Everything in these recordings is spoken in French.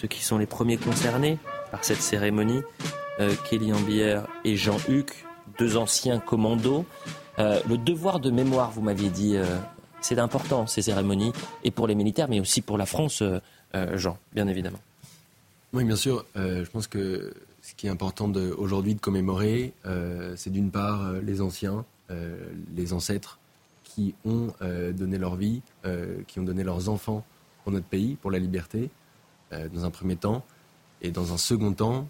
ceux qui sont les premiers concernés par cette cérémonie, euh, Kelly Ambière et Jean Huc, deux anciens commandos. Euh, le devoir de mémoire, vous m'aviez dit, euh, c'est important, ces cérémonies, et pour les militaires, mais aussi pour la France, Jean, bien évidemment. Oui, bien sûr. je pense que ce qui est important aujourd'hui de commémorer, c'est d'une part les anciens, les ancêtres, qui ont donné leur vie, qui ont donné leurs enfants pour notre pays, pour la liberté, dans un premier temps. Et dans un second temps,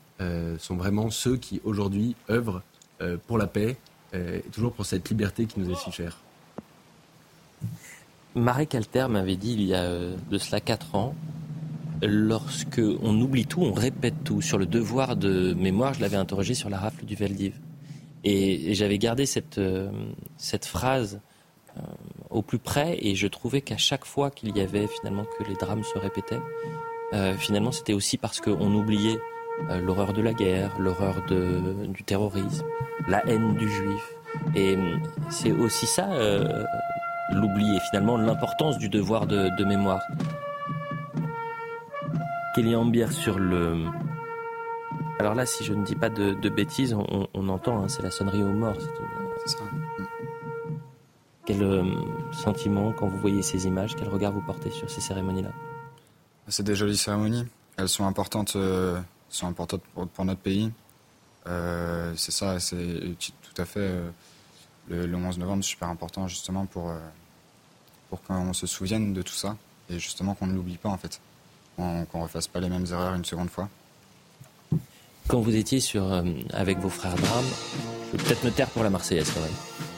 sont vraiment ceux qui aujourd'hui œuvrent pour la paix, euh, et toujours pour cette liberté qui nous est si chère. Marie Calter m'avait dit il y a euh, de cela quatre ans, lorsque on oublie tout, on répète tout. Sur le devoir de mémoire, je l'avais interrogé sur la rafle du Veldiv. Et, j'avais gardé euh, cette phrase au plus près et je trouvais qu'à chaque fois qu'il y avait finalement que les drames se répétaient, finalement c'était aussi parce qu'on oubliait euh, l'horreur de la guerre, l'horreur du terrorisme, la haine du juif. Et euh, c'est aussi ça, euh, l'oubli et finalement l'importance du devoir de, mémoire. Kelly Ambière sur le. Alors là, si je ne dis pas de, bêtises, on, entend, hein, c'est la sonnerie aux morts. C'est ça. Quel sentiment quand vous voyez ces images Quel regard vous portez sur ces cérémonies-là? C'est des jolies cérémonies. Elles sont importantes sont importantes pour, notre pays. Euh, c'est ça, c'est tout à fait euh, le, 11 novembre, super important justement pour, euh, pour qu'on se souvienne de tout ça et justement qu'on ne l'oublie pas en fait, qu'on ne refasse pas les mêmes erreurs une seconde fois. Quand vous étiez sur, avec vos frères d'armes, je vais peut-être me taire pour la Marseillaise quand même.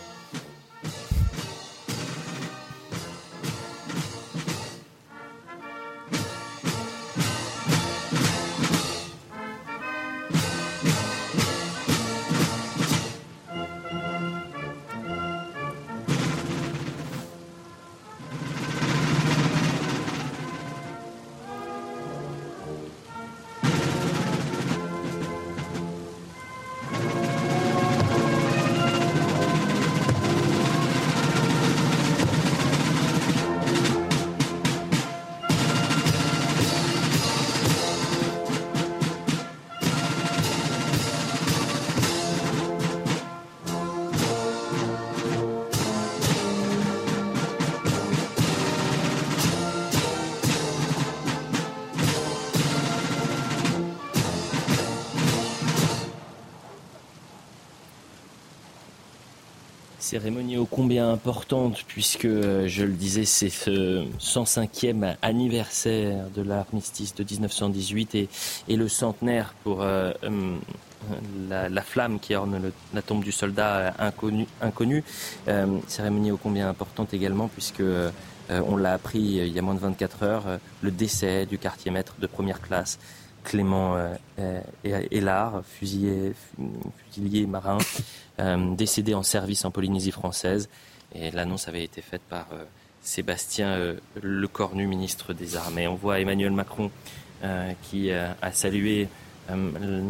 Importante, puisque, euh, je le disais, c'est ce 105e anniversaire de l'armistice de 1918 et, et le centenaire pour euh, hum, la, flamme qui orne la tombe du soldat inconnu. inconnu. Euh, cérémonie ô combien importante également, puisque on l'a appris il y a moins de 24 heures, le décès du quartier maître de première classe Clément Hélard, fusillé, fusilier marin, euh, décédé en service en Polynésie française. Et l'annonce avait été faite par euh, Sébastien euh, Lecornu, ministre des Armées. On voit Emmanuel Macron qui a salué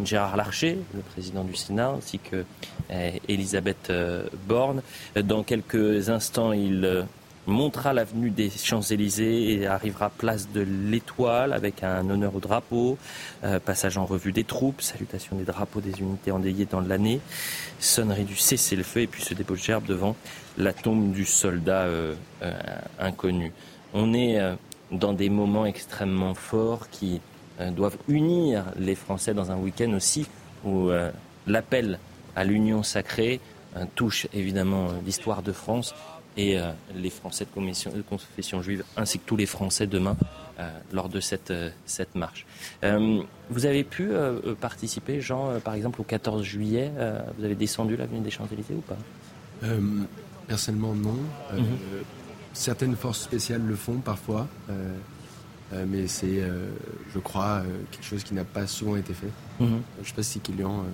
Gérard Larcher, le président du Sénat, ainsi que Elisabeth Borne. Dans quelques instants, il montera l'avenue des Champs-Élysées et arrivera place de l'Étoile avec un honneur au drapeau, euh, passage en revue des troupes, salutation des drapeaux des unités endeuillées dans l'année, sonnerie du cessez-le-feu et puis se dépose gerbe devant la tombe du soldat euh, euh, inconnu. On est dans des moments extrêmement forts qui doivent unir les Français dans un week-end aussi où l'appel à l'union sacrée touche évidemment l'histoire de France et euh, les Français de confession, juive, ainsi que tous les Français demain euh, lors de cette, euh, cette marche. vous avez pu participer, Jean, par exemple, au 14 juillet Vous avez descendu l'avenue des Champs-Élysées ou pas? Personnellement, non. Mhm. Certaines forces spéciales le font parfois, mais c'est, je crois, quelque chose qui n'a pas souvent été fait. Mhm. Je ne sais pas si Kylian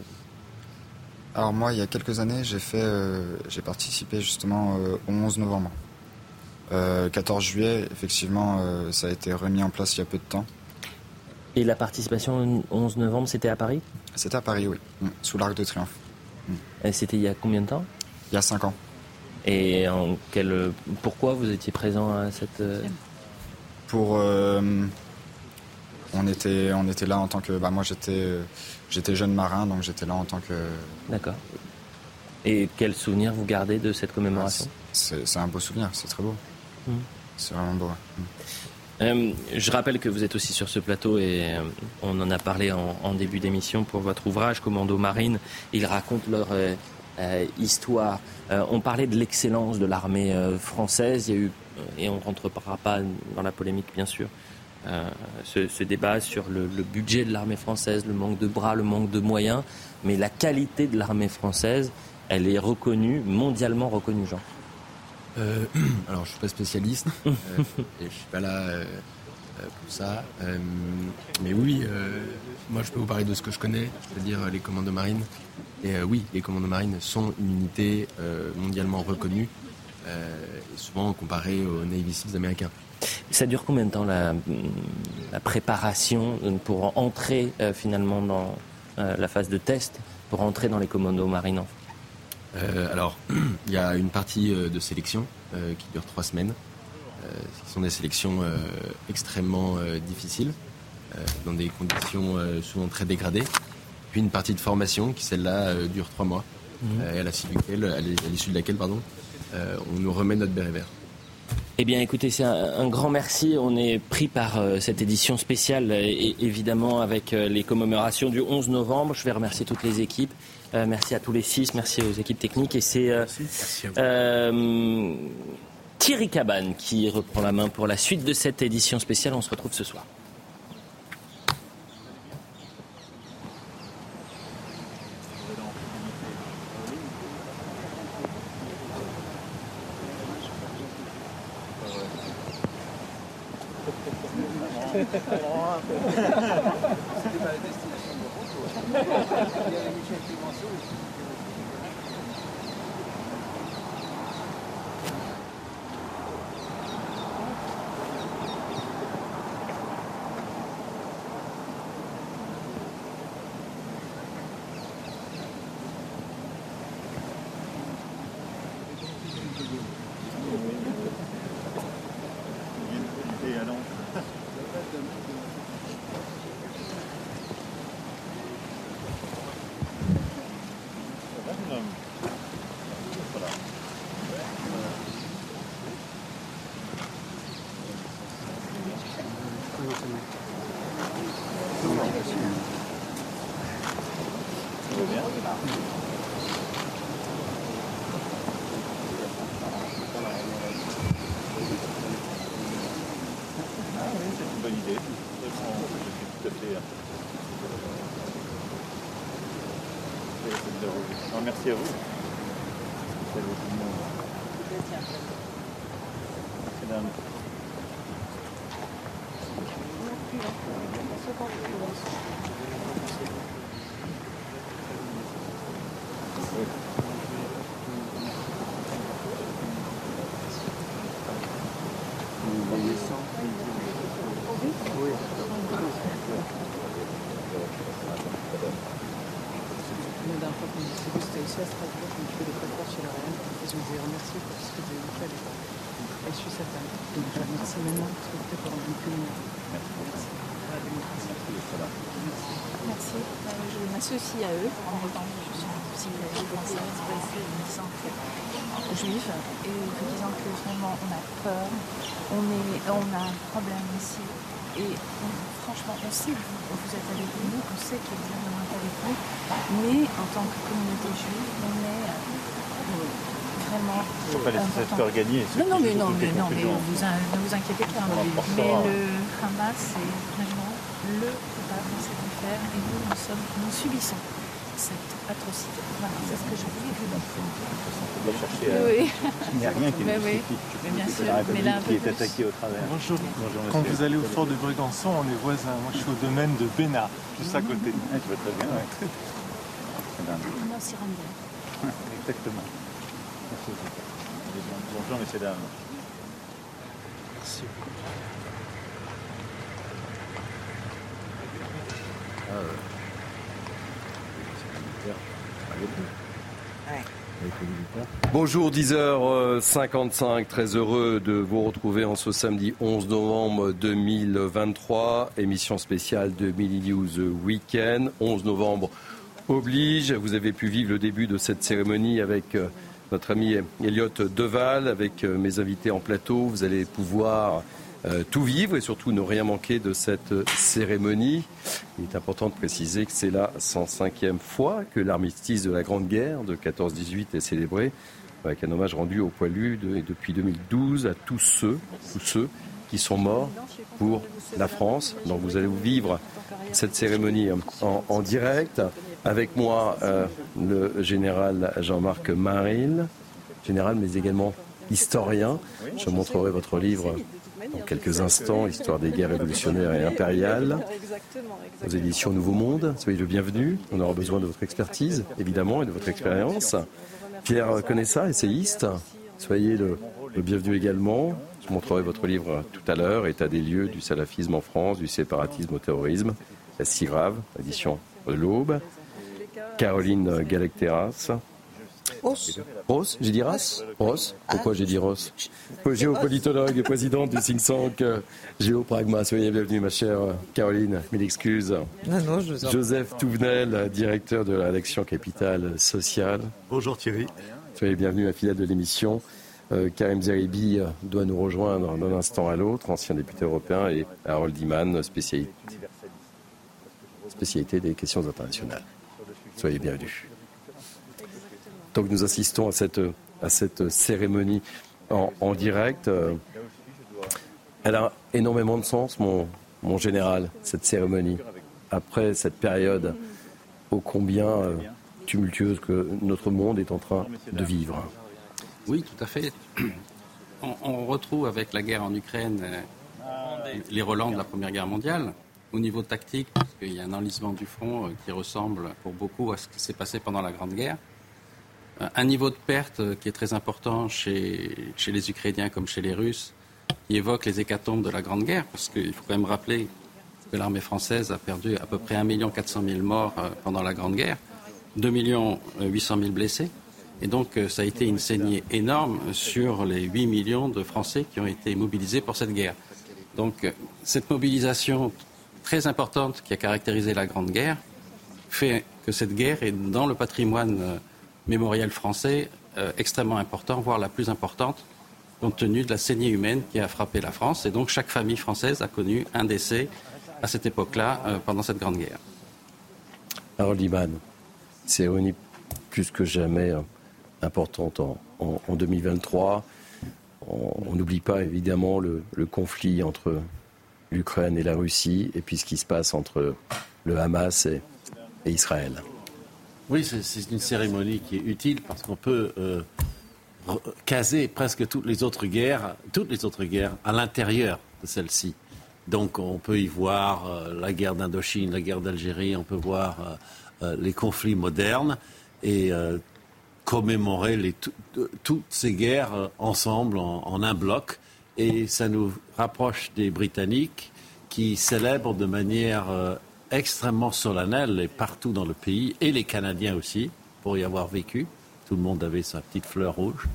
alors moi, il y a quelques années, j'ai fait, euh, j'ai participé justement euh, au 11 novembre. 14 euh, juillet, effectivement, ça a été remis en place il y a peu de temps. Et la participation au 11 novembre, c'était à Paris? C'était à Paris, oui, mm, sous l'Arc de Triomphe. Mm. Et c'était il y a combien de temps? Il y a 5 ans. Et en quel, pourquoi vous étiez présent à cette... Pour On était, on était là en tant que. Bah, moi, j'étais, j'étais jeune marin, donc j'étais là en tant que. D'accord. Et quel souvenir vous gardez de cette commémoration? C'est un beau souvenir, c'est très beau. Mmh. C'est vraiment beau. Mmh. Euh, je rappelle que vous êtes aussi sur ce plateau et euh, on en a parlé en, début d'émission pour votre ouvrage Commando Marine. Ils racontent leur euh, histoire. on parlait de l'excellence de l'armée française. Il y a eu, et on ne rentrera pas dans la polémique bien sûr, ce, débat sur le, le budget de l'armée française, le manque de bras, le manque de moyens. Mais la qualité de l'armée française, elle est reconnue, mondialement reconnue, Jean. Euh, alors, je suis pas spécialiste, euh, et je suis pas là euh, pour ça. mais oui, moi, je peux vous parler de ce que je connais, c'est-à-dire les commandos marines. Et oui, les commandos marines sont une unité mondialement reconnue, souvent comparée aux Navy Seals américains. Ça dure combien de temps la, la préparation pour entrer finalement dans la phase de test, pour entrer dans les commandos marines euh, alors, il y a une partie euh, de sélection euh, qui dure trois semaines. Ce sont des sélections extrêmement difficiles, dans des conditions souvent très dégradées. Puis une partie de formation qui, celle-là, dure trois mois, mhm. et à l'issue de laquelle pardon, on nous remet notre béret vert. Eh bien, écoutez, c'est un, grand merci. On est pris par cette édition spéciale, et, évidemment, avec les commémorations du 11 novembre. Je vais remercier toutes les équipes. Euh, merci à tous les six, merci aux équipes techniques. Et c'est euh, euh, Thierry Cabane qui reprend la main pour la suite de cette édition spéciale. On se retrouve ce soir. On, est, a un problème ici. Et franchement, on sait que vous, êtes avec nous, on sait que vous êtes avec nous, mais en tant que communauté juive, on est euh, vraiment. Il ne faut pas laisser ça gagner. Non, non, mais, non, mais, non, mais vous, ne vous inquiétez pas. Mais le Hamas, c'est vraiment le coupable dans cette affaire et nous, nous, sommes, nous subissons cette atrocité. Voilà, c'est ce que je voulais vous à... oui. Il n'y a rien qui oui. Mais bien sûr, mais là, qui est attaqué au travers. Bonjour. Bonjour Quand vous allez au fort de Brégançon, on est voisins. Moi, je suis au domaine de Bénard, juste à côté. Ah, tu vas très bien, oui. Exactement. Bonjour, messieurs, dames. Merci. Ah, ouais. Bonjour, 10h55, très heureux de vous retrouver en ce samedi 11 novembre 2023, émission spéciale de Mini News Weekend. 11 novembre oblige, vous avez pu vivre le début de cette cérémonie avec euh, notre ami Elliot Deval, avec euh, mes invités en plateau. Vous allez pouvoir euh, tout vivre et surtout ne rien manquer de cette cérémonie. Il est important de préciser que c'est la 105e fois que l'armistice de la Grande Guerre de 14-18 est célébré, avec un hommage rendu aux poilus depuis 2012 à tous ceux, tous ceux qui sont morts pour la France. Donc vous allez vivre cette cérémonie en, en direct. Avec moi, euh, le général Jean-Marc Maril, général mais également historien. Je montrerai votre livre dans quelques instants, Histoire des guerres révolutionnaires et impériales, aux éditions Nouveau Monde. Soyez le bienvenu. On aura besoin de votre expertise, évidemment, et de votre expérience. Pierre Connaissa, essayiste. Soyez le, bienvenu également. Je montrerai votre livre tout à l'heure, État des lieux du salafisme en France, du séparatisme au terrorisme. C'est si grave, édition de l'Aube. Caroline Galacteras. Rose. Rose, j'ai dit Ras Rose Pourquoi j'ai dit Rose? Géopolitologue et présidente du think tank euh, Géopragma. Soyez bienvenue, ma chère Caroline. Mille excuses. Non, non, je vous Joseph Touvenel, directeur de la rédaction Capitale Sociale. Bonjour Thierry. Soyez bienvenue, ma fidèle de l'émission. Euh, Karim Zeribi doit nous rejoindre d'un instant à l'autre, ancien député européen, et Harold Iman, spécialité, spécialité des questions internationales. Soyez bienvenus. Donc nous assistons à cette, cérémonie en, direct. Euh, elle a énormément de sens, mon, général, cette cérémonie. Après cette période ô combien euh, tumultueuse que notre monde est en train de vivre. Oui, tout à fait. On, retrouve avec la guerre en Ukraine euh, les relents de la Première Guerre mondiale au niveau tactique, parce qu'il y a un enlisement du front qui ressemble pour beaucoup à ce qui s'est passé pendant la Grande Guerre. Euh, un niveau de perte euh, qui est très important chez, les Ukrainiens comme chez les Russes, qui évoque les hécatombes de la Grande Guerre, parce qu'il faut quand même rappeler que l'armée française a perdu à peu près 1 400 000 morts pendant la Grande Guerre, 2 800 000 blessés. Et donc, ça a été une saignée énorme sur les 8 millions de Français qui ont été mobilisés pour cette guerre. Donc, cette mobilisation très importante qui a caractérisé la Grande Guerre fait que cette guerre est dans le patrimoine euh, mémoriel français euh, extrêmement important, voire la plus importante, compte tenu de la saignée humaine qui a frappé la France. Et donc chaque famille française a connu un décès à cette époque-là, euh, pendant cette Grande Guerre. Harold Iman, cérémonie plus que jamais importante en, 2023. On n'oublie pas évidemment le conflit entre l'Ukraine et la Russie, et puis ce qui se passe entre le Hamas et, Israël. Oui, c'est une cérémonie qui est utile parce qu'on peut euh, caser presque toutes les autres guerres, toutes les autres guerres à l'intérieur de celle-ci. Donc on peut y voir euh, la guerre d'Indochine, la guerre d'Algérie, on peut voir euh, les conflits modernes et commémorer toutes ces guerres ensemble en un bloc et ça nous rapproche des Britanniques qui célèbrent de manière extrêmement solennelle et partout dans le pays, et les Canadiens aussi, pour y avoir vécu. Tout le monde avait sa petite fleur rouge.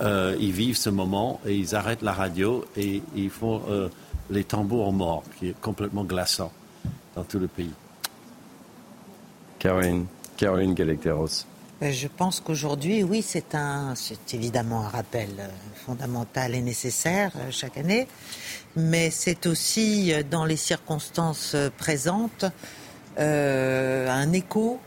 Euh, ils vivent ce moment et ils arrêtent la radio et ils font euh, les tambours morts, qui est complètement glaçant dans tout le pays. Caroline, Caroline Galacteros. Euh, je pense qu'aujourd'hui, oui, c'est un, c'est évidemment un rappel fondamental et nécessaire chaque année, mais c'est aussi, dans les circonstances présentes, un écho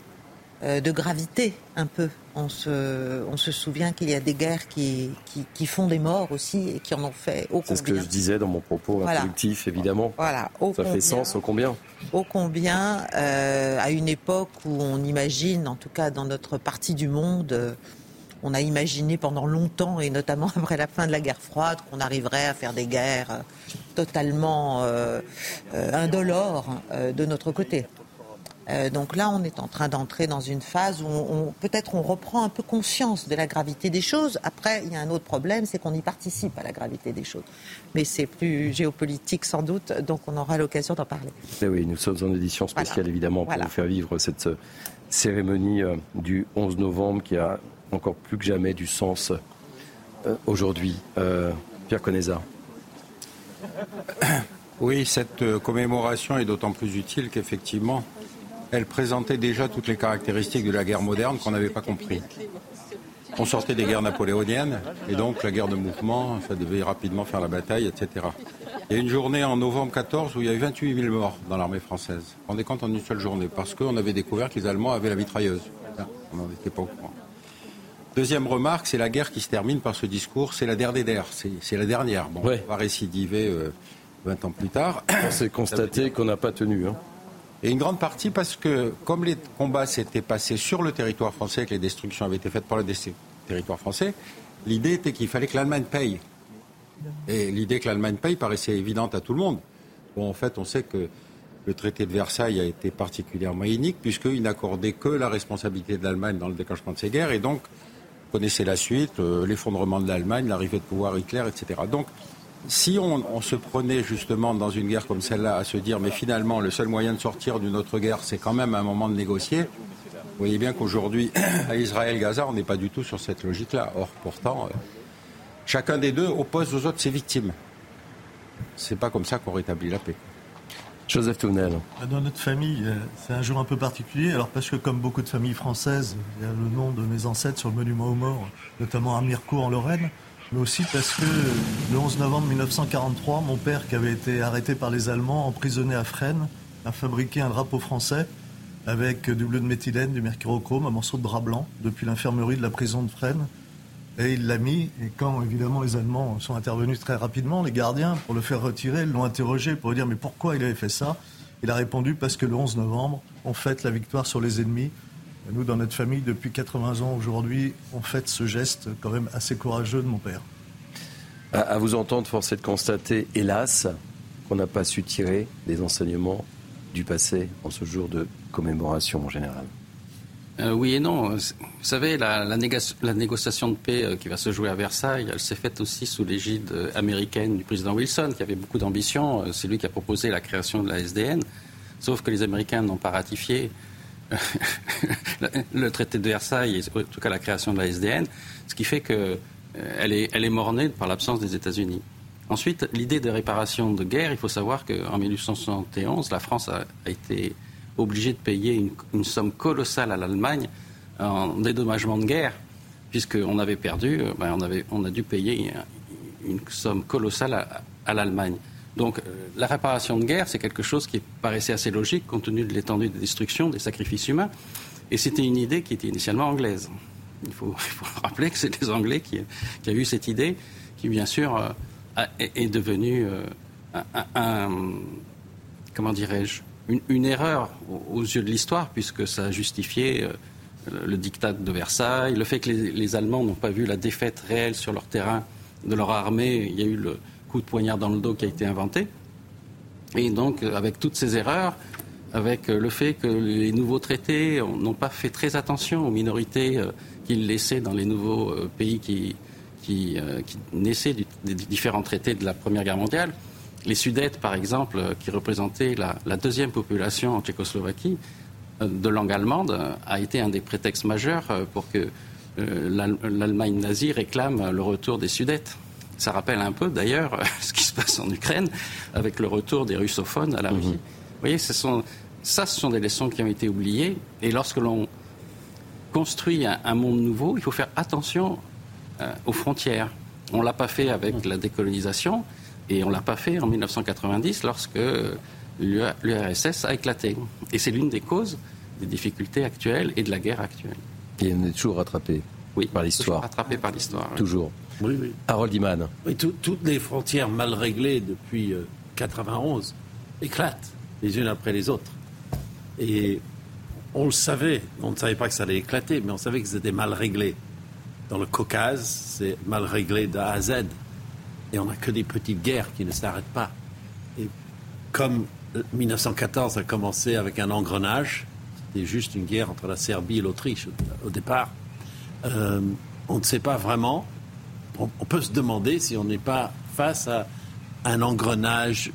de gravité un peu on se, on se souvient qu'il y a des guerres qui, qui, font des morts aussi et qui en ont fait au combien. C'est ce que je disais dans mon propos voilà. évidemment. Voilà. Ça fait sens au combien. Au combien, euh, à une époque où on imagine, en tout cas dans notre partie du monde, euh, on a imaginé pendant longtemps, et notamment après la fin de la guerre froide, qu'on arriverait à faire des guerres euh, totalement indolores de notre côté. Euh, donc là, on est en train d'entrer dans une phase où on, peut-être on reprend un peu conscience de la gravité des choses. Après, il y a un autre problème, c'est qu'on y participe à la gravité des choses. Mais c'est plus géopolitique sans doute, donc on aura l'occasion d'en parler. Eh oui, nous sommes en édition spéciale évidemment pour vous faire vivre cette euh, cérémonie euh, du 11 novembre qui a encore plus que jamais du sens aujourd'hui. Pierre Conesa. Oui, cette commémoration est d'autant plus utile qu'effectivement, elle présentait déjà toutes les caractéristiques de la guerre moderne qu'on n'avait pas compris. On sortait des guerres napoléoniennes, et donc la guerre de mouvement, ça devait rapidement faire la bataille, etc. Il y a une journée en novembre 14 où il y a eu 28 000 morts dans l'armée française. On rendez compte en une seule journée, parce qu'on avait découvert que les Allemands avaient la mitrailleuse. On n'en était pas au courant. Deuxième remarque, c'est la guerre qui se termine par ce discours, c'est la dernière, c'est la dernière. Bon, on va récidiver 20 euh, ans plus tard. On s'est constaté qu'on n'a pas tenu. Hein. Et une grande partie parce que, comme les combats s'étaient passés sur le territoire français, que les destructions avaient été faites par le territoire français, l'idée était qu'il fallait que l'Allemagne paye. Et l'idée que l'Allemagne paye paraissait évidente à tout le monde. Bon, en fait, on sait que le traité de Versailles a été particulièrement inique, puisqu'il n'accordait que la responsabilité de l'Allemagne dans le déclenchement de ces guerres. Et donc, connaissez la suite, euh, l'effondrement de l'Allemagne, l'arrivée de pouvoir Hitler, etc. Donc, si on, se prenait justement dans une guerre comme celle-là à se dire mais finalement le seul moyen de sortir d'une autre guerre c'est quand même un moment de négocier, vous voyez bien qu'aujourd'hui à Israël-Gaza on n'est pas du tout sur cette logique-là. Or pourtant euh, chacun des deux oppose aux autres ses victimes. C'est pas comme ça qu'on rétablit la paix. Joseph Tounel. Dans notre famille, euh, c'est un jour un peu particulier. Alors parce que comme beaucoup de familles françaises, il y a le nom de mes ancêtres sur le monument aux morts, notamment à Mircourt en Lorraine mais aussi parce que le 11 novembre 1943, mon père, qui avait été arrêté par les Allemands, emprisonné à Fresnes, a fabriqué un drapeau français avec du bleu de méthylène, du mercurochrome, un morceau de drap blanc depuis l'infirmerie de la prison de Fresnes. Et il l'a mis, et quand évidemment les Allemands sont intervenus très rapidement, les gardiens, pour le faire retirer, l'ont interrogé pour lui dire mais pourquoi il avait fait ça? Il a répondu parce que le 11 novembre, on fête la victoire sur les ennemis nous, dans notre famille, depuis 80 ans aujourd'hui, on fait ce geste quand même assez courageux de mon père. À, vous entendre, force est de constater, hélas, qu'on n'a pas su tirer des enseignements du passé en ce jour de commémoration en général. Euh, oui et non. Vous savez, la, négociation de paix euh, qui va se jouer à Versailles, elle s'est faite aussi sous l'égide euh, américaine du président Wilson, qui avait beaucoup d'ambition. C'est lui qui a proposé la création de la SDN. Sauf que les Américains n'ont pas ratifié. le traité de Versailles, et en tout cas la création de la SDN, ce qui fait qu'elle euh, est, elle est mornée par l'absence des États-Unis. Ensuite, l'idée de réparation de guerre, il faut savoir qu'en 1871, la France a, été obligée de payer une, somme colossale à l'Allemagne en dédommagement de guerre, puisqu'on avait perdu, euh, ben, on, avait, on a dû payer une, somme colossale à l'Allemagne. Donc euh, la réparation de guerre, c'est quelque chose qui paraissait assez logique compte tenu de l'étendue des destructions, des sacrifices humains. Et c'était une idée qui était initialement anglaise. Il faut, rappeler que c'est les Anglais qui, qui, a eu cette idée, qui bien sûr euh, est, devenue un, comment dirais-je, une, erreur aux, yeux de l'histoire, puisque ça a justifié le, diktat de Versailles, le fait que les, Allemands n'ont pas vu la défaite réelle sur leur terrain de leur armée. Il y a eu le, coup de poignard dans le dos qui a été inventé. Et donc, euh, avec toutes ces erreurs, avec euh, le fait que les nouveaux traités n'ont pas fait très attention aux minorités euh, qu'ils laissaient dans les nouveaux pays qui, naissaient des différents traités de la Première Guerre mondiale. Les Sudètes, par exemple, qui représentaient la, deuxième population en Tchécoslovaquie de langue allemande, a été un des prétextes majeurs pour que l'Allemagne nazie réclame le retour des Sudètes. Ça rappelle un peu d'ailleurs ce qui se passe en Ukraine avec le retour des russophones à la Russie. Mhm. Vous voyez, ce sont, ça, ce sont des leçons qui ont été oubliées. Et lorsque l'on construit un, monde nouveau, il faut faire attention euh, aux frontières. On ne l'a pas fait avec la décolonisation et on ne l'a pas fait en 1990 lorsque l'URSS a éclaté. Et c'est l'une des causes des difficultés actuelles et de la guerre actuelle. Et on est toujours rattrapé oui, par l'histoire. Rattrapé par l'histoire. Toujours. Oui, oui. Harold Iman. Oui, toutes les frontières mal réglées depuis 1991 euh, éclatent les unes après les autres. Et on le savait, on ne savait pas que ça allait éclater, mais on savait que c'était mal réglé. Dans le Caucase, c'est mal réglé de A à Z. Et on n'a que des petites guerres qui ne s'arrêtent pas. Et comme 1914 a commencé avec un engrenage, c'était juste une guerre entre la Serbie et l'Autriche au, départ, euh, on ne sait pas vraiment on, peut se demander si on n'est pas face à un engrenage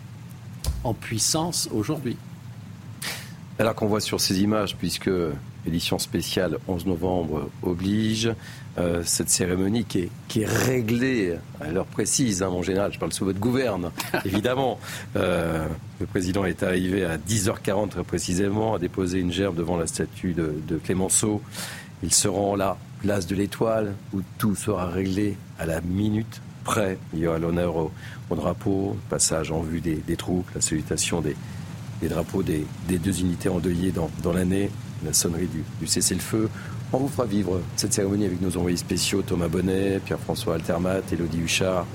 en puissance aujourd'hui. Alors qu'on voit sur ces images, puisque édition spéciale 11 novembre oblige, euh, cette cérémonie qui est, qui est réglée à l'heure précise, hein, mon général, je parle sous votre gouverne, évidemment. Euh, le président est arrivé à 10h40 très précisément, a déposé une gerbe devant la statue de, Clémenceau. Ils seront là, place de l'Étoile, où tout sera réglé à la minute près. Il y aura l'honneur au, drapeau, passage en vue des troupes, la salutation des, drapeaux des, deux unités endeuillées dans, dans l'année, la sonnerie du, cessez-le-feu. On vous fera vivre cette cérémonie avec nos envoyés spéciaux Thomas Bonnet, Pierre-François Altermat, Elodie Huchard,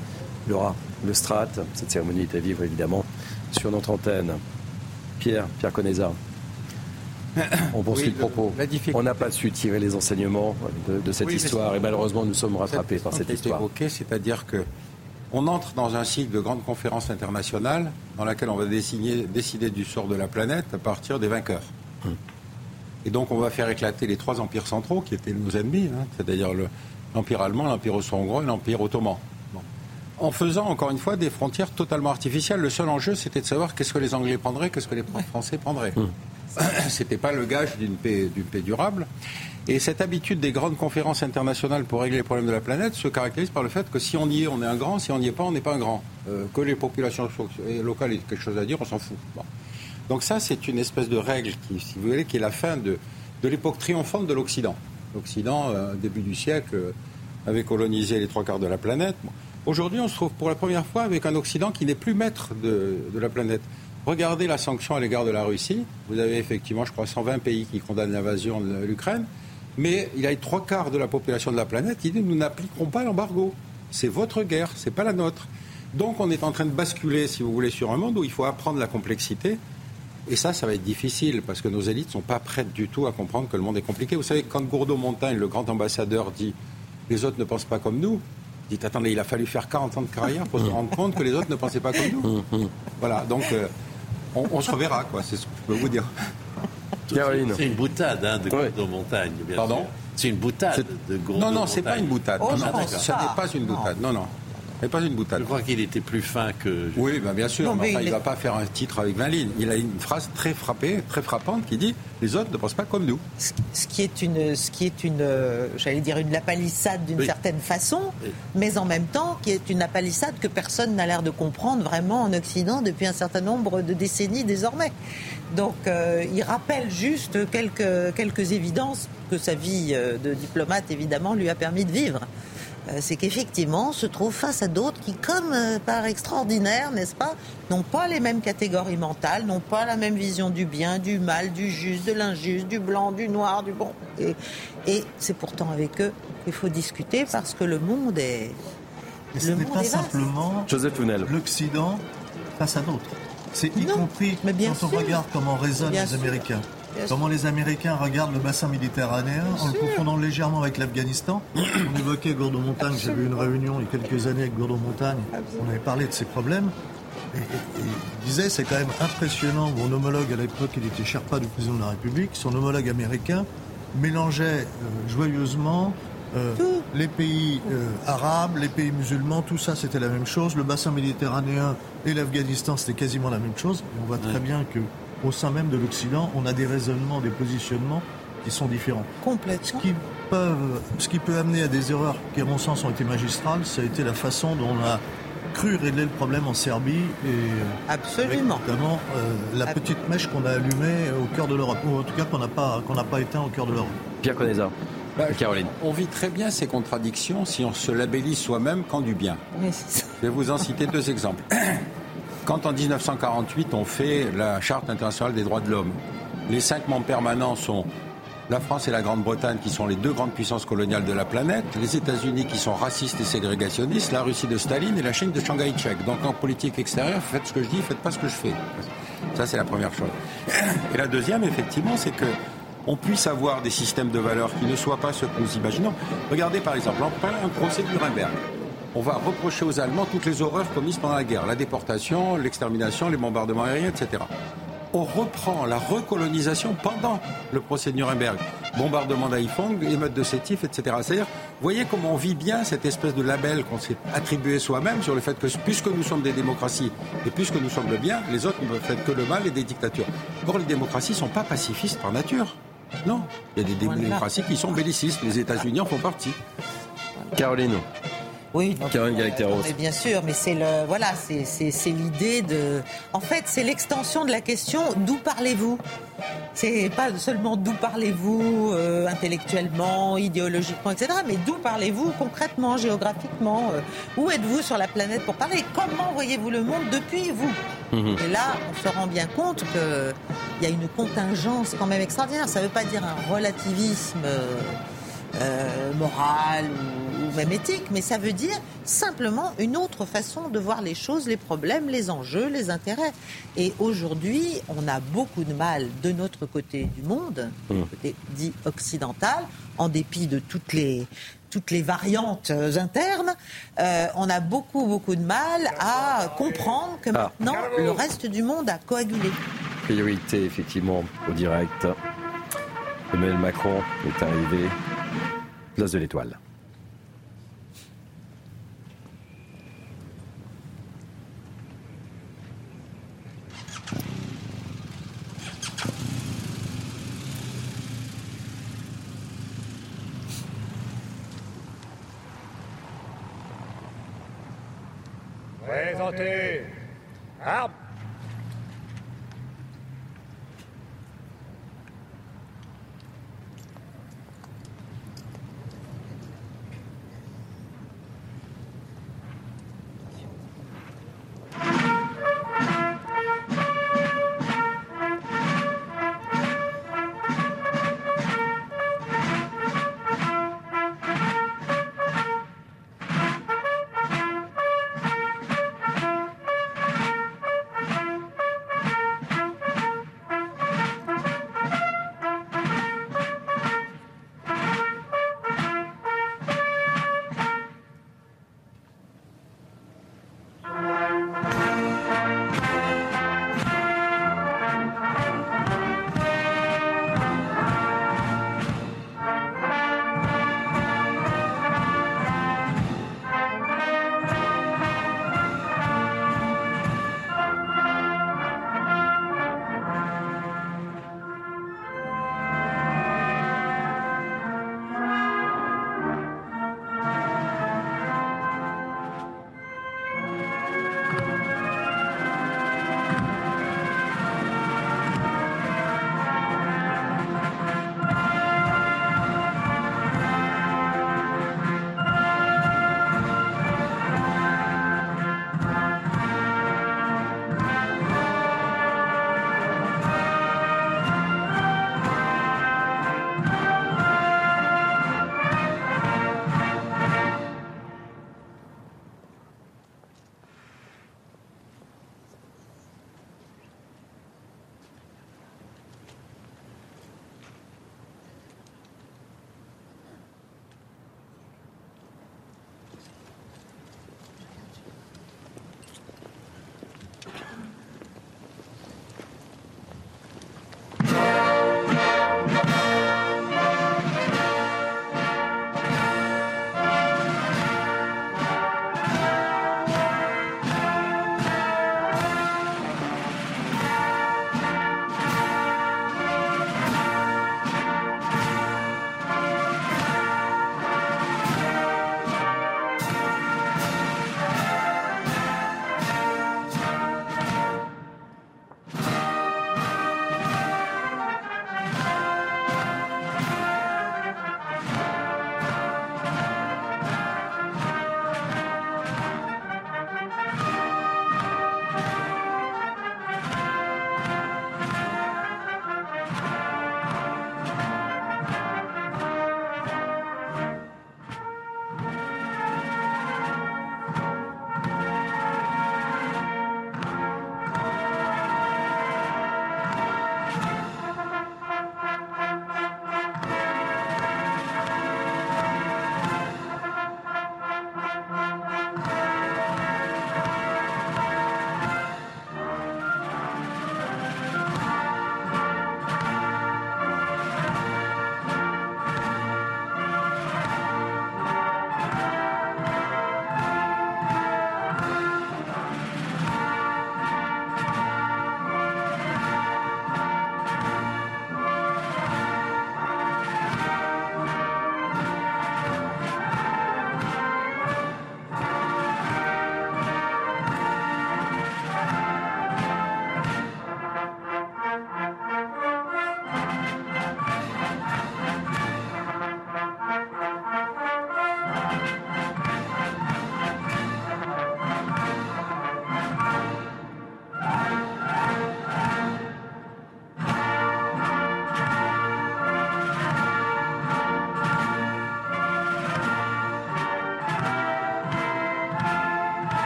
Laura Strat. Cette cérémonie est à vivre évidemment sur notre antenne. Pierre, Pierre Conesa. On poursuit le, propos. On n'a pas su tirer les enseignements de, cette histoire et malheureusement nous sommes rattrapés par cette histoire. C'est-à-dire que on entre dans un cycle de grandes conférences internationales dans laquelle on va décider, du sort de la planète à partir des vainqueurs. Hum. Et donc on va faire éclater les trois empires centraux qui étaient nos ennemis, hein, c'est-à-dire l'empire allemand, l'empire austro-hongrois et l'empire ottoman. En faisant encore une fois des frontières totalement artificielles, le seul enjeu c'était de savoir qu'est-ce que les Anglais prendraient, qu'est-ce que les Français prendraient. Hum. C'était pas le gage d'une paix, paix durable. Et cette habitude des grandes conférences internationales pour régler les problèmes de la planète se caractérise par le fait que si on y est, on est un grand, si on n'y est pas, on n'est pas un grand. Euh, que les populations locales aient quelque chose à dire, on s'en fout. Donc ça, c'est une espèce de règle qui, si vous voulez, qui est la fin de, de l'époque triomphante de l'Occident. L'Occident, euh, début du siècle, euh, avait colonisé les trois quarts de la planète. Aujourd'hui, on se trouve pour la première fois avec un Occident qui n'est plus maître de, de la planète. Regardez la sanction à l'égard de la Russie. Vous avez effectivement, je crois, 120 pays qui condamnent l'invasion de l'Ukraine mais il y a trois quarts de la population de la planète qui dit nous n'appliquerons pas l'embargo. C'est votre guerre, c'est pas la nôtre. Donc on est en train de basculer, si vous voulez, sur un monde où il faut apprendre la complexité. Et ça, ça va être difficile parce que nos élites ne sont pas prêtes du tout à comprendre que le monde est compliqué. Vous savez, quand Gourdeau-Montagne, le grand ambassadeur, dit les autres ne pensent pas comme nous, dit attendez, il a fallu faire 40 ans de carrière pour se rendre compte que les autres ne pensaient pas comme nous. Voilà, donc euh, on, se reverra, quoi, c'est ce que je peux vous dire. C'est une boutade hein, de Gourdeau Montagne, bien Pardon C'est une boutade de Gourdeau Non, non, c'est pas une boutade. Oh, non, non, ça n'est pas une boutade. Non, non. Pas une boutade. Je crois qu'il était plus fin que. Oui, ben bien sûr. mais il ne va pas faire un titre avec 20 lignes. Il a une phrase très frappée, très frappante, qui dit les autres ne pensent pas comme nous. Ce qui est une, ce qui est une, euh, j'allais dire une lapalissade d'une certaine façon, mais en même temps qui est une lapalissade que personne n'a l'air de comprendre vraiment en Occident depuis un certain nombre de décennies désormais. Donc euh, il rappelle juste quelques, quelques évidences que sa vie euh, de diplomate, évidemment, lui a permis de vivre. Euh, c'est qu'effectivement, on se trouve face à d'autres qui, comme par extraordinaire, n'est-ce pas, n'ont pas les mêmes catégories mentales, n'ont pas la même vision du bien, du mal, du juste, de l'injuste, du blanc, du noir, du bon. Et, et c'est pourtant avec eux qu'il faut discuter parce que le monde est. Et ce n'est pas simplement Joseph l'Occident face à d'autres. C'est y compris quand on regarde comment raisonnent les Américains. Comment les Américains regardent le bassin méditerranéen en le confondant légèrement avec l'Afghanistan. On évoquait Gourdeau-Montagne, j'avais eu une réunion il y a quelques années avec Gourdeau-Montagne, on avait parlé de ces problèmes. Et, il disait, c'est quand même impressionnant, mon homologue à l'époque, il était Sherpa du président de la République, son homologue américain mélangeait euh, joyeusement euh, les pays euh, arabes, les pays musulmans, tout ça c'était la même chose. Le bassin méditerranéen et l'Afghanistan c'était quasiment la même chose. on voit très bien que au sein même de l'Occident, on a des raisonnements, des positionnements qui sont différents. Complètement. Ce qui, peuvent, ce qui peut amener à des erreurs qui, à mon sens, ont été magistrales, ça a été la façon dont on a cru régler le problème en Serbie et euh, absolument notamment la petite mèche qu'on a allumée au cœur de l'Europe ou en tout cas qu'on n'a pas qu'on n'a pas éteint au cœur de l'Europe. Pierre Conesa. Bah, Caroline. On vit très bien ces contradictions si on se labellise soi-même qu'en du bien. Je vais vous en citer deux exemples. Quand en 1948 on fait la Charte internationale des droits de l'homme, les cinq membres permanents sont la France et la Grande-Bretagne qui sont les deux grandes puissances coloniales de la planète, les États-Unis qui sont racistes et ségrégationnistes, la Russie de Staline et la Chine de Shanghai Tchèque. Donc en politique extérieure, faites ce que je dis, faites pas ce que je fais. Ça c'est la première chose. Et la deuxième, effectivement, c'est que on puisse avoir des systèmes de valeurs qui ne soient pas ce que nous imaginons. Regardez par exemple, un procès de Nuremberg. On va reprocher aux Allemands toutes les horreurs commises pendant la guerre, la déportation, l'extermination, les bombardements aériens, etc. on reprend la recolonisation pendant le procès de Nuremberg. Bombardement d'Haïfong, émeute de Sétif, etc. C'est-à-dire, vous voyez comment on vit bien cette espèce de label qu'on s'est attribué soi-même sur le fait que puisque nous sommes des démocraties et puisque nous sommes le bien, les autres ne peuvent que le mal et des dictatures. Or, les démocraties ne sont pas pacifistes par nature. Non, il y a des démocraties qui sont bellicistes. Les États-Unis en font partie. Caroline. Oui, Mais bien sûr, mais c'est le voilà, c'est l'idée de. En fait, c'est l'extension de la question d'où parlez-vous? C'est pas seulement d'où parlez-vous euh, intellectuellement, idéologiquement, etc. Mais d'où parlez-vous concrètement, géographiquement euh, Où êtes-vous sur la planète pour parler? Comment voyez-vous le monde depuis vous? Mhm. Et là, on se rend bien compte qu'il y a une contingence quand même extraordinaire. Ça ne veut pas dire un relativisme. Euh, moral ou, même éthique, mais ça veut dire simplement une autre façon de voir les choses, les problèmes, les enjeux, les intérêts. Et aujourd'hui, on a beaucoup de mal de notre côté du monde, mmh. côté dit occidental, en dépit de toutes les, toutes les variantes internes, euh, on a beaucoup, beaucoup de mal à comprendre que ah. maintenant, le reste du monde a coagulé. Priorité, effectivement, au direct. Emmanuel Macron est arrivé place de l'Étoile. Présentez. Arme.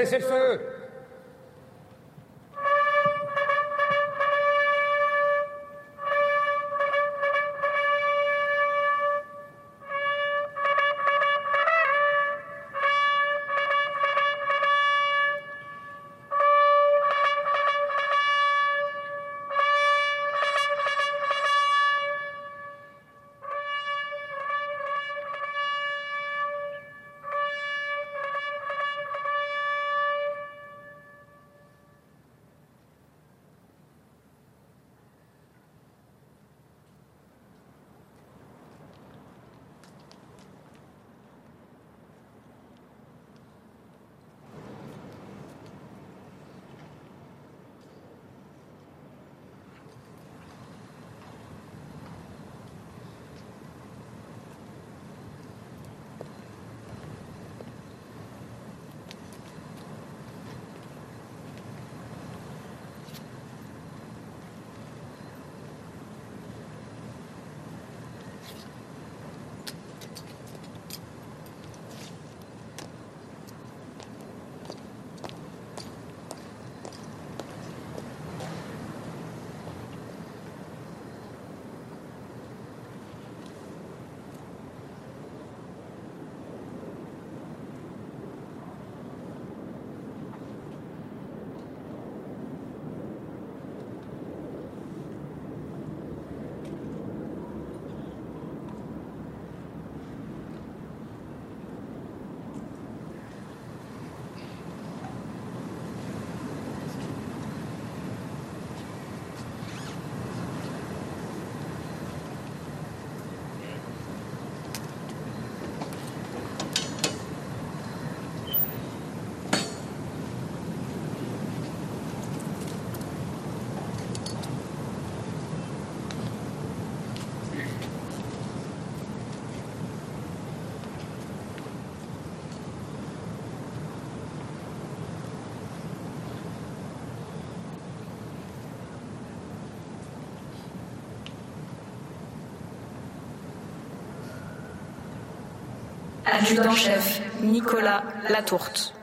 Cessez le feu. Adjudant-chef Nicolas Latourte.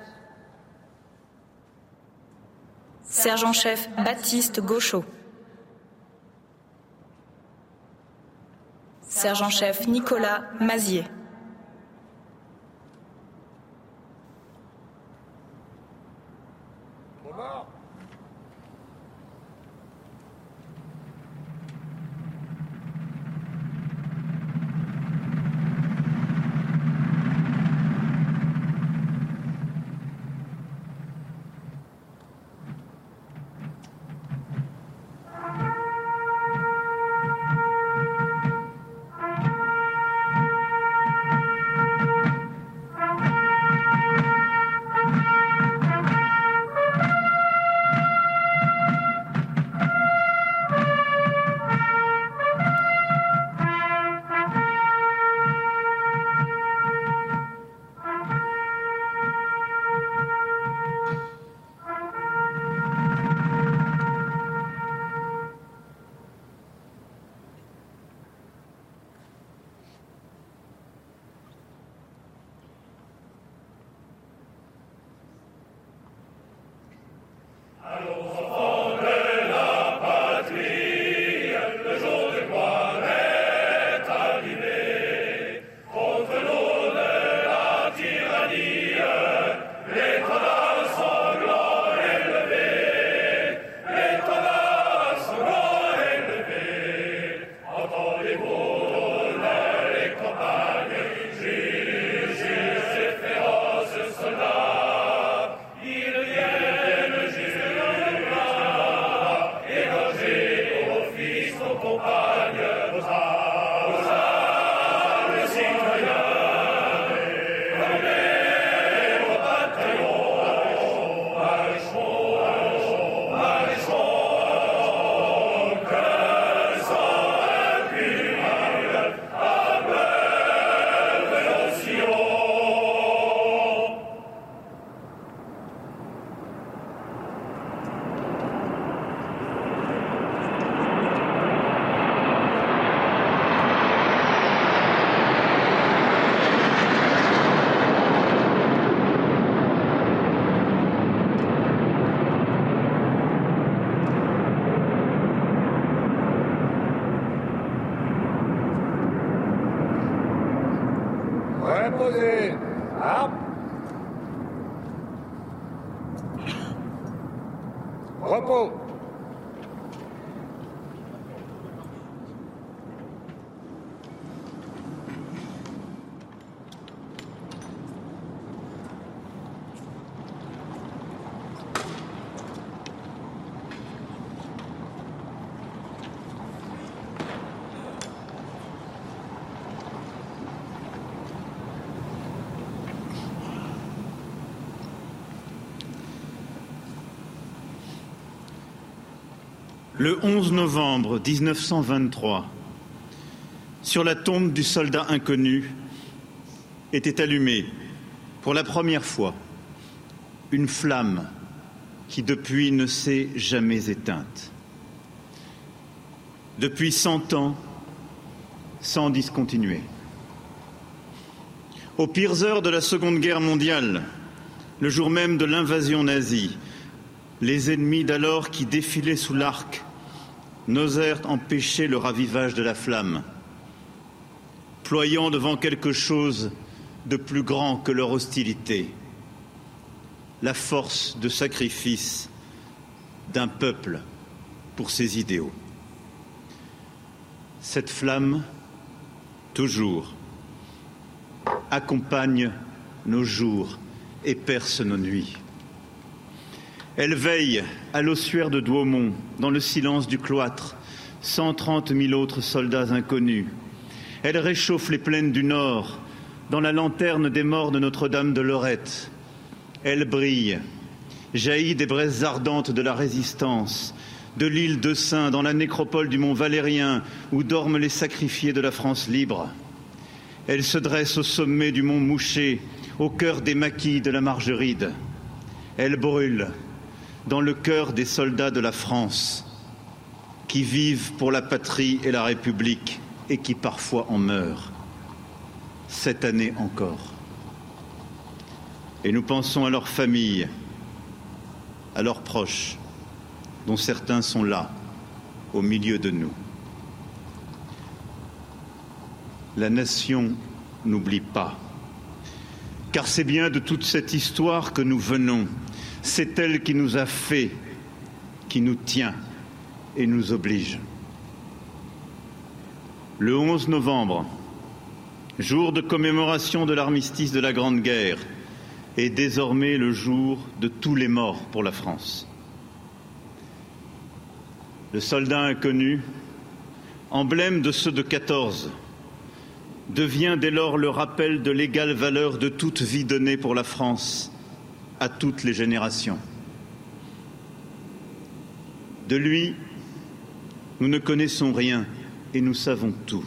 Sergent-chef Baptiste Gauchot. Sergent-chef Nicolas Mazier. Le 11 novembre 1923, sur la tombe du soldat inconnu, était allumée pour la première fois une flamme qui depuis ne s'est jamais éteinte. Depuis cent ans, sans discontinuer. Aux pires heures de la Seconde Guerre mondiale, le jour même de l'invasion nazie, les ennemis d'alors qui défilaient sous l'arc n'osèrent empêcher le ravivage de la flamme, ployant devant quelque chose de plus grand que leur hostilité, la force de sacrifice d'un peuple pour ses idéaux. Cette flamme, toujours, accompagne nos jours et perce nos nuits. Elle veille à l'ossuaire de Douaumont, dans le silence du cloître, cent trente mille autres soldats inconnus. Elle réchauffe les plaines du Nord, dans la lanterne des morts de Notre-Dame de Lorette. Elle brille, jaillit des braises ardentes de la résistance, de l'île de Saint, dans la nécropole du mont Valérien, où dorment les sacrifiés de la France libre. Elle se dresse au sommet du mont Mouché, au cœur des maquis de la Margeride. Elle brûle, dans le cœur des soldats de la France qui vivent pour la patrie et la République et qui parfois en meurent, cette année encore. Et nous pensons à leurs familles, à leurs proches, dont certains sont là, au milieu de nous. La nation n'oublie pas, car c'est bien de toute cette histoire que nous venons c'est elle qui nous a fait, qui nous tient et nous oblige. Le 11 novembre, jour de commémoration de l'armistice de la Grande Guerre, est désormais le jour de tous les morts pour la France. Le soldat inconnu, emblème de ceux de 14, devient dès lors le rappel de l'égale valeur de toute vie donnée pour la France à toutes les générations. De lui, nous ne connaissons rien et nous savons tout.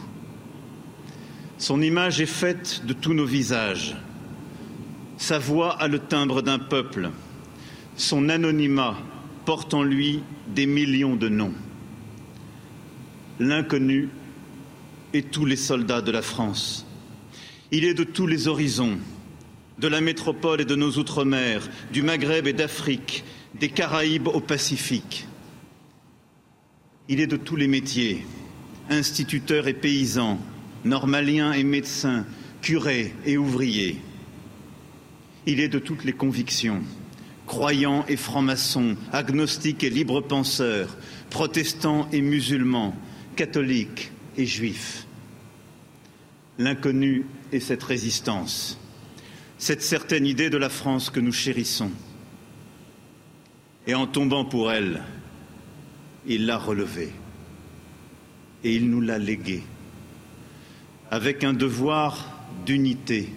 Son image est faite de tous nos visages. Sa voix a le timbre d'un peuple. Son anonymat porte en lui des millions de noms. L'inconnu est tous les soldats de la France. Il est de tous les horizons, de la métropole et de nos outre-mer, du Maghreb et d'Afrique, des Caraïbes au Pacifique. Il est de tous les métiers, instituteurs et paysans, normaliens et médecins, curés et ouvriers. Il est de toutes les convictions, croyants et francs-maçons, agnostiques et libres penseurs, protestants et musulmans, catholiques et juifs. L'inconnu est cette résistance cette certaine idée de la France que nous chérissons. Et en tombant pour elle, il l'a relevée et il nous l'a léguée avec un devoir d'unité,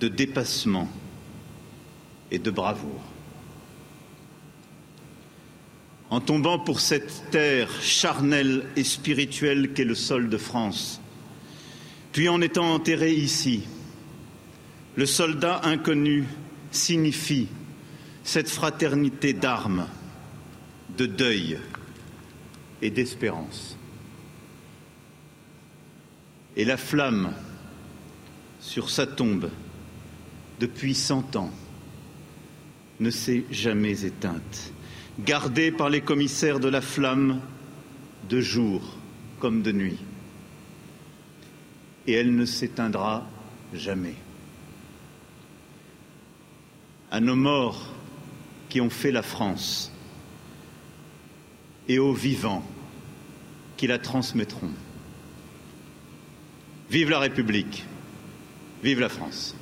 de dépassement et de bravoure. En tombant pour cette terre charnelle et spirituelle qu'est le sol de France, puis en étant enterré ici, le soldat inconnu signifie cette fraternité d'armes, de deuil et d'espérance. Et la flamme sur sa tombe depuis cent ans ne s'est jamais éteinte, gardée par les commissaires de la flamme de jour comme de nuit. Et elle ne s'éteindra jamais. À nos morts qui ont fait la France et aux vivants qui la transmettront. Vive la République, vive la France.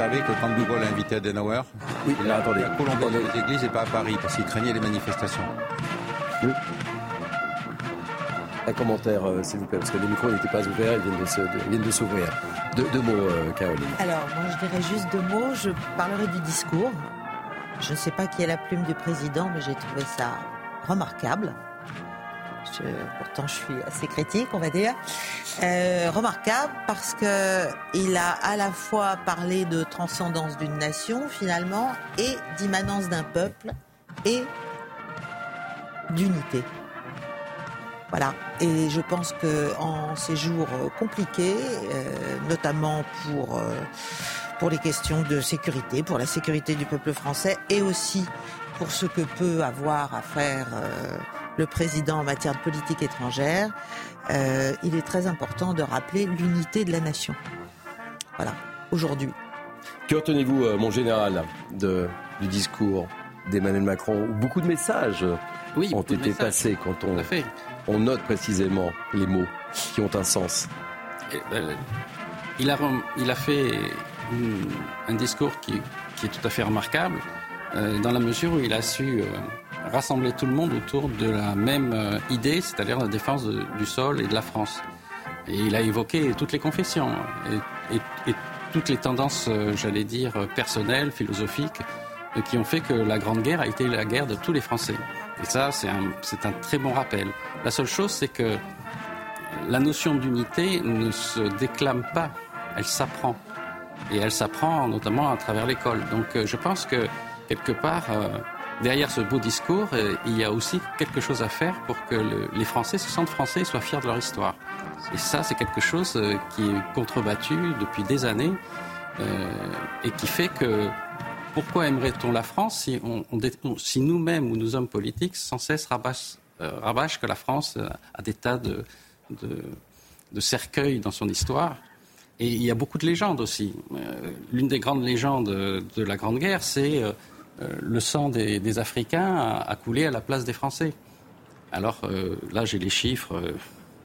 Savez que quand De Gaulle a invité Adenauer, oui, il a attendez, à Colombie les églises et pas à Paris, parce qu'il craignait les manifestations. Un commentaire, euh, s'il vous plaît, parce que les micros n'étaient pas ouverts, ils viennent de s'ouvrir. Deux, deux, mots, euh, Caroline. Alors, moi, je dirais juste deux mots. Je parlerai du discours. Je ne sais pas qui est la plume du président, mais j'ai trouvé ça remarquable. pourtant, je suis assez critique, on va dire. Euh, remarquable parce que il a à la fois parlé de transcendance d'une nation finalement et d'immanence d'un peuple et d'unité. Voilà. Et je pense que en ces jours compliqués, euh, notamment pour euh, pour les questions de sécurité, pour la sécurité du peuple français et aussi pour ce que peut avoir à faire le président en matière de politique étrangère, euh, il est très important de rappeler l'unité de la nation. Voilà, aujourd'hui. Que retenez-vous, euh, mon général, de, du discours d'Emmanuel Macron Beaucoup de messages ont été passés quand on, on note précisément les mots qui ont un sens. Ben, il, a, il a fait un discours qui, qui, est tout à fait remarquable, euh, dans la mesure où il a su rassembler tout le monde autour de la même euh, idée, c'est-à-dire la défense du sol et de la France. Et il a évoqué toutes les confessions et, toutes les tendances, euh, j'allais dire, personnelles, philosophiques, euh, qui ont fait que la Grande Guerre a été la guerre de tous les Français. Et ça, c'est un, un très bon rappel. La seule chose, c'est que la notion d'unité ne se déclame pas, elle s'apprend. Et elle s'apprend notamment à travers l'école. Donc je pense que, quelque part, derrière ce beau discours, euh, il y a aussi quelque chose à faire pour que les Français se sentent français et soient fiers de leur histoire. Et ça, c'est quelque chose euh, qui est contrebattu depuis des années et qui fait que pourquoi aimerait-on la France si, nous-mêmes ou nos hommes politiques sans cesse rabâchent, que la France a des tas de, cercueils dans son histoire? Et il y a beaucoup de légendes aussi. Euh, l'une des grandes légendes de la Grande Guerre, c'est euh, euh, le sang des, Africains a, coulé à la place des Français. Alors là, j'ai les chiffres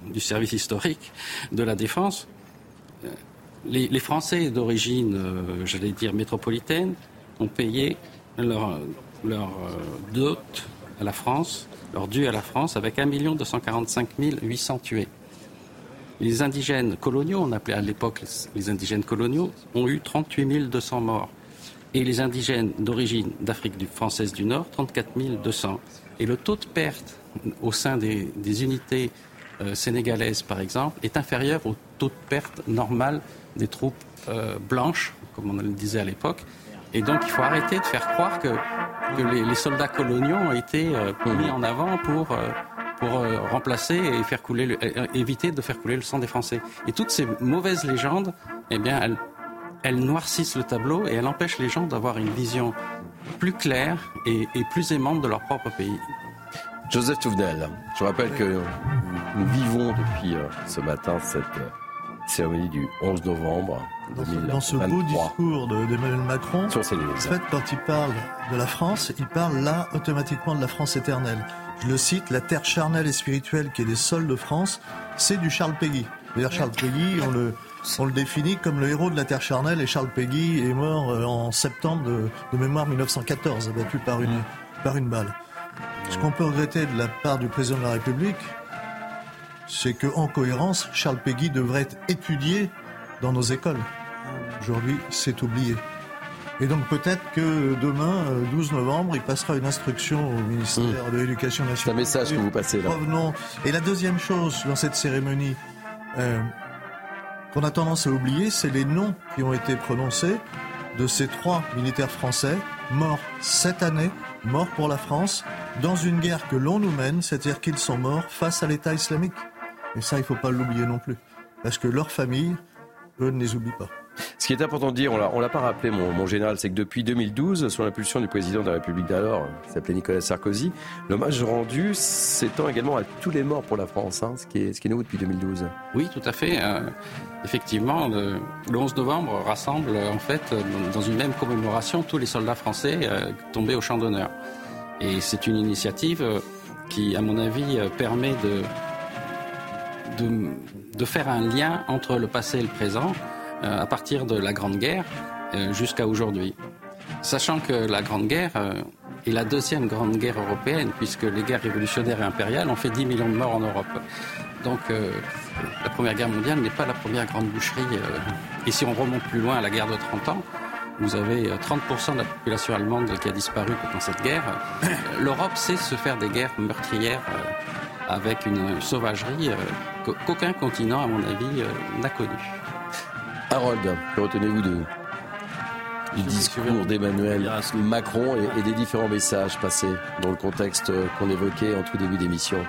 du service historique de la défense. Les, Français d'origine, j'allais dire métropolitaine, ont payé leur, leur dot à la France, leur dû à la France, avec 1 245 800 tués. Les indigènes coloniaux, on appelait à l'époque les indigènes coloniaux, ont eu 38 200 morts. Et les indigènes d'origine d'Afrique française du Nord, 34 200. Et le taux de perte au sein des, unités euh, sénégalaises, par exemple, est inférieur au taux de perte normal des troupes euh, blanches, comme on le disait à l'époque. Et donc, il faut arrêter de faire croire que, les, soldats coloniaux ont été euh, mis en avant pour pour euh, remplacer et faire couler euh, éviter de faire couler le sang des Français. Et toutes ces mauvaises légendes, eh bien, elles, elles noircissent le tableau et elles empêchent les gens d'avoir une vision plus claire et, plus aimante de leur propre pays. Joseph Touvenel, je rappelle que nous vivons depuis euh, ce matin cette cérémonie du 11 novembre dans ce, beau discours d'Emmanuel Macron, en fait, quand il parle de la France, il parle là automatiquement de la France éternelle. Je le cite, la terre charnelle et spirituelle qui est des sols de France, c'est du Charles Péguy. D'ailleurs, Charles Péguy, on le, on le définit comme le héros de la terre charnelle et Charles Péguy est mort euh, en septembre de, mémoire 1914, abattu par une, par une balle. Ce qu'on peut regretter de la part du président de la République, c'est qu'en cohérence, Charles Péguy devrait être étudié dans nos écoles. Aujourd'hui, c'est oublié. Et donc peut-être que demain, 12 euh, novembre, il passera une instruction au ministère mmh. de l'Éducation nationale. C'est un message que vous passez là. Et la deuxième chose dans cette cérémonie euh, qu'on a tendance à oublier, c'est les noms qui ont été prononcés de ces trois militaires français morts cette année, morts pour la France, dans une guerre que l'on nous mène, c'est-à-dire qu'ils sont morts face à l'État islamique. Et ça, il ne faut pas l'oublier non plus. Parce que leurs familles, eux, ne les oublient pas. Ce qui est important de dire, on ne l'a pas rappelé, mon, général, c'est que depuis 2012, sous l'impulsion du président de la République d'alors, qui s'appelait Nicolas Sarkozy, l'hommage rendu s'étend également à tous les morts pour la France, hein, ce, qui est, nouveau depuis 2012. Oui, tout à fait. Euh, effectivement, le, 11 novembre rassemble en fait dans une même commémoration tous les soldats français euh, tombés au champ d'honneur. Et c'est une initiative euh, qui, à mon avis, permet de, de, faire un lien entre le passé et le présent à partir de la Grande Guerre euh, jusqu'à aujourd'hui. Sachant que la Grande Guerre euh, est la deuxième grande guerre européenne, puisque les guerres révolutionnaires et impériales ont fait 10 millions de morts en Europe. Donc la Première Guerre mondiale n'est pas la première grande boucherie. et si on remonte plus loin à la guerre de 30 ans, vous avez 30% de la population allemande qui a disparu pendant cette guerre. L'Europe sait se faire des guerres meurtrières avec une sauvagerie qu'aucun continent, à mon avis, n'a connue. Harold, que retenez-vous de, du discours d'Emmanuel Macron et, des différents messages passés dans le contexte qu'on évoquait en tout début d'émission?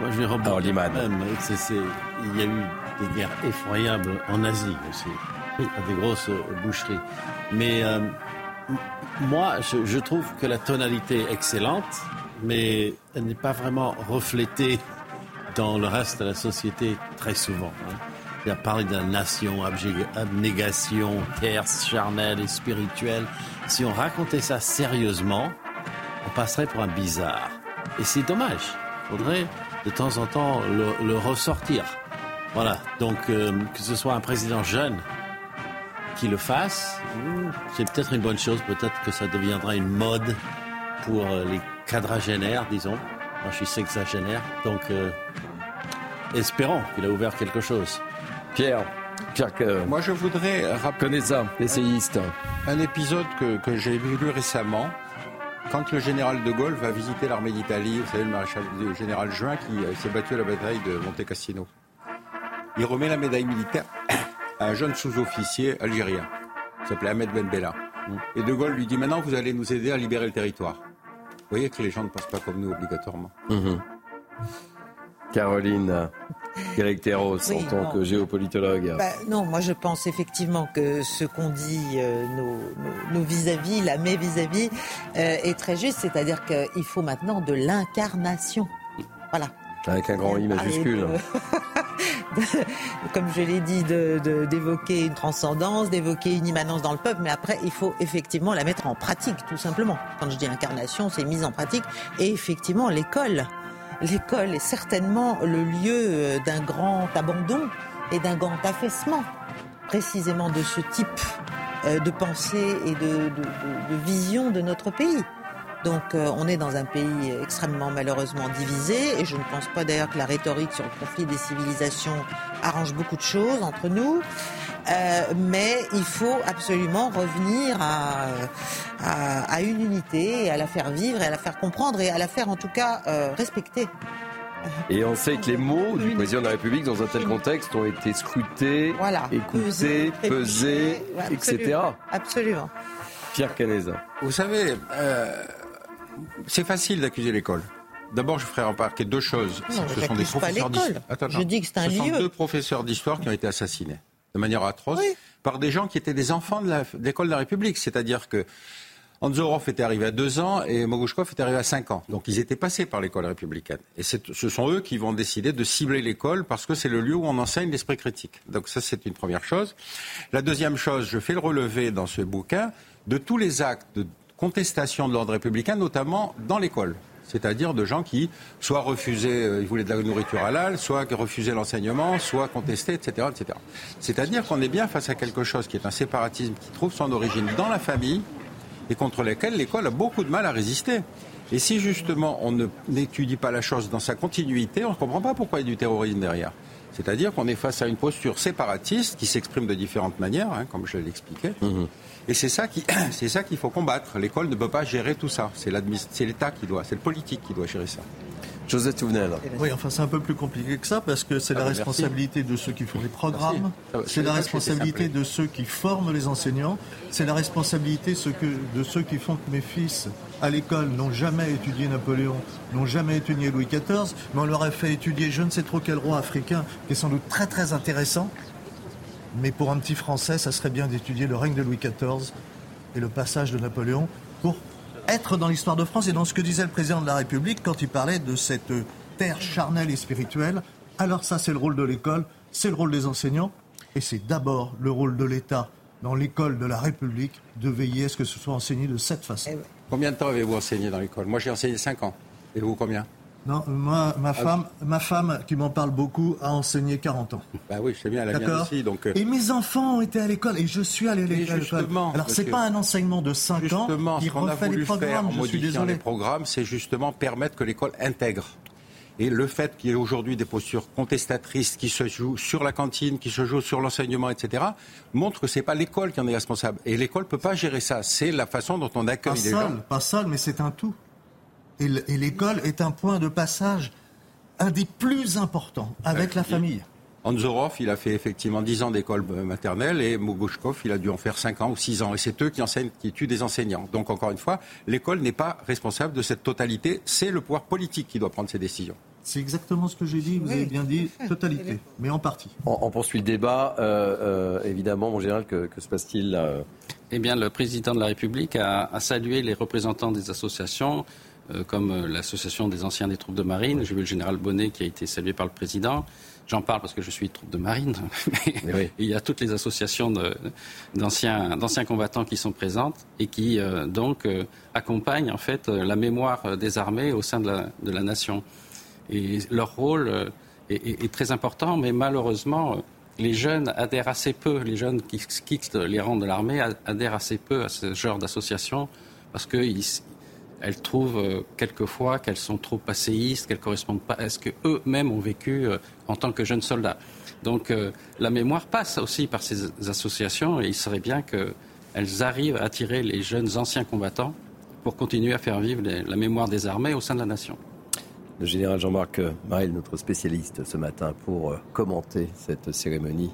Moi, je vais rebondir même. il y a eu des guerres effroyables en Asie aussi, des grosses boucheries. Mais euh, moi, je, trouve que la tonalité est excellente, mais elle n'est pas vraiment reflétée dans le reste de la société très souvent. Hein. Il a parlé de la nation, abnégation, terre charnelle et spirituelle. Si on racontait ça sérieusement, on passerait pour un bizarre. Et c'est dommage. Il faudrait de temps en temps le, ressortir. Voilà. Donc, euh, que ce soit un président jeune qui le fasse, c'est peut-être une bonne chose. Peut-être que ça deviendra une mode pour euh, les quadragénaires, disons. Moi, je suis sexagénaire. Donc, euh, espérons qu'il a ouvert quelque chose. Pierre, Pierre que Moi, je voudrais rappeler ça, l'essayiste. Un épisode que, j'ai vu récemment, quand le général de Gaulle va visiter l'armée d'Italie, vous savez, le maréchal le général Juin qui euh, s'est battu à la bataille de Monte Cassino. Il remet la médaille militaire à un jeune sous-officier algérien, qui s'appelait Ahmed Ben Bella. Et De Gaulle lui dit maintenant, vous allez nous aider à libérer le territoire. Vous voyez que les gens ne pensent pas comme nous obligatoirement. Mhm. Caroline Guérecteros, en tant que géopolitologue. Bah, non, moi je pense effectivement que ce qu'on dit euh, nos vis-à-vis, la mes vis-à-vis, euh, est très juste, c'est-à-dire qu'il faut maintenant de l'incarnation. Voilà. Avec un grand I majuscule. comme je l'ai dit, d'évoquer une transcendance, d'évoquer une immanence dans le peuple, mais après, il faut effectivement la mettre en pratique, tout simplement. Quand je dis incarnation, c'est mise en pratique. Et effectivement, l'école. L'école est certainement le lieu euh, d'un grand abandon et d'un grand affaissement, précisément de ce type euh, de pensée et de, de vision de notre pays. Donc euh, on est dans un pays extrêmement malheureusement divisé et je ne pense pas d'ailleurs que la rhétorique sur le conflit des civilisations arrange beaucoup de choses entre nous. Euh, mais il faut absolument revenir à, à, une unité et à la faire vivre et à la faire comprendre et à la faire en tout cas euh, respecter. Et on sait que les mots du président de la République dans un tel contexte ont été scrutés, écoutés, pesés, etc. Absolument. Pierre Caneza. Vous savez, c'est facile d'accuser l'école. D'abord, je ferai remarquer deux choses. ce sont des professeurs d'histoire. Je dis que c'est un ce sont deux professeurs d'histoire qui ont été assassinés de manière atroce par des gens qui étaient des enfants de l'école de, la République. C'est-à-dire que Anzorov était arrivé à deux ans et Mogushkov était arrivé à cinq ans. Donc ils étaient passés par l'école républicaine. Et ce sont eux qui vont décider de cibler l'école parce que c'est le lieu où on enseigne l'esprit critique. Donc ça, c'est une première chose. La deuxième chose, je fais le relevé dans ce bouquin de tous les actes de contestation de l'ordre républicain, notamment dans l'école. C'est-à-dire de gens qui soit refusaient, euh, ils voulaient de la nourriture halal, soit refusaient l'enseignement, soit contestaient, etc. etc. C'est-à-dire qu'on est bien face à quelque chose qui est un séparatisme qui trouve son origine dans la famille et contre lequel l'école a beaucoup de mal à résister. Et si justement on n'étudie pas la chose dans sa continuité, on ne comprend pas pourquoi il y a du terrorisme derrière. C'est-à-dire qu'on est face à une posture séparatiste qui s'exprime de différentes manières, hein, comme je l'expliquais. Et c'est ça qui, c'est ça qu'il faut combattre. L'école ne peut pas gérer tout ça. C'est l'État qui doit, c'est le politique qui doit gérer ça. Joseph Touvenel. Oui, enfin c'est un peu plus compliqué que ça parce que c'est la ah, responsabilité de ceux qui font les programmes, c'est la responsabilité de ceux qui forment les enseignants, c'est la responsabilité de ceux qui font que mes fils à l'école n'ont jamais étudié Napoléon, n'ont jamais étudié Louis XIV, mais on leur a fait étudier je ne sais trop quel roi africain qui est sans doute très très intéressant mais pour un petit Français, ça serait bien d'étudier le règne de Louis XIV et le passage de Napoléon pour être dans l'histoire de France et dans ce que disait le président de la République quand il parlait de cette terre charnelle et spirituelle. Alors ça, c'est le rôle de l'école, c'est le rôle des enseignants, et c'est d'abord le rôle de l'État dans l'école de la République de veiller à ce que ce soit enseigné de cette façon. Eh combien de temps avez-vous enseigné dans l'école? Moi, j'ai enseigné 5 ans. Et vous, combien? Non, moi, ma femme, ma femme, qui m'en parle beaucoup, a enseigné 40 ans. Bah oui, je sais bien, la mienne aussi. Donc... Euh, et mes enfants ont été à l'école, et je suis allé à l'école. Alors, c'est pas un enseignement de 5 ans qui refait les programmes, je suis désolé. les programmes, c'est justement permettre que l'école intègre. Et le fait qu'il y ait aujourd'hui des postures contestatrices qui se jouent sur la cantine, qui se jouent sur l'enseignement, etc., montre que ce n'est pas l'école qui en est responsable. Et l'école ne peut pas gérer ça. C'est la façon dont on accueille les gens. Pas seul, mais c'est un tout. Et l'école est un point de passage, un des plus importants, avec la famille. Anzorov, il a fait effectivement 10 ans d'école maternelle et Mogushkov, il a dû en faire 5 ans ou 6 ans. Et c'est eux qui enseignent, qui tuent des enseignants. Donc encore une fois, l'école n'est pas responsable de cette totalité. C'est le pouvoir politique qui doit prendre ces décisions. C'est exactement ce que j'ai dit, vous avez bien dit, totalité, mais en partie. On, poursuit le débat. Euh, euh, évidemment, mon général, que, se passe-t-il euh Eh bien, le président de la République a, a salué les représentants des associations euh, comme euh, l'association des anciens des troupes de marine. J'ai vu le général Bonnet qui a été salué par le président. J'en parle parce que je suis troupe de marine. Il y a toutes les associations d'anciens combattants qui sont présentes et qui euh, donc accompagnent en fait la mémoire des armées au sein de la, nation. Et leur rôle est, très important, mais malheureusement, les jeunes adhèrent assez peu, les jeunes qui quittent les rangs de l'armée adhèrent assez peu à ce genre d'association parce qu'ils elles trouvent euh, quelquefois qu'elles sont trop passéistes, qu'elles correspondent pas à ce qu'eux-mêmes ont vécu euh, en tant que jeunes soldats. Donc euh, la mémoire passe aussi par ces associations et il serait bien qu'elles arrivent à attirer les jeunes anciens combattants pour continuer à faire vivre la mémoire des armées au sein de la nation. Le général Jean-Marc Marel, notre spécialiste ce matin, pour commenter cette cérémonie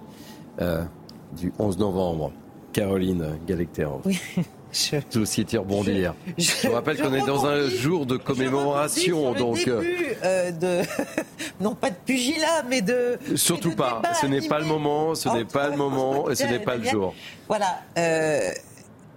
du 11 novembre. Caroline Galecteros. Oui. Vous aussi rebondir. Je, rappelle qu'on est dans un jour de commémoration, donc. Euh, de, non pas de pugilat, mais de. Surtout pas. Ce n'est pas le moment. Ce n'est pas le moment et ce n'est pas le jour. Voilà. Euh,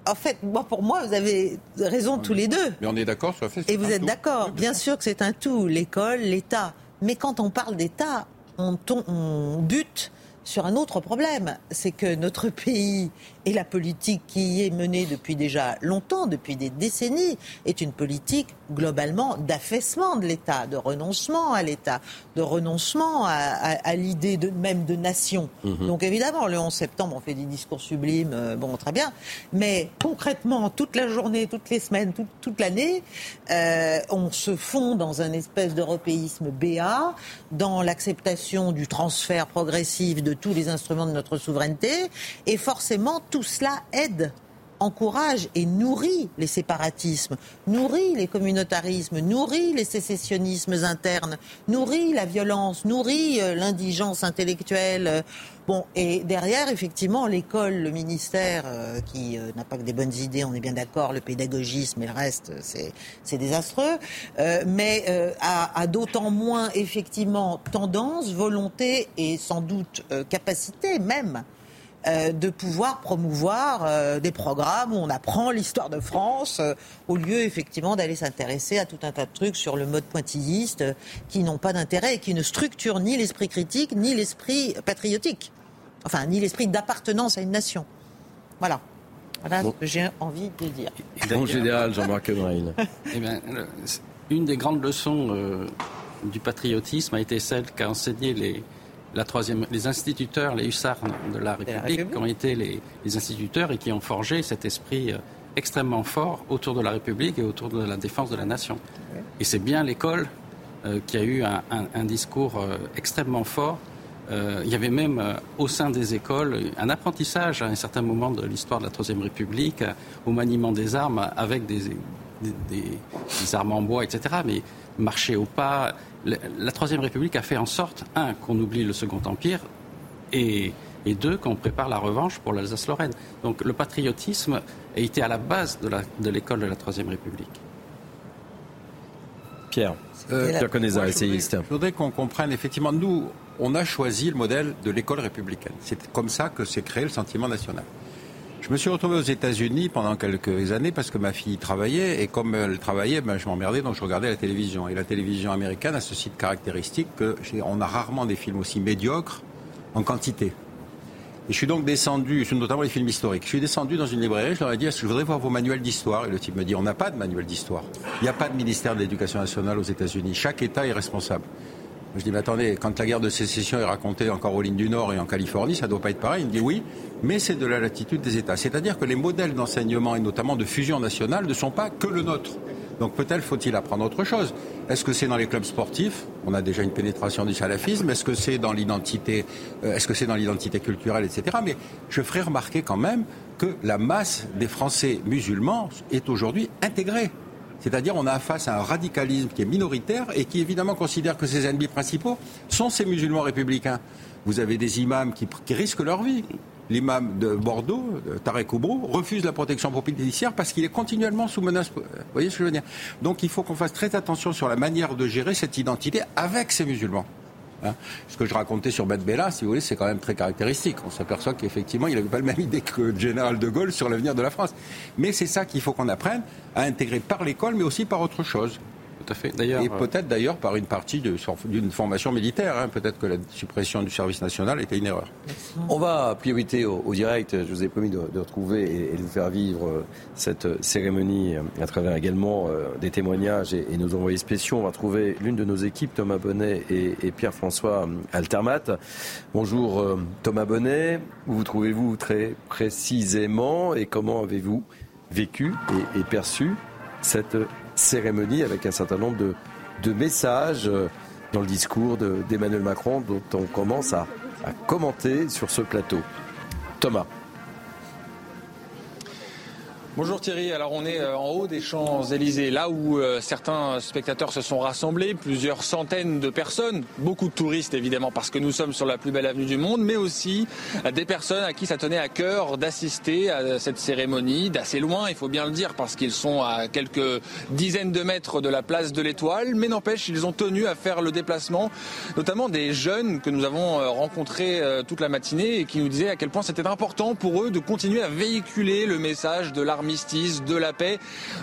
en fait, moi, pour moi, vous avez raison tous les deux. Mais on est d'accord sur le fait. Et vous êtes d'accord. Bien sûr que c'est un tout. L'école, l'État. Mais quand on parle d'État, on, on bute sur un autre problème, c'est que notre pays et la politique qui y est menée depuis déjà longtemps, depuis des décennies, est une politique globalement d'affaissement de l'État, de renoncement à l'État, de renoncement à, l'idée de, même de nation. Mhm. Donc évidemment, le 11 septembre, on fait des discours sublimes, euh, bon, très bien, mais concrètement, toute la journée, toutes les semaines, toute l'année, euh, on se fond dans un espèce d'européisme béat, dans l'acceptation du transfert progressif de tous les instruments de notre souveraineté. Et forcément, tout cela aide encourage et nourrit les séparatismes, nourrit les communautarismes, nourrit les sécessionnismes internes, nourrit la violence, nourrit euh, l'indigence intellectuelle. Bon, et derrière, effectivement, l'école, le ministère, euh, qui euh, n'a pas que des bonnes idées, on est bien d'accord, le pédagogisme et le reste, c'est désastreux, mais a, a d'autant moins, effectivement, tendance, volonté et sans doute capacité même euh, de pouvoir promouvoir euh, des programmes où on apprend l'histoire de France, euh, au lieu effectivement d'aller s'intéresser à tout un tas de trucs sur le mode pointilliste qui n'ont pas d'intérêt et qui ne structurent ni l'esprit critique, ni l'esprit patriotique, enfin, ni l'esprit d'appartenance à une nation. Voilà. Voilà ce que j'ai envie de dire. En général, Jean-Marc eh bien, une des grandes leçons du patriotisme a été celle qu'a enseigné les, la troisième, les instituteurs, les hussards de la République, qui ont été les, instituteurs et qui ont forgé cet esprit euh, extrêmement fort autour de la République et autour de la défense de la nation. Et c'est bien l'école euh, qui a eu un, discours euh, extrêmement fort. il y avait même au sein des écoles un apprentissage à un certain moment de l'histoire de la Troisième République au maniement des armes avec des, des armes en bois, etc. Mais marcher au pas, la Troisième République a fait en sorte, un, qu'on oublie le Second Empire, et, deux, qu'on prépare la revanche pour l'Alsace-Lorraine. Donc le patriotisme a été à la base de l'école de, la Troisième République. Pierre, euh, Pierre Connaisard, essayiste. Je voudrais qu'on comprenne, effectivement, nous, on a choisi le modèle de l'école républicaine. C'est comme ça que s'est créé le sentiment national. Je me suis retrouvé aux États-Unis pendant quelques années parce que ma fille travaillait et comme elle travaillait, ben, je m'emmerdais donc je regardais la télévision. Et la télévision américaine a ceci de caractéristique qu'on a rarement des films aussi médiocres en quantité. Et je suis donc descendu, notamment les films historiques, je suis descendu dans une librairie, je leur ai dit, est-ce que je voudrais voir vos manuels d'histoire? Et le type me dit, on n'a pas de manuel d'histoire. Il n'y a pas de ministère de l'Éducation nationale aux États-Unis. Chaque État est responsable. Je dis, mais attendez, quand la guerre de sécession est racontée en Caroline du Nord et en Californie, ça ne doit pas être pareil. Il me dit oui, mais c'est de la latitude des États. C'est-à-dire que les modèles d'enseignement et notamment de fusion nationale ne sont pas que le nôtre. Donc peut-être faut-il apprendre autre chose. Est-ce que c'est dans les clubs sportifs? On a déjà une pénétration du salafisme. Est-ce que c'est dans l'identité euh, Est-ce que c'est dans l'identité culturelle, etc. Mais je ferai remarquer quand même que la masse des Français musulmans est aujourd'hui intégrée. C'est-à-dire on a face à un radicalisme qui est minoritaire et qui évidemment considère que ses ennemis principaux sont ces musulmans républicains. Vous avez des imams qui, risquent leur vie. L'imam de Bordeaux, Tarek Oubro, refuse la protection judiciaire parce qu'il est continuellement sous menace. Vous voyez ce que je veux dire? Donc il faut qu'on fasse très attention sur la manière de gérer cette identité avec ces musulmans. Hein. Ce que je racontais sur Beth Bella, si vous voulez, c'est quand même très caractéristique. On s'aperçoit qu'effectivement, il n'avait pas la même idée que le général de Gaulle sur l'avenir de la France. Mais c'est ça qu'il faut qu'on apprenne à intégrer par l'école, mais aussi par autre chose fait. D'ailleurs, et euh, peut-être d'ailleurs par une partie d'une formation militaire. Hein. Peut-être que la suppression du service national était une erreur. On va priorité au, direct. Je vous ai promis de, retrouver et, de vous faire vivre euh, cette euh, cérémonie à travers également des témoignages et, nos envoyés spéciaux. On va trouver l'une de nos équipes, Thomas Bonnet et, Pierre-François Altermat. Bonjour Thomas Bonnet. Où vous trouvez-vous très précisément et comment avez-vous vécu et perçu cette cérémonie avec un certain nombre de, messages euh, dans le discours d'Emmanuel Macron dont on commence à, commenter sur ce plateau. Thomas. Bonjour Thierry, alors on est euh, en haut des Champs-Élysées, là où euh, certains spectateurs se sont rassemblés, plusieurs centaines de personnes, beaucoup de touristes évidemment parce que nous sommes sur la plus belle avenue du monde, mais aussi euh, des personnes à qui ça tenait à cœur d'assister à cette cérémonie d'assez loin, il faut bien le dire, parce qu'ils sont à quelques dizaines de mètres de la place de l'Étoile, mais n'empêche, ils ont tenu à faire le déplacement, notamment des jeunes que nous avons rencontrés toute la matinée et qui nous disaient à quel point c'était important pour eux de continuer à véhiculer le message de l'armée de la paix,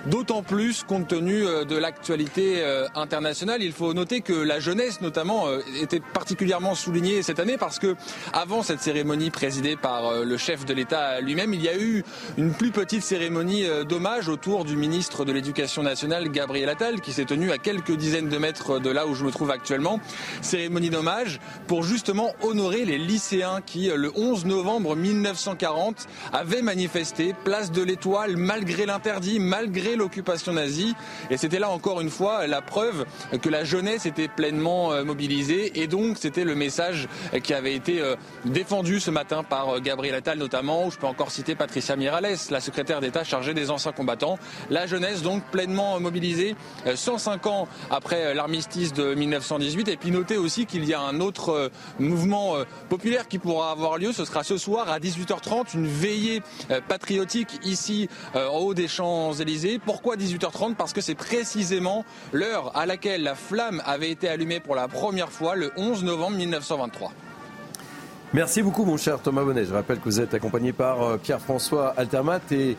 d'autant plus compte tenu euh, de l'actualité euh, internationale. Il faut noter que la jeunesse, notamment, euh, était particulièrement soulignée cette année parce que avant cette cérémonie présidée par le chef de l'État lui-même, il y a eu une plus petite cérémonie d'hommage autour du ministre de l'Éducation nationale, Gabriel Attal, qui s'est tenu à quelques dizaines de mètres de là où je me trouve actuellement. Cérémonie d'hommage pour justement honorer les lycéens qui, le 11 novembre 1940, avaient manifesté place de l'Étoile malgré l'interdit, malgré l'occupation nazie. Et c'était là encore une fois la preuve que la jeunesse était pleinement euh, mobilisée. Et donc c'était le message qui avait été euh, défendu ce matin par euh, Gabriel Attal notamment. Je peux encore citer Patricia Mirales, la secrétaire d'État chargée des anciens combattants. La jeunesse donc pleinement mobilisée 105 ans après l'armistice de 1918. Et puis notez aussi qu'il y a un autre mouvement populaire qui pourra avoir lieu. Ce sera ce soir à 18h30, une veillée patriotique ici en haut des Champs-Élysées. Pourquoi 18h30 Parce que c'est précisément l'heure à laquelle la flamme avait été allumée pour la première fois le 11 novembre 1923. Merci beaucoup, mon cher Thomas Bonnet. Je rappelle que vous êtes accompagné par euh, Pierre-François Altermat et,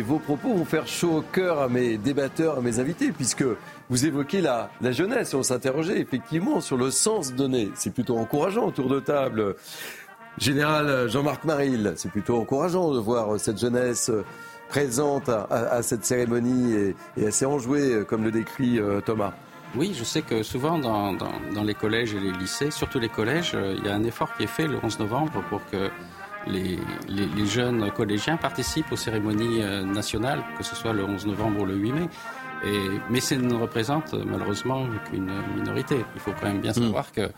vos propos vont faire chaud au cœur à mes débatteurs, à mes invités, puisque vous évoquez la, jeunesse et on s'interrogeait effectivement sur le sens donné. C'est plutôt encourageant autour de table. Général Jean-Marc Maril, c'est plutôt encourageant de voir cette jeunesse présente à, cette cérémonie et, assez enjouée, euh, comme le décrit euh, Thomas. Oui, je sais que souvent dans, les collèges et les lycées, surtout les collèges, euh, il y a un effort qui est fait le 11 novembre pour que les, jeunes collégiens participent aux cérémonies nationales, que ce soit le 11 novembre ou le 8 mai. Et, mais ça ne représente malheureusement qu'une minorité. Il faut quand même bien hmm. savoir que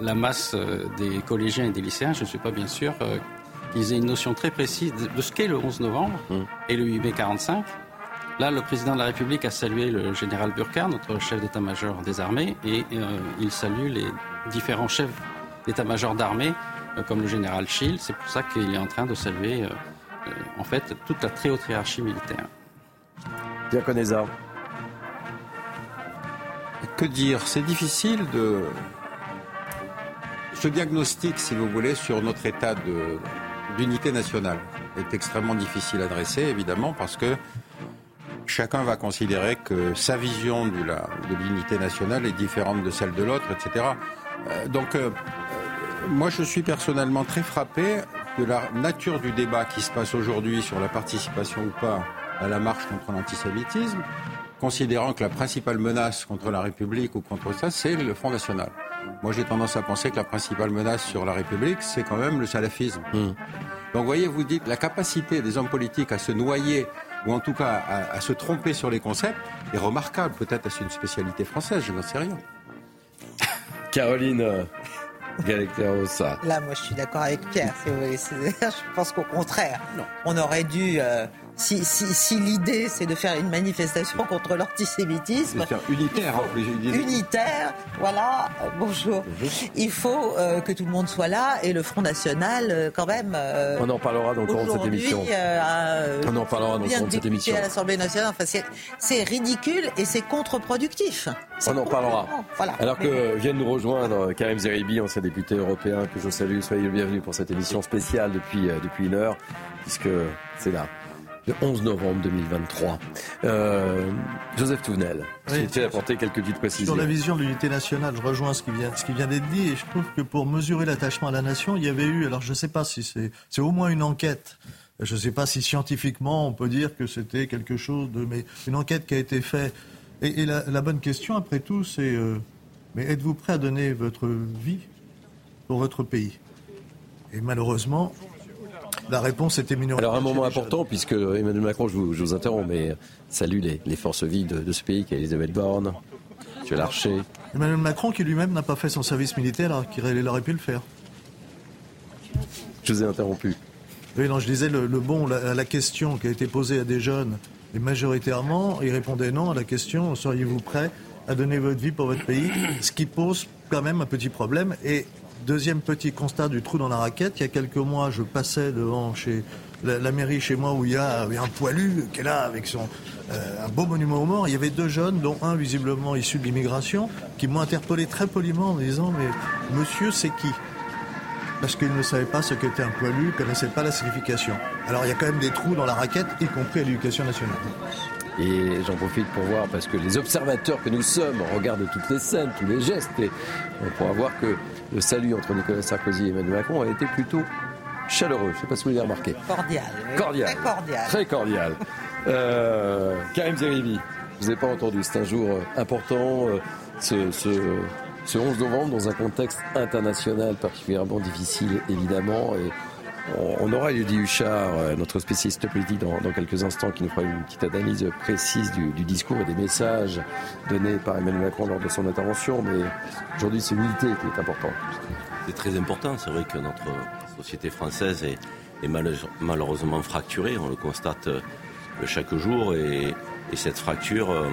la masse des collégiens et des lycéens, je ne suis pas bien sûr qu'ils aient une notion très précise de ce qu'est le 11 novembre mmh. et le 8 mai 45. Là, le président de la République a salué le général Burkhardt, notre chef d'état-major des armées, et euh, il salue les différents chefs d'état-major d'armée, euh, comme le général Schill. C'est pour ça qu'il est en train de saluer, euh, en fait, toute la très haute hiérarchie militaire. Diaconesa. Que dire? C'est difficile de. Ce diagnostic, si vous voulez, sur notre état de, d'unité nationale est extrêmement difficile à dresser, évidemment, parce que chacun va considérer que sa vision de l'unité nationale est différente de celle de l'autre, etc. Euh, donc, euh, euh, moi, je suis personnellement très frappé de la nature du débat qui se passe aujourd'hui sur la participation ou pas à la marche contre l'antisémitisme, considérant que la principale menace contre la République ou contre ça, c'est le Front National. Moi, j'ai tendance à penser que la principale menace sur la République, c'est quand même le salafisme. Hmm. Donc, vous voyez, vous dites la capacité des hommes politiques à se noyer ou en tout cas à, se tromper sur les concepts est remarquable. Peut-être est-ce une spécialité française, je n'en sais rien. Caroline. ça. Là, moi, je suis d'accord avec Pierre. Je pense qu'au contraire, on aurait dû euh, si, si, l'idée c'est de faire une manifestation contre l'antisémitisme. unitaire plus. Unitaire, voilà, euh, bonjour. Il faut euh, que tout le monde soit là et le Front National, euh, quand même. On en parlera dans le cours de cette émission. On en parlera dans le cours de cette émission. à l'Assemblée nationale, enfin, c'est ridicule et c'est contre-productif. On en parlera. Voilà. Alors que viennent nous rejoindre Karim Zeribi, ancien député européen, que je salue. Soyez le bienvenu pour cette émission spéciale depuis, depuis une heure, puisque c'est là le 11 novembre 2023. Euh, Joseph Tounel, oui, tu apporter quelques petites précisions. Sur la vision de l'unité nationale, je rejoins ce qui vient, ce qui vient d'être dit et je trouve que pour mesurer l'attachement à la nation, il y avait eu, alors je ne sais pas si c'est, c'est au moins une enquête. Je ne sais pas si scientifiquement on peut dire que c'était quelque chose de, mais une enquête qui a été faite. Et, la, bonne question après tout, c'est, euh, mais êtes-vous prêt à donner votre vie pour votre pays? Et malheureusement, la réponse était minoritaire. Alors un moment important, puisque Emmanuel Macron, je vous, interromps, mais salue les, forces vives de, ce pays, qui est Elisabeth Borne, M. Larcher. Emmanuel Macron qui lui-même n'a pas fait son service militaire alors qu'il aurait pu le faire. Je vous ai interrompu. Oui, non, je disais le, bon, la, la, question qui a été posée à des jeunes, et majoritairement, ils répondaient non à la question seriez-vous prêt à donner votre vie pour votre pays Ce qui pose quand même un petit problème. Et deuxième petit constat du trou dans la raquette, il y a quelques mois, je passais devant chez la, mairie chez moi où il y a un poilu qui est là avec son euh, un beau monument aux morts. Il y avait deux jeunes, dont un visiblement issu de l'immigration, qui m'ont interpellé très poliment en me disant mais monsieur c'est qui? Parce qu'ils ne savaient pas ce qu'était un poilu, ne connaissaient pas la signification. Alors il y a quand même des trous dans la raquette, y compris à l'éducation nationale. Et j'en profite pour voir, parce que les observateurs que nous sommes regardent toutes les scènes, tous les gestes, et on pourra voir que le salut entre Nicolas Sarkozy et Emmanuel Macron a été plutôt chaleureux. Je ne sais pas si vous l'avez remarqué. Cordial. Cordial. Très cordial. Très cordial. Euh, Karim Zeribi, vous n'avez pas entendu, c'est un jour euh, important, euh, ce, ce, 11 novembre, dans un contexte international particulièrement difficile, évidemment. Et on, aura Yudi Huchard, notre spécialiste politique, dans, quelques instants, qui nous fera une petite analyse précise du, discours et des messages donnés par Emmanuel Macron lors de son intervention. Mais aujourd'hui, c'est l'unité qui est importante. C'est très important. C'est vrai que notre société française est, malheureusement fracturée. On le constate euh, chaque jour. Et, cette fracture, euh,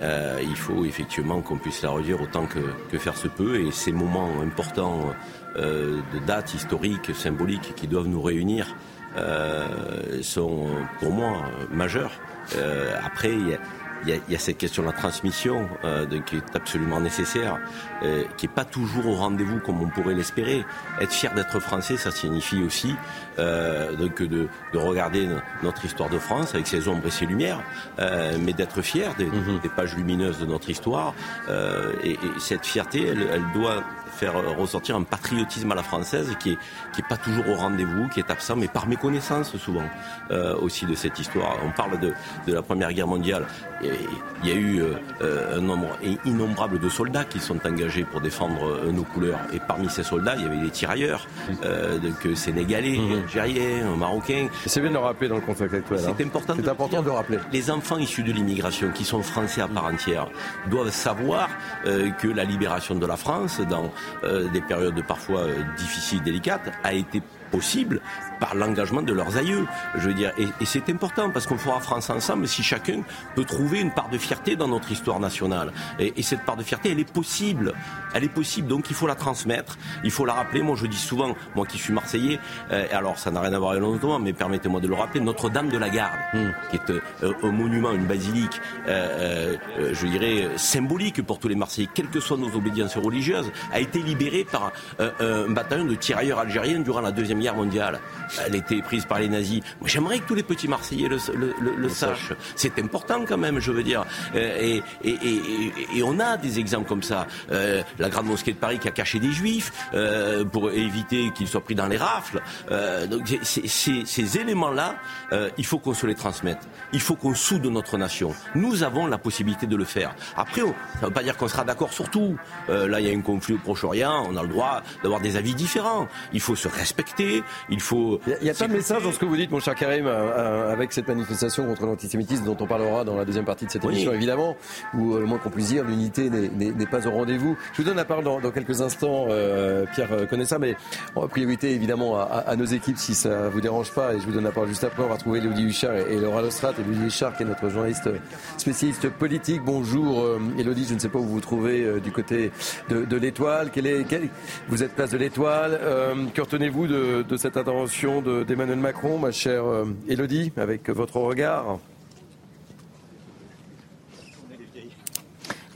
euh, il faut effectivement qu'on puisse la redire autant que, faire se peut. Et ces moments importants de dates historiques, symboliques qui doivent nous réunir sont pour moi majeurs. après, il il y, a, cette question de la transmission euh, qui est absolument nécessaire, euh, qui n'est pas toujours au rendez-vous comme on pourrait l'espérer. Être fier d'être français, ça signifie aussi euh, donc de, de, regarder notre histoire de France avec ses ombres et ses lumières, euh, mais d'être fier des, mhm. des, pages lumineuses de notre histoire. Euh, et, et, cette fierté, elle, elle doit faire ressortir un patriotisme à la française qui est, pas toujours au rendez-vous, qui est absent, mais par méconnaissance souvent euh, aussi de cette histoire. On parle de la Première Guerre mondiale. Il y a eu euh, un nombre innombrable de soldats qui sont engagés pour défendre euh, nos couleurs. Et parmi ces soldats, il y avait des tirailleurs, euh, donc sénégalais, mmh. algériens, marocains. C'est bien de le rappeler dans le contexte actuel. C'est hein. important, de, important de le rappeler. Les enfants issus de l'immigration, qui sont français à part entière, doivent savoir euh, que la libération de la France, dans euh, des périodes parfois euh, difficiles, délicates, a été possible par l'engagement de leurs aïeux. Je veux dire, et, c'est important parce qu'on fera France ensemble si chacun peut trouver une part de fierté dans notre histoire nationale. Et, cette part de fierté, elle est possible. Elle est possible. Donc il faut la transmettre, il faut la rappeler. Moi, je dis souvent, moi qui suis Marseillais, euh, alors ça n'a rien à voir avec le mais permettez-moi de le rappeler, Notre-Dame de la Garde, hmm. qui est euh, un monument, une basilique, euh, je dirais symbolique pour tous les Marseillais, quelles que soient nos obédiences religieuses, a été libérée par un bataillon de tirailleurs algériens durant la deuxième Guerre mondiale elle était prise par les nazis. Moi, j'aimerais que tous les petits Marseillais le, sachent. C'est important quand même, je veux dire. Euh, et, on a des exemples comme ça. Euh, la grande mosquée de Paris qui a caché des juifs euh, pour éviter qu'ils soient pris dans les rafles. donc, ces éléments-là, il faut qu'on se les transmette. Il faut qu'on soude notre nation. Nous avons la possibilité de le faire. Après, ça ne veut pas dire qu'on sera d'accord sur tout. là, il y a un conflit au Proche-Orient. On a le droit d'avoir des avis différents. Il faut se respecter. Il faut il y a, pas de message dans ce que vous dites, mon cher Karim, euh, euh, avec cette manifestation contre l'antisémitisme dont on parlera dans la deuxième partie de cette émission, évidemment, où euh, le moins qu'on puisse dire, l'unité n'est pas au rendez-vous. Je vous donne la parole dans, quelques instants, Pierre connaît ça, mais en priorité évidemment à, nos équipes si ça vous dérange pas, et je vous donne la parole juste après. On va retrouver Elodie Huchard et, Laura Lostrat. Elodie Huchard qui est notre journaliste spécialiste politique. Bonjour Elodie, je ne sais pas où vous vous trouvez du côté de, l'étoile. vous êtes place de l'étoile. que retenez-vous de, de cette intervention d'Emmanuel Macron, ma chère Elodie, euh, avec votre regard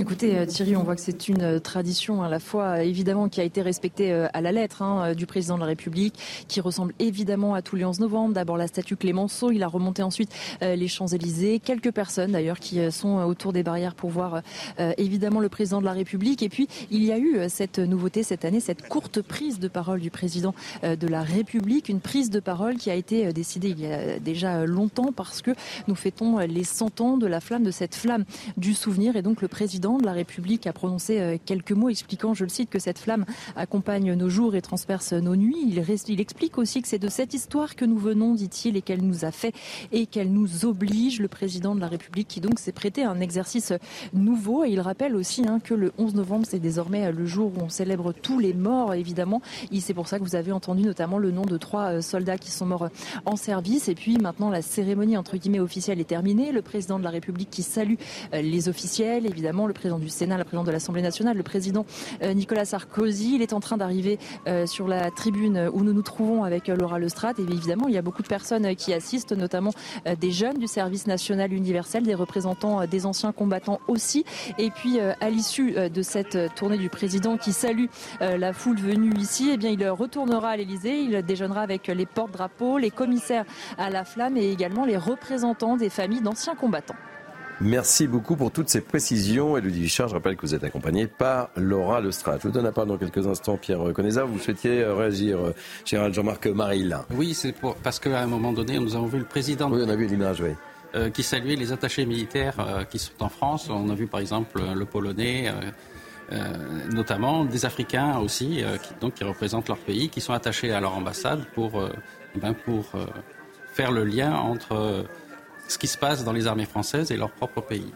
Écoutez, euh, Thierry, on voit que c'est une euh, tradition à la fois évidemment qui a été respectée euh, à la lettre hein, du président de la République, qui ressemble évidemment à tous les 11 novembre. D'abord la statue Clémenceau, il a remonté ensuite les Champs-Élysées. Quelques personnes d'ailleurs qui sont autour des barrières pour voir évidemment le président de la République. Et puis il y a eu cette nouveauté cette année, cette courte prise de parole du président de la République, une prise de parole qui a été décidée il y a déjà longtemps parce que nous fêtons les 100 ans de la flamme, de cette flamme du souvenir. Et donc le président de la République a prononcé quelques mots expliquant, je le cite, que cette flamme accompagne nos jours et transperce nos nuits. Il, explique aussi que c'est de cette histoire que nous venons, dit-il, et qu'elle nous a fait et qu'elle nous oblige. Le président de la République qui donc s'est prêté à un exercice nouveau. Et il rappelle aussi hein, que le 11 novembre, c'est désormais le jour où on célèbre tous les morts, évidemment. Et c'est pour ça que vous avez entendu notamment le nom de trois soldats qui sont morts en service. Et puis maintenant, la cérémonie entre guillemets officielle est terminée. Le président de la République qui salue les officiels, évidemment, le président du Sénat, le président de l'Assemblée nationale, le président Nicolas Sarkozy. Il est en train d'arriver sur la tribune où nous nous trouvons avec Laura Lestrade. Et évidemment, il y a beaucoup de personnes qui assistent, notamment des jeunes du service national universel, des représentants des anciens combattants aussi. Et puis, à l'issue de cette tournée du président qui salue la foule venue ici, eh bien, il retournera à l'Elysée. Il déjeunera avec les porte-drapeaux, les commissaires à la flamme et également les représentants des familles d'anciens combattants. Merci beaucoup pour toutes ces précisions. Elodie Vichard, je rappelle que vous êtes accompagné par Laura Lestrade. Je vous donne la parole dans quelques instants, Pierre Conesa. Vous souhaitiez euh, réagir, euh, général Jean-Marc Maril Oui, c'est parce qu'à un moment donné, nous avons vu le président. Oui, on a vu l'image, oui. Euh, qui saluait les attachés militaires qui sont en France. On a vu par exemple le Polonais, notamment des Africains aussi, qui, donc, qui représentent leur pays, qui sont attachés à leur ambassade pour, ben, pour faire le lien entre ce qui se passe dans les armées françaises et leur propre pays.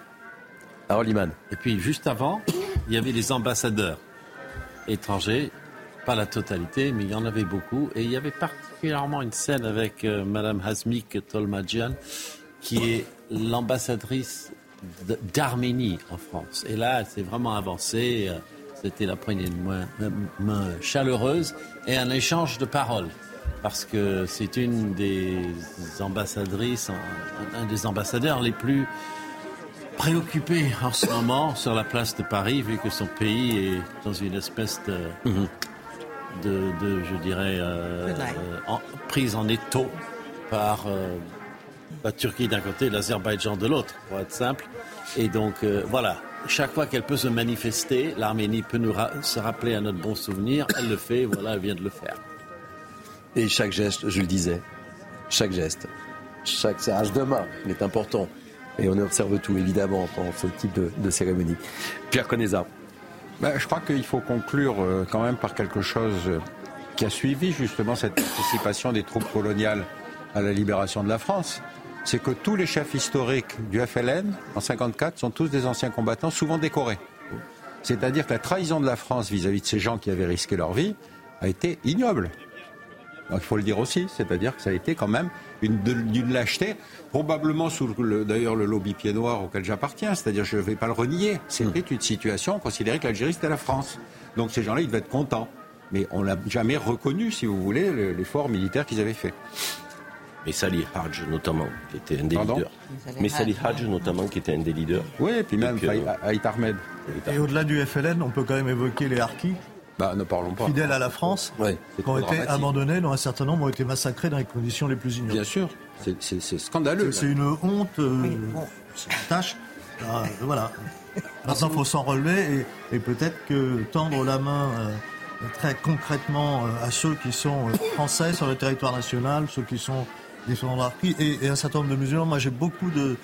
Alors, Liman. Et puis, juste avant, il y avait les ambassadeurs étrangers, pas la totalité, mais il y en avait beaucoup. Et il y avait particulièrement une scène avec euh, Madame Hazmik Tolmadjian, qui est l'ambassadrice d'Arménie en France. Et là, elle s'est vraiment avancée. Euh, c'était la poignée de main, main chaleureuse et un échange de paroles parce que c'est une des ambassadrices, un des ambassadeurs les plus préoccupés en ce moment sur la place de Paris, vu que son pays est dans une espèce de, mhm. de, je dirais, euh, en, prise en étau par euh, la Turquie d'un côté et l'Azerbaïdjan de l'autre, pour être simple. Et donc, euh, voilà, chaque fois qu'elle peut se manifester, l'Arménie peut nous se rappeler à notre bon souvenir. Elle le fait, voilà, elle vient de le faire. Et chaque geste, je le disais, chaque geste, chaque serrage de main est important. Et on observe tout, évidemment, dans ce type de, cérémonie. Pierre Conesa. Ben, je crois qu'il faut conclure euh, quand même par quelque chose qui a suivi justement cette participation des troupes coloniales à la libération de la France. C'est que tous les chefs historiques du FLN, en 54, sont tous des anciens combattants, souvent décorés. C'est-à-dire que la trahison de la France vis à -vis de ces gens qui avaient risqué leur vie a été ignoble il faut le dire aussi, c'est-à-dire que ça a été quand même une, d'une lâcheté, probablement sous d'ailleurs le lobby pied noir auquel j'appartiens, c'est-à-dire je ne vais pas le renier. C'était une situation considérée que l'Algérie c'était la France. Donc ces gens-là, ils devaient être contents. Mais on n'a jamais reconnu, si vous voulez, l'effort militaire qu'ils avaient fait. Mais Salih Hadj, notamment, qui était un des leaders. Mais Salih Hadj, notamment, qui était un des leaders. Oui, et puis même euh, Haït Ahmed. Et au-delà du FLN, on peut quand même évoquer les Harkis bah, ne parlons pas. Fidèles à la France, qui ont été abandonnés, dont un certain nombre ont été massacrés dans les conditions les plus ignobles. Bien sûr, c'est scandaleux. C'est une honte, euh, c'est une tâche. Ah, voilà. Maintenant, il faut s'en relever et, peut-être que tendre la main euh, très concrètement euh, à ceux qui sont français sur le territoire national, ceux qui sont des harkis et, et un certain nombre de musulmans. Moi, j'ai beaucoup de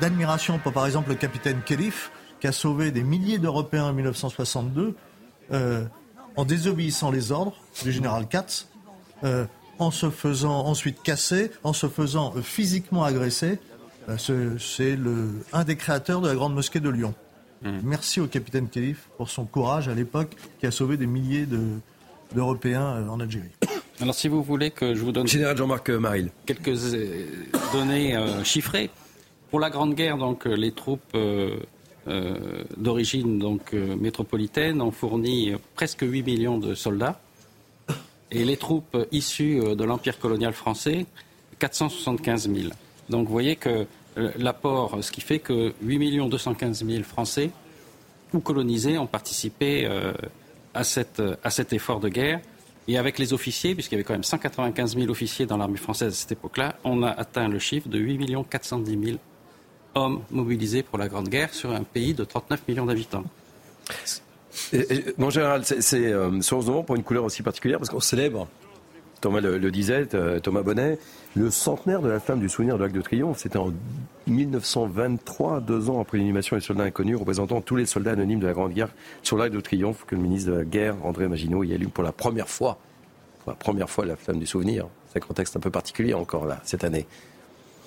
d'admiration pour, par exemple, le capitaine Khelif, qui a sauvé des milliers d'Européens en 1962 euh, en désobéissant les ordres du général Katz, euh, en se faisant ensuite casser, en se faisant euh, physiquement agresser. C'est un des créateurs de la Grande Mosquée de Lyon. Mmh. Merci au capitaine Khalif pour son courage à l'époque qui a sauvé des milliers d'Européens en Algérie. Alors si vous voulez que je vous donne... Général Jean-Marc Maril. Quelques données chiffrées. Pour la Grande Guerre, donc les troupes euh, d'origine donc euh, métropolitaine ont fourni presque 8 millions de soldats et les troupes issues euh, de l'empire colonial français 475 000. Donc vous voyez que l'apport, ce qui fait que 8 215 000 Français ou colonisés ont participé à, à cet effort de guerre. Et avec les officiers, puisqu'il y avait quand même 195 000 officiers dans l'armée française à cette époque-là, on a atteint le chiffre de 8 410 000 hommes mobilisés pour la Grande Guerre sur un pays de 39 millions d'habitants. mon général, c'est euh, ce 11 novembre pour une couleur aussi particulière parce qu'on célèbre Thomas le, disait, Thomas Bonnet, le centenaire de la flamme du souvenir de l'Arc de Triomphe, c'était en 1923, deux ans après l'inhumation des soldats inconnus, représentant tous les soldats anonymes de la Grande Guerre sur l'Arc de Triomphe, que le ministre de la Guerre, André Maginot, y allume pour la première fois, pour la première fois la flamme du souvenir. C'est un contexte un peu particulier encore là, cette année.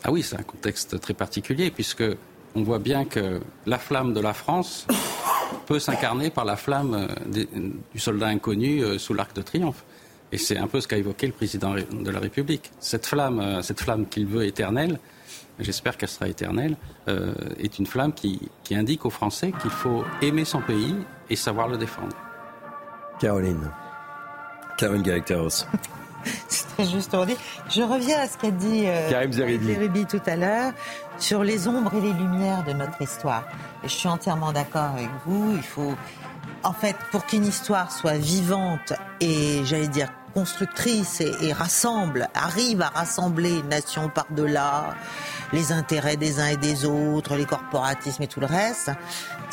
Ah oui, c'est un contexte très particulier, puisque on voit bien que la flamme de la France peut s'incarner par la flamme euh, du soldat inconnu euh, sous l'Arc de Triomphe. Et c'est un peu ce qu'a évoqué le président de la République. Cette flamme, euh, cette flamme qu'il veut éternelle, j'espère qu'elle sera éternelle, euh, est une flamme qui, indique aux Français qu'il faut aimer son pays et savoir le défendre. Caroline. Caroline Galacteros. C'était juste pour dire. Je reviens à ce qu'a dit euh, Karim Zeribi tout à l'heure sur les ombres et les lumières de notre histoire. Et je suis entièrement d'accord avec vous. Il faut, en fait, pour qu'une histoire soit vivante et, j'allais dire, constructrice et, rassemble, arrive à rassembler une nation par-delà les intérêts des uns et des autres, les corporatismes et tout le reste,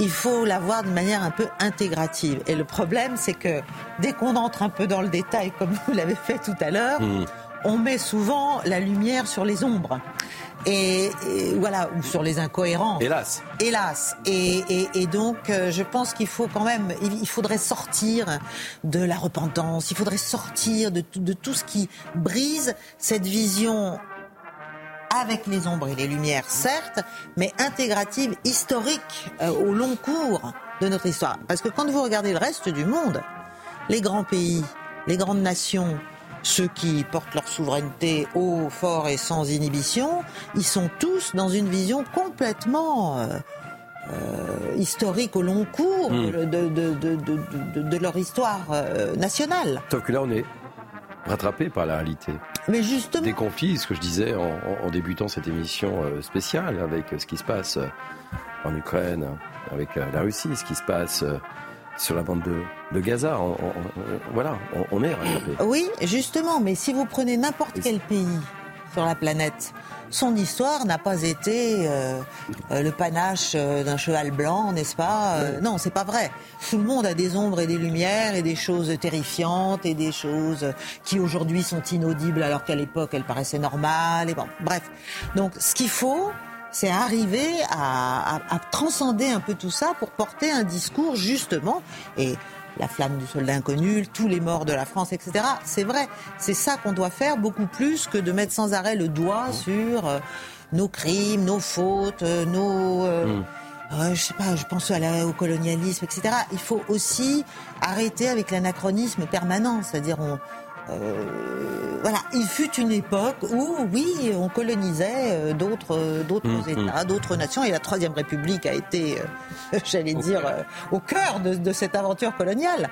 il faut la voir de manière un peu intégrative. Et le problème, c'est que dès qu'on entre un peu dans le détail, comme vous l'avez fait tout à l'heure, mmh. on met souvent la lumière sur les ombres. Et, voilà, ou sur les incohérences. Hélas. Hélas. Et, donc, euh, je pense qu'il faut quand même, il faudrait sortir de la repentance, il faudrait sortir de, de tout ce qui brise cette vision avec les ombres et les lumières, certes, mais intégrative, historique, euh, au long cours de notre histoire. Parce que quand vous regardez le reste du monde, les grands pays, les grandes nations, ceux qui portent leur souveraineté haut, fort et sans inhibition, ils sont tous dans une vision complètement euh, euh, historique au long cours hmm. de, leur histoire euh, nationale. Sauf que là, on est rattrapé par la réalité. Mais justement. Des conflits, ce que je disais en, débutant cette émission spéciale avec ce qui se passe en Ukraine, avec la Russie, ce qui se passe sur la bande de, Gaza. voilà, on, est Oui, justement, mais si vous prenez n'importe quel pays sur la planète, son histoire n'a pas été euh, euh, le panache euh, d'un cheval blanc, n'est-ce pas Non, c'est pas vrai. Tout le monde a des ombres et des lumières et des choses terrifiantes et des choses qui aujourd'hui sont inaudibles alors qu'à l'époque elles paraissaient normales. Et bon, bref. Donc, ce qu'il faut, c'est arriver à, transcender un peu tout ça pour porter un discours justement et la flamme du soldat inconnu, tous les morts de la France, etc. C'est vrai, c'est ça qu'on doit faire beaucoup plus que de mettre sans arrêt le doigt sur euh, nos crimes, nos fautes, euh, nos... Euh, mm. je sais pas, je pense au colonialisme, etc. Il faut aussi arrêter avec l'anachronisme permanent, c'est-à-dire on, euh, voilà, il fut une époque où, oui, on colonisait euh, d'autres euh, d'autres mmh, États, mmh. d'autres nations, et la Troisième République a été, j'allais dire, au cœur de, cette aventure coloniale.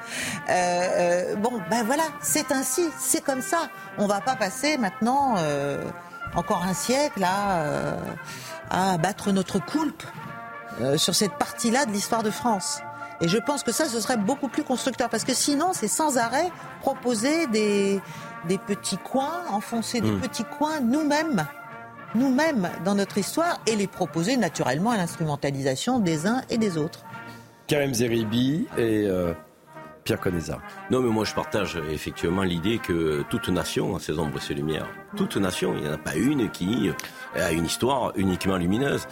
bon, ben voilà, c'est ainsi, c'est comme ça. On va pas passer maintenant encore un siècle à, à battre notre coulpe sur cette partie-là de l'histoire de France. Et je pense que ça, ce serait beaucoup plus constructeur, parce que sinon, c'est sans arrêt proposer des, des petits coins, enfoncer des hmm. petits coins nous-mêmes, nous-mêmes dans notre histoire, et les proposer naturellement à l'instrumentalisation des uns et des autres. Karim Zeribi et euh, Pierre Conesa. Non, mais moi je partage effectivement l'idée que toute nation a ses ombres et ses lumières. Toute nation, il n'y en a pas une qui a une histoire uniquement lumineuse.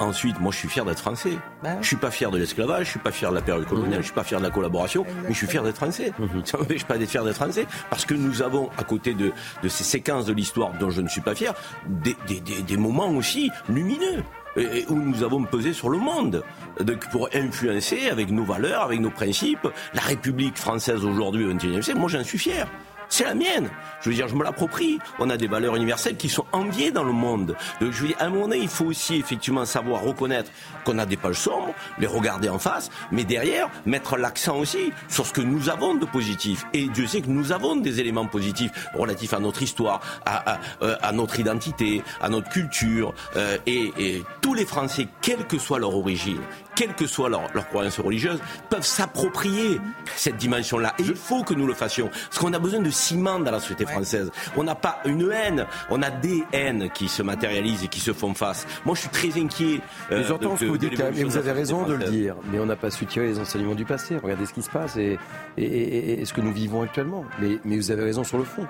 ensuite, moi je suis fier d'être français. Bah je suis pas fier de l'esclavage, je suis pas fier de la période coloniale, je suis pas fier de la collaboration, mais je suis fier d'être français. Mhm. Ça m'empêche pas d'être fier d'être français, parce que nous avons, à côté de, de ces séquences de l'histoire dont je ne suis pas fier, des, des, des, des moments aussi lumineux où nous avons pesé sur le monde donc pour influencer avec nos valeurs, avec nos principes. La République française aujourd'hui au XXIe siècle, moi j'en suis fier. C'est la mienne. Je veux dire, je me l'approprie. On a des valeurs universelles qui sont enviées dans le monde. Donc, je veux dire, à un moment donné, il faut aussi effectivement savoir reconnaître qu'on a des pages sombres, les regarder en face, mais derrière, mettre l'accent aussi sur ce que nous avons de positif. Et Dieu sait que nous avons des éléments positifs relatifs à notre histoire, à, euh, notre identité, à notre culture. Euh, et, et tous les Français, quelle que soit leur origine, quelle que soit leur, leur croyance religieuse, peuvent s'approprier cette dimension-là. Et il faut que nous le fassions. Parce qu'on a besoin de ciment dans la société française. On n'a pas une haine, on a des haines qui se matérialisent et qui se font face. Moi, je suis très inquiet. Euh, J'entends ce que vous dites, et vous avez raison de le dire. Mais on n'a pas su tirer les enseignements du passé. Regardez ce qui se passe et, et, et, ce que nous vivons actuellement. Mais, mais vous avez raison sur le fond.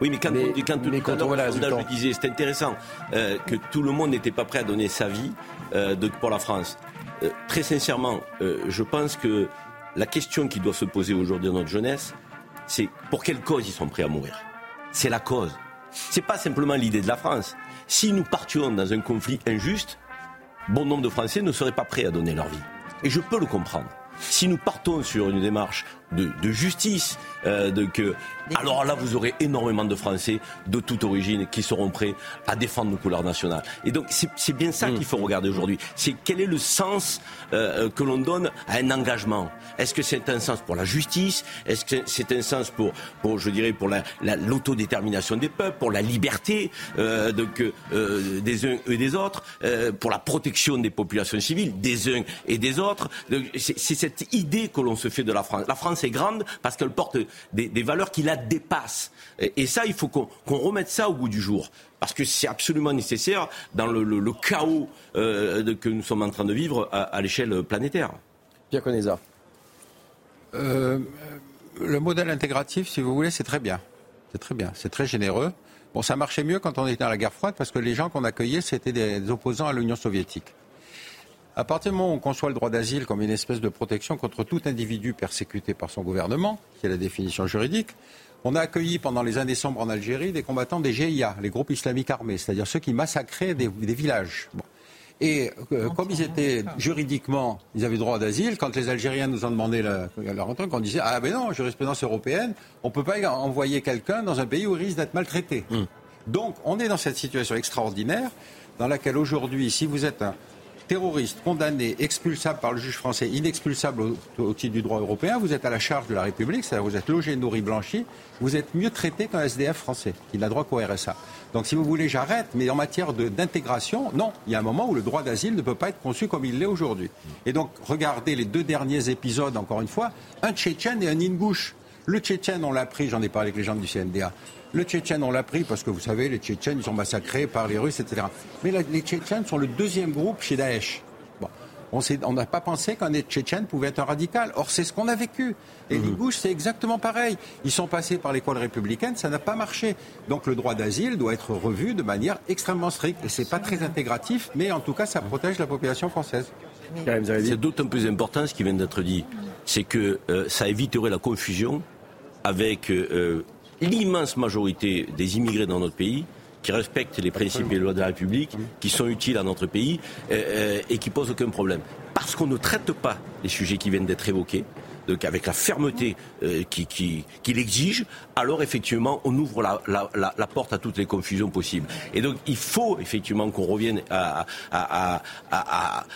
Oui, mais quand, on, quand, mais quand on voit je disais, c'est intéressant euh, que tout le monde n'était pas prêt à donner sa vie euh, de, pour la France. Euh, très sincèrement, je pense que la question qui doit se poser aujourd'hui dans notre jeunesse, c'est pour quelle cause ils sont prêts à mourir. C'est la cause. C'est pas simplement l'idée de la France. Si nous partions dans un conflit injuste, bon nombre de Français ne seraient pas prêts à donner leur vie. Et je peux le comprendre. Si nous partons sur une démarche de, justice, euh, de que, alors là, vous aurez énormément de Français de toute origine qui seront prêts à défendre nos couleurs nationales. Et donc, c'est bien ça mm. qu'il faut regarder aujourd'hui. C'est quel est le sens euh, que l'on donne à un engagement? Est-ce que c'est un sens pour la justice? Est-ce que c'est un sens pour, pour, je dirais, pour l'autodétermination des peuples, pour la liberté euh, euh des uns et des autres, pour la protection des populations civiles, des uns et des autres? C'est cette idée que l'on se fait de la France. La France est grande parce qu'elle porte des, valeurs qui la dépassent. Et, ça, il faut qu'on remette ça au bout du jour. Parce que c'est absolument nécessaire dans le, chaos euh, que nous sommes en train de vivre à, l'échelle planétaire. Pierre Conesa. Euh, le modèle intégratif, si vous voulez, c'est très bien. C'est très bien. C'est très généreux. Bon, ça marchait mieux quand on était dans la guerre froide parce que les gens qu'on accueillait, c'était des opposants à l'Union soviétique. À partir du moment où on conçoit le droit d'asile comme une espèce de protection contre tout individu persécuté par son gouvernement, qui est la définition juridique, on a accueilli pendant les années sombres en Algérie des combattants des GIA, les groupes islamiques armés, c'est-à-dire ceux qui massacraient des, villages. Et euh, comme ils étaient juridiquement, ils avaient droit d'asile, quand les Algériens nous ont demandé leur entrée, on disait Ah ben non, jurisprudence européenne, on ne peut pas envoyer quelqu'un dans un pays où il risque d'être maltraité. Hmm. Donc on est dans cette situation extraordinaire dans laquelle aujourd'hui, si vous êtes un, terroriste, condamné, expulsable par le juge français, inexpulsable au, titre du droit européen, vous êtes à la charge de la République, c'est-à-dire vous êtes logé, nourri, blanchi, vous êtes mieux traité qu'un SDF français, qui n'a droit qu'au RSA. Donc si vous voulez, j'arrête, mais en matière d'intégration, non. Il y a un moment où le droit d'asile ne peut pas être conçu comme il l'est aujourd'hui. Et donc, regardez les deux derniers épisodes, encore une fois, un Tchétchène et un Ingouche. Le Tchétchène, on l'a pris, j'en ai parlé avec les gens du CNDA. Le Tchétchène, on l'a pris parce que vous savez, les Tchétchènes, ils sont massacrés par les Russes, etc. Mais les Tchétchènes sont le deuxième groupe chez Daesh. Bon. On n'a pas pensé qu'un Tchétchène pouvait être un radical. Or, c'est ce qu'on a vécu. Et mmh. les c'est exactement pareil. Ils sont passés par l'école républicaine, ça n'a pas marché. Donc, le droit d'asile doit être revu de manière extrêmement stricte. Et c'est pas très intégratif, mais en tout cas, ça protège la population française. C'est d'autant plus important ce qui vient d'être dit. C'est que euh, ça éviterait la confusion avec euh, l'immense majorité des immigrés dans notre pays qui respectent les principes et les lois de la République, qui sont utiles à notre pays euh, euh, et qui posent aucun problème. Parce qu'on ne traite pas les sujets qui viennent d'être évoqués, donc avec la fermeté euh, qu'il qui, exige, alors effectivement on ouvre la, porte à toutes les confusions possibles. Et donc il faut effectivement qu'on revienne à,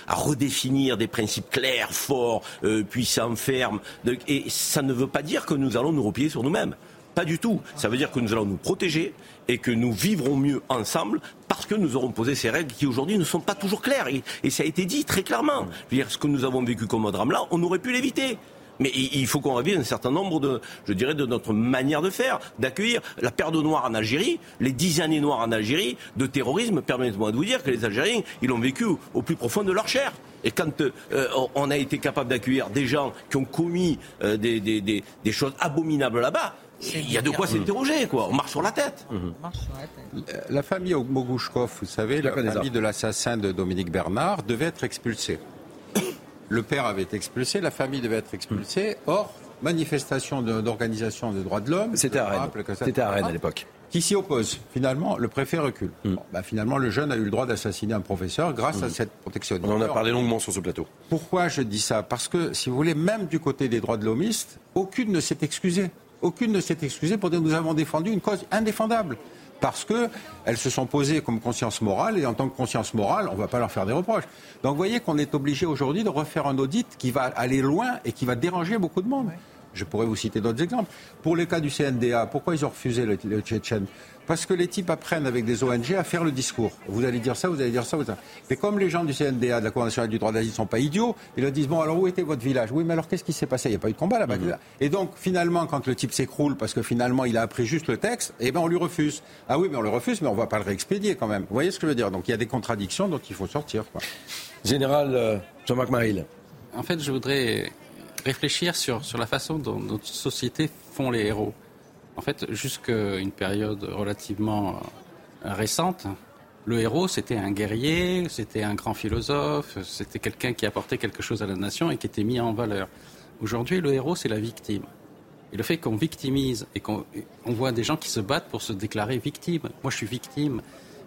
redéfinir des principes clairs, forts, puissants, fermes. et ça ne veut pas dire que nous allons nous replier sur nous-mêmes. Pas du tout. Ça veut dire que nous allons nous protéger et que nous vivrons mieux ensemble parce que nous aurons posé ces règles qui aujourd'hui ne sont pas toujours claires. Et, ça a été dit très clairement. Je veux dire, ce que nous avons vécu comme drame là, on aurait pu l'éviter. Mais il faut qu'on revienne un certain nombre de, je dirais, de notre manière de faire, d'accueillir la paire de noirs en Algérie, les dix années noires en Algérie de terrorisme. Permettez-moi de vous dire que les Algériens, ils l'ont vécu au, plus profond de leur chair. Et quand euh, on a été capable d'accueillir des gens qui ont commis euh, des, des choses abominables là-bas, il y a de quoi s'interroger, quoi. On marche sur la tête. La famille Mogouchkov, vous savez, la famille de l'assassin de Dominique Bernard, devait être expulsée. Le père avait été expulsé, la famille devait être expulsée. Or, manifestation d'organisation des droits de l'homme. C'était à Rennes. C'était à Rennes à l'époque. Qui s'y oppose. Finalement, le préfet recule. Hmm. Bah, finalement, le jeune a eu le droit d'assassiner un professeur grâce à hmm. cette protection. On en a parlé longuement sur ce plateau. Pourquoi je dis ça? Parce que, si vous voulez, même du côté des droits de l'homiste, aucune ne s'est excusée aucune ne s'est excusée pour dire que nous avons défendu une cause indéfendable. Parce qu'elles se sont posées comme conscience morale, et en tant que conscience morale, on ne va pas leur faire des reproches. Donc vous voyez qu'on est obligé aujourd'hui de refaire un audit qui va aller loin et qui va déranger beaucoup de monde. Je pourrais vous citer d'autres exemples. Pour les cas du CNDA, pourquoi ils ont refusé le, le Tchétchène? Parce que les types apprennent avec des ONG à faire le discours. Vous allez dire ça, vous allez dire ça, vous ça. Mais comme les gens du CNDA, de la Cour nationale du droit d'asile, ne sont pas idiots, ils leur disent Bon, alors où était votre village? Oui, mais alors qu'est-ce qui s'est passé? Il n'y a pas eu de combat là-bas. Mhm. Et donc, finalement, quand le type s'écroule parce que finalement il a appris juste le texte, eh ben on lui refuse. Ah oui, mais on le refuse, mais on ne va pas le réexpédier quand même. Vous voyez ce que je veux dire? Donc il y a des contradictions dont il faut sortir. Général euh, Jean-Marc Maril. En fait, je voudrais réfléchir sur, sur la façon dont notre société font les héros. En fait, jusqu'à une période relativement récente, le héros, c'était un guerrier, c'était un grand philosophe, c'était quelqu'un qui apportait quelque chose à la nation et qui était mis en valeur. Aujourd'hui, le héros, c'est la victime. Et le fait qu'on victimise et qu'on voit des gens qui se battent pour se déclarer victime. Moi, je suis victime.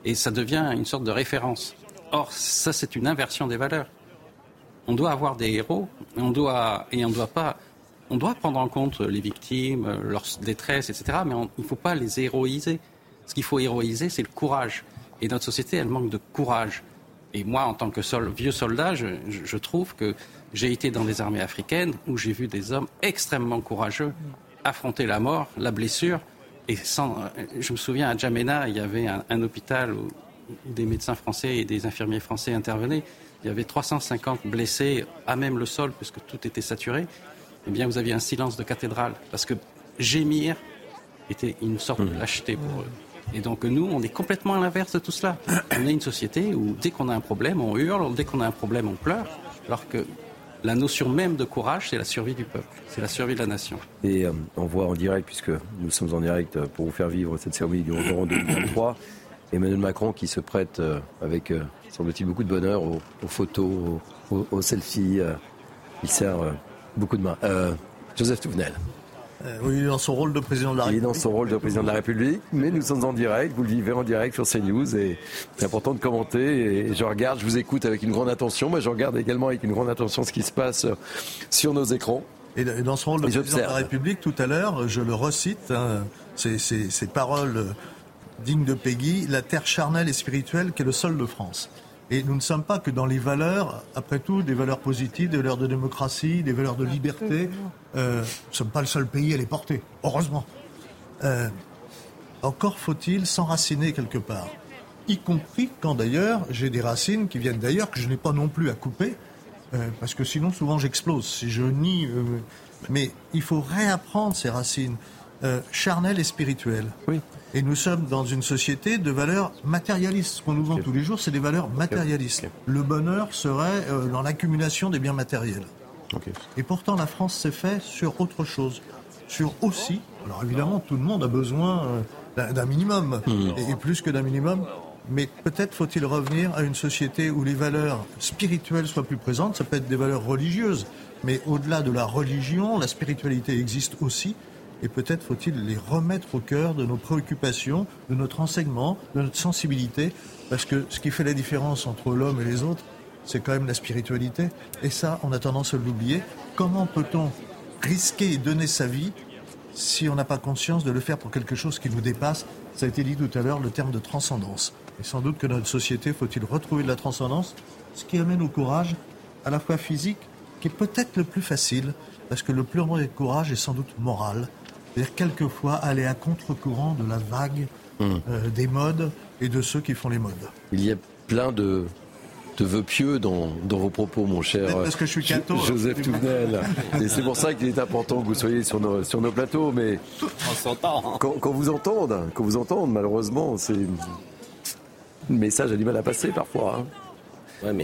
Et ça devient une sorte de référence. Or, ça, c'est une inversion des valeurs. On doit avoir des héros, on doit, et on doit pas. On doit prendre en compte les victimes, leur détresse, etc. Mais il ne faut pas les héroïser. Ce qu'il faut héroïser, c'est le courage. Et notre société, elle manque de courage. Et moi, en tant que vieux soldat, je, trouve que j'ai été dans des armées africaines où j'ai vu des hommes extrêmement courageux affronter la mort, la blessure. Et sans, je me souviens à Djamena, il y avait un, hôpital où, des médecins français et des infirmiers français intervenaient. Il y avait 350 blessés à même le sol puisque tout était saturé. Eh bien, vous aviez un silence de cathédrale parce que gémir était une sorte de lâcheté pour eux. Et donc nous, on est complètement à l'inverse de tout cela. On est une société où dès qu'on a un problème, on hurle, dès qu'on a un problème, on pleure, alors que la notion même de courage, c'est la survie du peuple, c'est la survie de la nation. Et euh, on voit en direct, puisque nous sommes en direct euh, pour vous faire vivre cette cérémonie du 11 novembre 2023, Emmanuel Macron qui se prête euh, avec, semble-t-il, beaucoup de bonheur aux, photos, aux, selfies. il sert beaucoup de mains. Joseph Touvenel. Euh, oui, il est dans son rôle de président de la République. Il est dans son rôle de président de la République, mais nous sommes en direct, vous le vivez en direct sur CNews et c'est important de commenter et je regarde, je vous écoute avec une grande attention, mais je regarde également avec une grande attention ce qui se passe sur nos écrans. Et dans son rôle de président de la République, tout à l'heure, je le recite, hein, ces paroles dignes de Peggy, la terre charnelle et spirituelle qui est le sol de France. Et nous ne sommes pas que dans les valeurs, après tout, des valeurs positives, des valeurs de démocratie, des valeurs de liberté. Euh, nous ne sommes pas le seul pays à les porter, heureusement. Euh, encore faut-il s'enraciner quelque part. Y compris quand d'ailleurs j'ai des racines qui viennent d'ailleurs que je n'ai pas non plus à couper, euh, parce que sinon souvent j'explose. Si je nie. mais il faut réapprendre ces racines charnelles et spirituelles. Oui. Et nous sommes dans une société de valeurs matérialistes. Ce qu'on nous vend tous les jours, c'est des valeurs matérialistes. Le bonheur serait euh, dans l'accumulation des biens matériels. Et pourtant, la France s'est fait sur autre chose. Sur aussi, alors évidemment, tout le monde a besoin euh, d'un minimum, hmm. et, plus que d'un minimum, mais peut-être faut-il revenir à une société où les valeurs spirituelles soient plus présentes. Ça peut être des valeurs religieuses, mais au-delà de la religion, la spiritualité existe aussi et peut-être faut-il les remettre au cœur de nos préoccupations, de notre enseignement, de notre sensibilité, parce que ce qui fait la différence entre l'homme et les autres, c'est quand même la spiritualité. Et ça, on a tendance à l'oublier. Comment peut-on risquer et donner sa vie si on n'a pas conscience de le faire pour quelque chose qui nous dépasse? Ça a été dit tout à l'heure, le terme de transcendance. Et sans doute que notre société, faut-il retrouver de la transcendance, ce qui amène au courage, à la fois physique, qui est peut-être le plus facile, parce que le plus grand courage est sans doute moral. C'est-à-dire quelquefois aller à contre-courant de la vague hum. euh, des modes et de ceux qui font les modes. Il y a plein de, de vœux pieux dans, dans, vos propos, mon cher parce que je suis Joseph Touvenel. et c'est pour ça qu'il est important que vous soyez sur nos, sur nos plateaux. Mais On s'entend. Quand, vous entendent, quand vous entendent, malheureusement, c'est le message a du mal à passer parfois. Hein.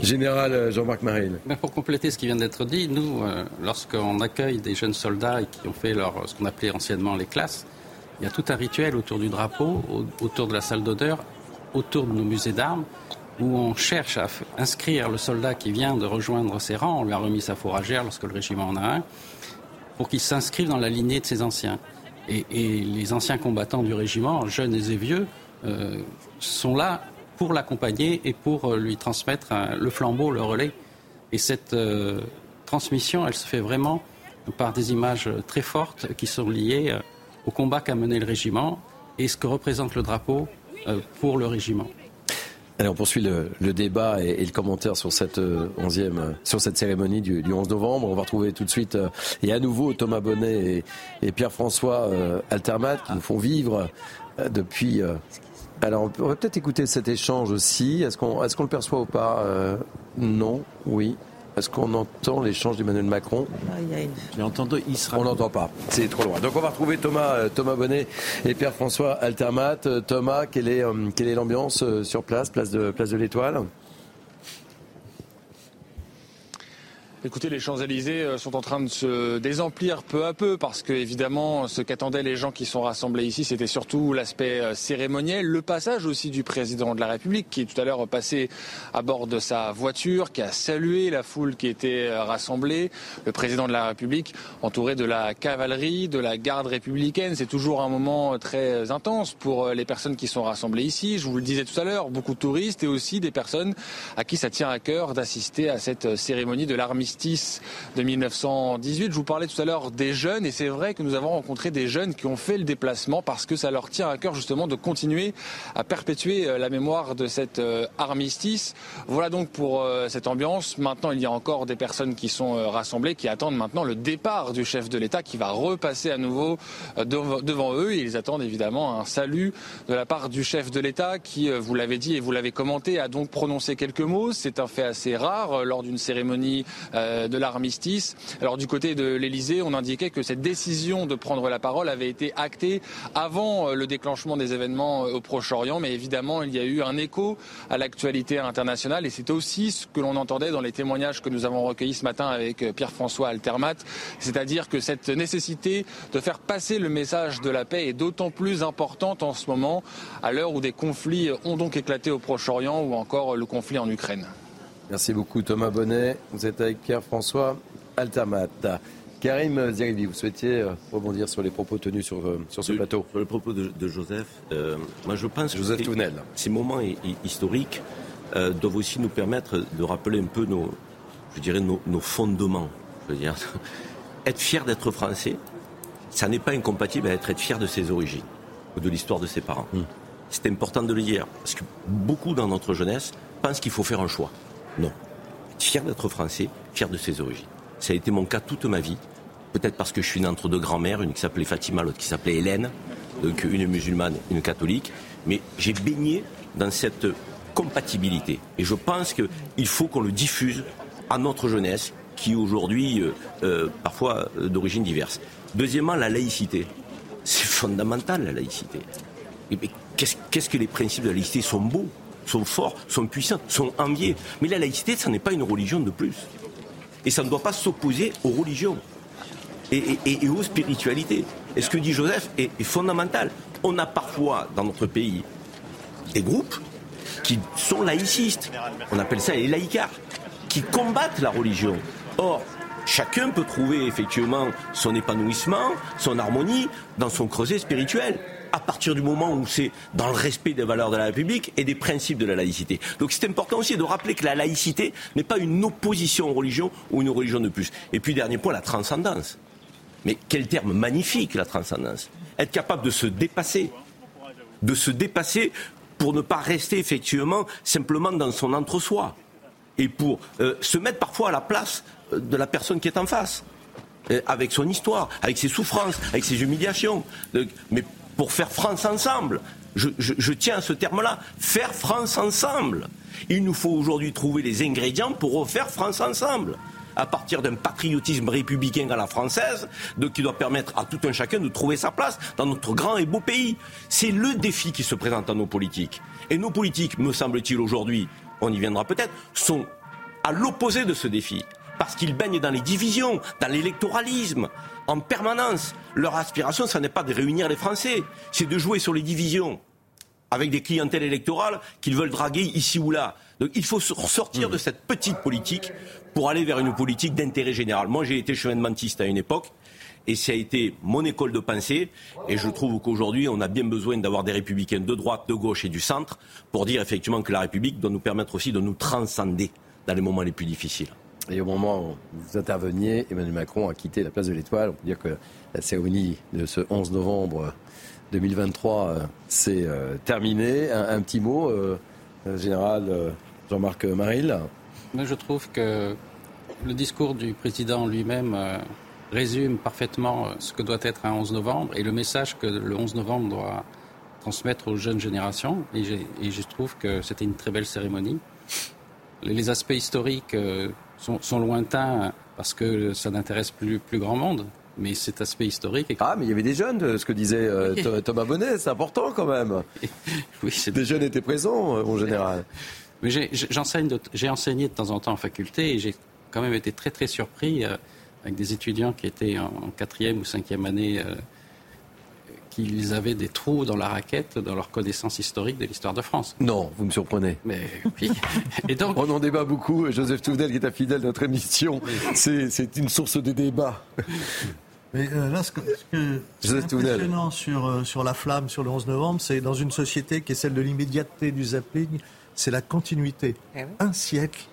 Général euh, Jean-Marc Marine. pour compléter ce qui vient d'être dit, nous, euh, lorsqu'on accueille des jeunes soldats et qui ont fait leur, ce qu'on appelait anciennement les classes, il y a tout un rituel autour du drapeau, autour de la salle d'odeur, autour de nos musées d'armes, où on cherche à inscrire le soldat qui vient de rejoindre ses rangs, on lui a remis sa fourragère lorsque le régiment en a un, pour qu'il s'inscrive dans la lignée de ses anciens. Et, les anciens combattants du régiment, jeunes et vieux, euh, sont là pour l'accompagner et pour euh, lui transmettre le flambeau, le relais. Et cette euh, transmission, elle se fait vraiment par des images très fortes qui sont liées euh, au combat qu'a mené le régiment et ce que représente le drapeau pour le régiment. Allez, on poursuit le, débat et, le commentaire sur cette onzième, sur cette cérémonie du, 11 novembre. On va retrouver tout de suite et à nouveau Thomas Bonnet et, Pierre-François Altermat qui nous font vivre depuis alors, on va peut-être écouter cet échange aussi. Est-ce qu'on est le perçoit ou pas euh, Non, oui. Est-ce qu'on entend l'échange d'Emmanuel Macron J'ai entendu Israël. On n'entend pas, c'est trop loin. Donc on va retrouver Thomas, euh, Thomas Bonnet et Pierre-François Altermat. Euh, Thomas, quelle est, quelle est l'ambiance sur place, place de, place de l'Étoile? Écoutez, les Champs-Élysées euh, sont en train de se désemplir peu à peu parce que, évidemment, ce qu'attendaient les gens qui sont rassemblés ici, c'était surtout l'aspect euh, cérémoniel, le passage aussi du président de la République qui est tout à l'heure passé à bord de sa voiture, qui a salué la foule qui était euh, rassemblée. Le président de la République entouré de la cavalerie, de la garde républicaine. C'est toujours un moment très intense pour les personnes qui sont rassemblées ici. Je vous le disais tout à l'heure, beaucoup de touristes et aussi des personnes à qui ça tient à cœur d'assister à cette cérémonie de l'armistice de 1918. Je vous parlais tout à l'heure des jeunes et c'est vrai que nous avons rencontré des jeunes qui ont fait le déplacement parce que ça leur tient à cœur justement de continuer à perpétuer euh, la mémoire de cet euh, armistice. Voilà donc pour euh, cette ambiance. Maintenant, il y a encore des personnes qui sont rassemblées, qui attendent maintenant le départ du chef de l'État qui va repasser à nouveau devant eux. Et ils attendent évidemment un salut de la part du chef de l'État qui, vous l'avez dit et vous l'avez commenté, a donc prononcé quelques mots. C'est un fait assez rare lors d'une cérémonie euh, de l'armistice. Alors du côté de l'Elysée, on indiquait que cette décision de prendre la parole avait été actée avant euh, le déclenchement des événements euh, au Proche-Orient, mais évidemment il y a eu un écho à l'actualité internationale et c'est aussi ce que l'on entendait dans les témoignages que nous avons recueillis ce matin avec Pierre-François Altermat, c'est-à-dire que cette nécessité de faire passer le message de la paix est d'autant plus importante en ce moment, à l'heure où des conflits ont donc éclaté au Proche-Orient ou encore le conflit en Ukraine. Merci beaucoup Thomas Bonnet. Vous êtes avec Pierre-François Altamat. Karim Zeribi, vous souhaitiez euh, rebondir sur les propos tenus sur, euh, sur ce plateau Sur le propos de, Joseph, euh, moi je pense Joseph que ces moments historiques doivent aussi nous permettre de rappeler un peu nos, je dirais, nos, fondements. Je veux dire, être fier d'être français, ça n'est pas incompatible avec être fier de ses origines ou de l'histoire de ses parents. Hmm. C'est important de le dire, parce que beaucoup dans notre jeunesse pensent qu'il faut faire un choix. Non. Fier d'être français, fier de ses origines. Ça a été mon cas toute ma vie. Peut-être parce que je suis né entre deux grand-mères, une qui s'appelait Fatima, l'autre qui s'appelait Hélène, donc une musulmane, une catholique. Mais j'ai baigné dans cette compatibilité. Et je pense qu'il faut qu'on le diffuse à notre jeunesse, qui aujourd'hui, euh, euh, parfois euh, d'origine diverse. Deuxièmement, la laïcité. C'est fondamental, la laïcité. Qu'est-ce que les principes de la laïcité sont beaux? Sont forts, sont puissants, sont enviés. Mais la laïcité, ça n'est pas une religion de plus. Et ça ne doit pas s'opposer aux religions et, aux spiritualités. Et ce que dit Joseph est, fondamental. On a parfois dans notre pays des groupes qui sont laïcistes. On appelle ça les laïcards, qui combattent la religion. Or, chacun peut trouver effectivement son épanouissement, son harmonie dans son creuset spirituel à partir du moment où c'est dans le respect des valeurs de la République et des principes de la laïcité. Donc c'est important aussi de rappeler que la laïcité n'est pas une opposition aux religions ou une religion de plus. Et puis dernier point, la transcendance. Mais quel terme magnifique, la transcendance. Être capable de se dépasser. De se dépasser pour ne pas rester effectivement simplement dans son entre-soi. Et pour euh, se mettre parfois à la place euh, de la personne qui est en face. Euh, avec son histoire, avec ses souffrances, avec ses humiliations. Mais pour faire France ensemble. Je, tiens à ce terme-là, faire France ensemble. Il nous faut aujourd'hui trouver les ingrédients pour refaire France ensemble à partir d'un patriotisme républicain à la française, qui doit permettre à tout un chacun de trouver sa place dans notre grand et beau pays. C'est le défi qui se présente à nos politiques. Et nos politiques, me semble-t-il aujourd'hui, on y viendra peut-être, sont à l'opposé de ce défi parce qu'ils baignent dans les divisions, dans l'électoralisme, en permanence. Leur aspiration, ce n'est pas de réunir les Français, c'est de jouer sur les divisions avec des clientèles électorales qu'ils veulent draguer ici ou là. Donc il faut sortir de cette petite politique pour aller vers une politique d'intérêt général. Moi, j'ai été chevènementiste à une époque. Et ça a été mon école de pensée. Et je trouve qu'aujourd'hui, on a bien besoin d'avoir des républicains de droite, de gauche et du centre pour dire effectivement que la République doit nous permettre aussi de nous transcender dans les moments les plus difficiles. Et au moment où vous interveniez, Emmanuel Macron a quitté la place de l'Étoile. On peut dire que la cérémonie de ce 11 novembre 2023 euh, s'est euh, terminée. Un, petit mot, euh, général Jean-Marc Maril. je trouve que le discours du président lui-même résume parfaitement ce que doit être un 11 novembre et le message que le 11 novembre doit transmettre aux jeunes générations. Et je trouve que c'était une très belle cérémonie. Les aspects historiques sont, lointains parce que ça n'intéresse plus, plus grand monde. Mais cet aspect historique. Ah, mais il y avait des jeunes, ce que disait euh, Thomas Bonnet, c'est important quand même. oui, des jeunes étaient présents, euh, en général. Mais j'ai enseigné de temps en temps en faculté et j'ai quand même été très très surpris avec des étudiants qui étaient en, quatrième ou cinquième année qu'ils avaient des trous dans la raquette dans leur connaissance historique de l'histoire de France. Non, vous me surprenez. Mais oui. Et donc, on en débat beaucoup. Joseph Touvenel, qui est un fidèle de notre émission, c'est une source de débat. Mais euh, là, ce, que, est impressionnant sur, euh, sur la flamme, sur le 11 novembre, c'est dans une société qui est celle de l'immédiateté du zapping, c'est la continuité. Eh un siècle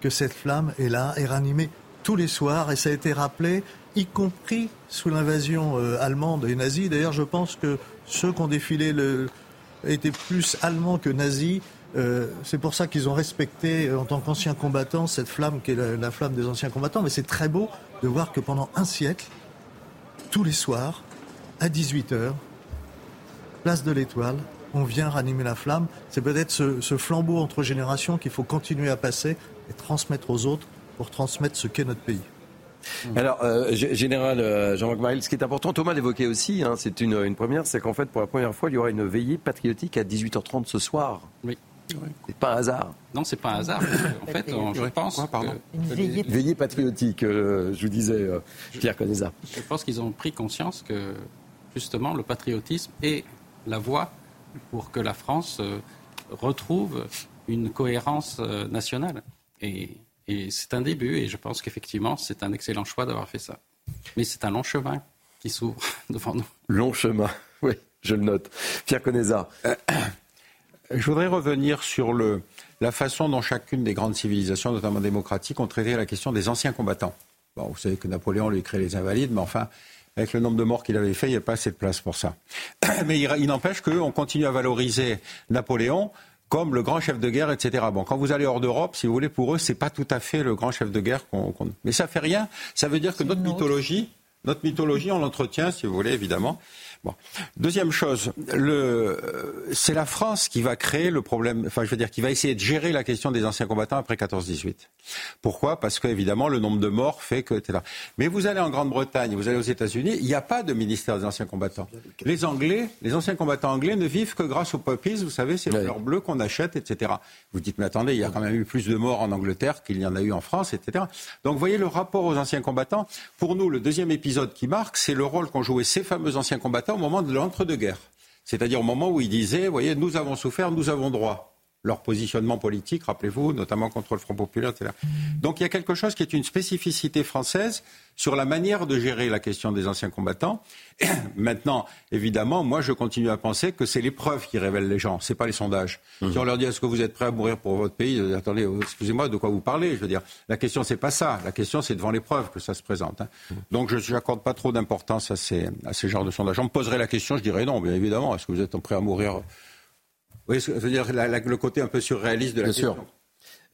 que cette flamme est là, est ranimée tous les soirs, et ça a été rappelé, y compris sous l'invasion euh, allemande et nazie. D'ailleurs, je pense que ceux qui ont défilé le, étaient plus allemands que nazis. c'est pour ça qu'ils ont respecté, en tant qu'anciens combattants, cette flamme qui est la flamme des anciens combattants. Mais c'est très beau de voir que pendant un siècle, tous les soirs, à 18h, place de l'Étoile, on vient ranimer la flamme. C'est peut-être ce, flambeau entre générations qu'il faut continuer à passer et transmettre aux autres pour transmettre ce qu'est notre pays. Alors, euh, général euh, Jean-Marc Maril, ce qui est important, Thomas l'évoquait aussi, hein, c'est une, une, première, c'est qu'en fait, pour la première fois, il y aura une veillée patriotique à 18h30 ce soir. Oui. C'est pas un hasard. Non, c'est pas un hasard. En fait, je pense. Une veillée, patriotique, euh, je vous disais, euh, Pierre Conesa. Je pense qu'ils ont pris conscience que, justement, le patriotisme est la voie pour que la France euh, retrouve une cohérence nationale. Et, et c'est un début, et je pense qu'effectivement, c'est un excellent choix d'avoir fait ça. Mais c'est un long chemin qui s'ouvre devant nous. Long chemin, oui, je le note. Pierre Conesa. Je voudrais revenir sur le, la façon dont chacune des grandes civilisations, notamment démocratiques, ont traité la question des anciens combattants. Bon, vous savez que Napoléon lui crée les invalides, mais enfin, avec le nombre de morts qu'il avait fait, il n'y a pas assez de place pour ça. Mais il, n'empêche qu'on continue à valoriser Napoléon comme le grand chef de guerre, etc. Bon, quand vous allez hors d'Europe, si vous voulez, pour eux, c'est pas tout à fait le grand chef de guerre qu'on. Mais ça fait rien. Ça veut dire que notre mythologie, notre mythologie, on l'entretient, si vous voulez, évidemment. Bon. Deuxième chose, c'est la France qui va créer le problème, enfin je veux dire, qui va essayer de gérer la question des anciens combattants après 14-18. Pourquoi? Parce qu'évidemment, le nombre de morts fait que, etc. Mais vous allez en Grande-Bretagne, vous allez aux États-Unis, il n'y a pas de ministère des anciens combattants. Les Anglais, les anciens combattants anglais ne vivent que grâce aux puppies, vous savez, c'est le bleu qu'on achète, etc. Vous dites, mais attendez, il y a quand même eu plus de morts en Angleterre qu'il y en a eu en France, etc. Donc, voyez le rapport aux anciens combattants. Pour nous, le deuxième épisode qui marque, c'est le rôle qu'ont joué ces fameux anciens combattants au moment de l'entre-deux-guerres. C'est-à-dire au moment où ils disaient, vous voyez, nous avons souffert, nous avons droit leur positionnement politique, rappelez-vous, notamment contre le Front populaire, etc. Donc il y a quelque chose qui est une spécificité française sur la manière de gérer la question des anciens combattants. maintenant, évidemment, moi je continue à penser que c'est l'épreuve qui révèle les gens, c'est pas les sondages. Mmh. Si on leur dit est-ce que vous êtes prêts à mourir pour votre pays, euh, attendez, euh, excusez-moi, de quoi vous parlez Je veux dire, la question c'est pas ça, la question c'est devant l'épreuve que ça se présente. Hein. Mmh. Donc je n'accorde pas trop d'importance à ces, à ces genres de sondages. On me poserait la question, je dirais non, bien évidemment, est-ce que vous êtes prêts à mourir oui, je veux dire le côté un peu surréaliste de la question. Sûr.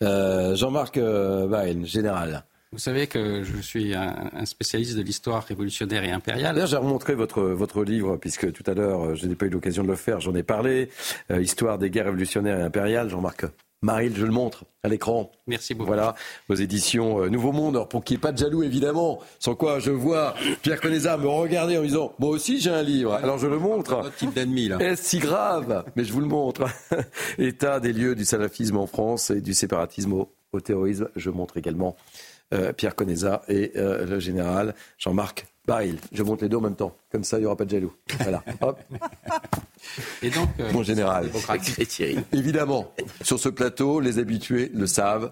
Euh, Jean-Marc euh, général. Vous savez que je suis un, spécialiste de l'histoire révolutionnaire et impériale. D'ailleurs, j'ai remontré votre, votre livre, puisque tout à l'heure, je n'ai pas eu l'occasion de le faire, j'en ai parlé. Euh, histoire des guerres révolutionnaires et impériales, Jean-Marc. Maril, je le montre à l'écran. Merci beaucoup. Voilà, vos éditions euh, Nouveau Monde. Alors, pour qu'il n'y ait pas de jaloux, évidemment. Sans quoi, je vois Pierre Conesa me regarder en disant Moi aussi, j'ai un livre. Alors, je le montre. Notre type d'ennemi, là. Est-ce si grave Mais je vous le montre. État des lieux du salafisme en France et du séparatisme au, terrorisme. Je montre également euh, Pierre Conesa et euh, le général Jean-Marc Baril. Je montre les deux en même temps. Comme ça, il n'y aura pas de jaloux. Voilà. Hop. Et donc, euh, mon général. Évidemment, sur ce plateau, les habitués le savent.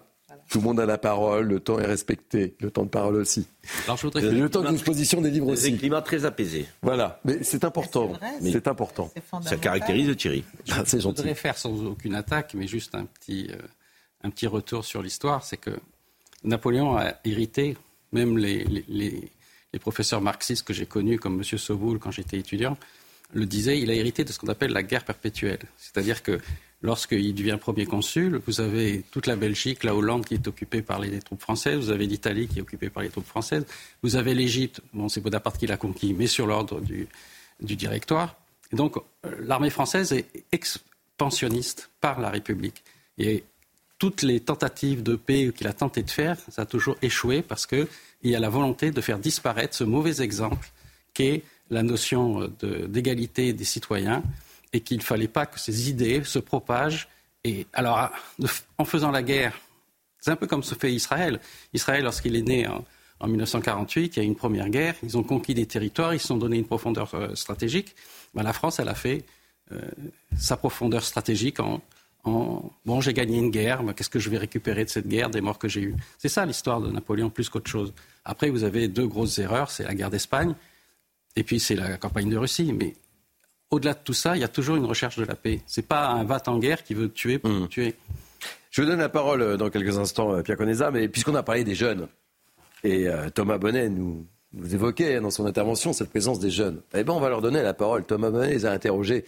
Tout le monde a la parole, le temps est respecté, le temps de parole aussi. Alors, je voudrais... Le temps d'exposition des livres aussi. Un climat très apaisé. Voilà, mais c'est important. C'est important. Ça caractérise Thierry. Ah, c'est gentil. Je voudrais faire sans aucune attaque, mais juste un petit, euh, un petit retour sur l'histoire. C'est que Napoléon a hérité, même les, les, les professeurs marxistes que j'ai connus, comme M. Soboul quand j'étais étudiant, le disaient, il a hérité de ce qu'on appelle la guerre perpétuelle. C'est-à-dire que lorsqu'il devient premier consul, vous avez toute la Belgique, la Hollande qui est occupée par les troupes françaises, vous avez l'Italie qui est occupée par les troupes françaises, vous avez l'Égypte, bon c'est Bonaparte qui l'a conquis, mais sur l'ordre du, directoire. Et donc euh, l'armée française est expansionniste par la République. Et toutes les tentatives de paix qu'il a tenté de faire, ça a toujours échoué parce qu'il y a la volonté de faire disparaître ce mauvais exemple qu'est la notion d'égalité des citoyens et qu'il ne fallait pas que ces idées se propagent. Et alors, en faisant la guerre, C'est un peu comme ce fait Israël. Israël, lorsqu'il est né en, 1948, il y a eu une première guerre, ils ont conquis des territoires, ils se sont donné une profondeur euh, stratégique. Ben, la France, elle a fait euh, sa profondeur stratégique en, bon, j'ai gagné une guerre, mais qu'est-ce que je vais récupérer de cette guerre, des morts que j'ai eues? C'est ça l'histoire de Napoléon plus qu'autre chose. Après, vous avez deux grosses erreurs, c'est la guerre d'Espagne et puis c'est la campagne de Russie. Mais au-delà de tout ça, il y a toujours une recherche de la paix. C'est pas un vat en guerre qui veut tuer pour hmm. tuer. Je vous donne la parole euh, dans quelques instants, euh, Pierre Conesa, mais puisqu'on a parlé des jeunes, et euh, Thomas Bonnet nous, nous évoquait dans son intervention cette présence des jeunes, eh bien on va leur donner la parole. Thomas Bonnet les a interrogés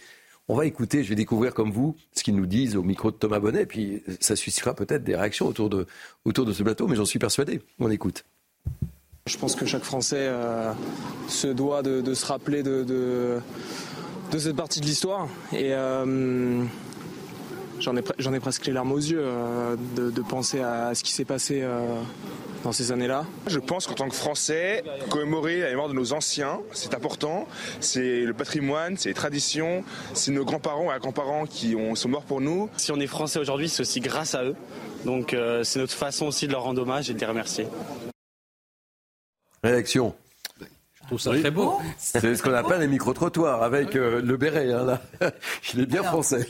on va écouter, je vais découvrir comme vous ce qu'ils nous disent au micro de Thomas Bonnet, et puis ça suscitera peut-être des réactions autour de, autour de ce plateau, mais j'en suis persuadé. On écoute. Je pense que chaque Français euh, se doit de, se rappeler de, de, cette partie de l'histoire. Et euh, j'en ai, ai, presque les larmes aux yeux euh, de, penser à ce qui s'est passé dans ces années-là Je pense qu'en tant que Français, commémorer la mémoire de nos anciens, c'est important. C'est le patrimoine, c'est les traditions, c'est nos grands-parents et grands-parents qui ont, sont morts pour nous. Si on est Français aujourd'hui, c'est aussi grâce à eux. Donc euh, c'est notre façon aussi de leur rendre hommage et de les remercier. Réaction je trouve ça très beau. C'est ce qu'on appelle les micro-trottoirs avec euh, le béret. Hein, là. Il est bien français.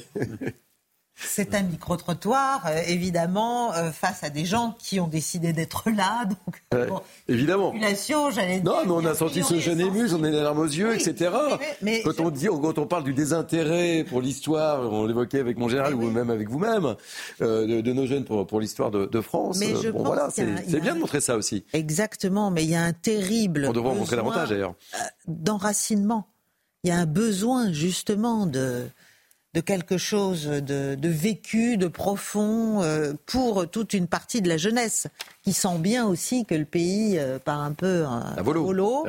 C'est un micro-trottoir, euh, évidemment, euh, face à des gens qui ont décidé d'être là. Donc, évidemment. j'allais non, mais on a senti ce jeune ému, on est les larmes aux yeux, etc. quand, on dit, quand on parle du désintérêt pour l'histoire, on l'évoquait avec mon général ou même avec vous-même, euh, de, nos jeunes pour, pour l'histoire de, France. Mais bon, voilà, c'est bien de montrer ça aussi. Exactement, mais il y a un terrible. On devrait en montrer davantage d'ailleurs. D'enracinement. Il y a un besoin justement de de quelque chose de, vécu, de profond euh, pour toute une partie de la jeunesse qui sent bien aussi que le pays euh, part un peu à volo,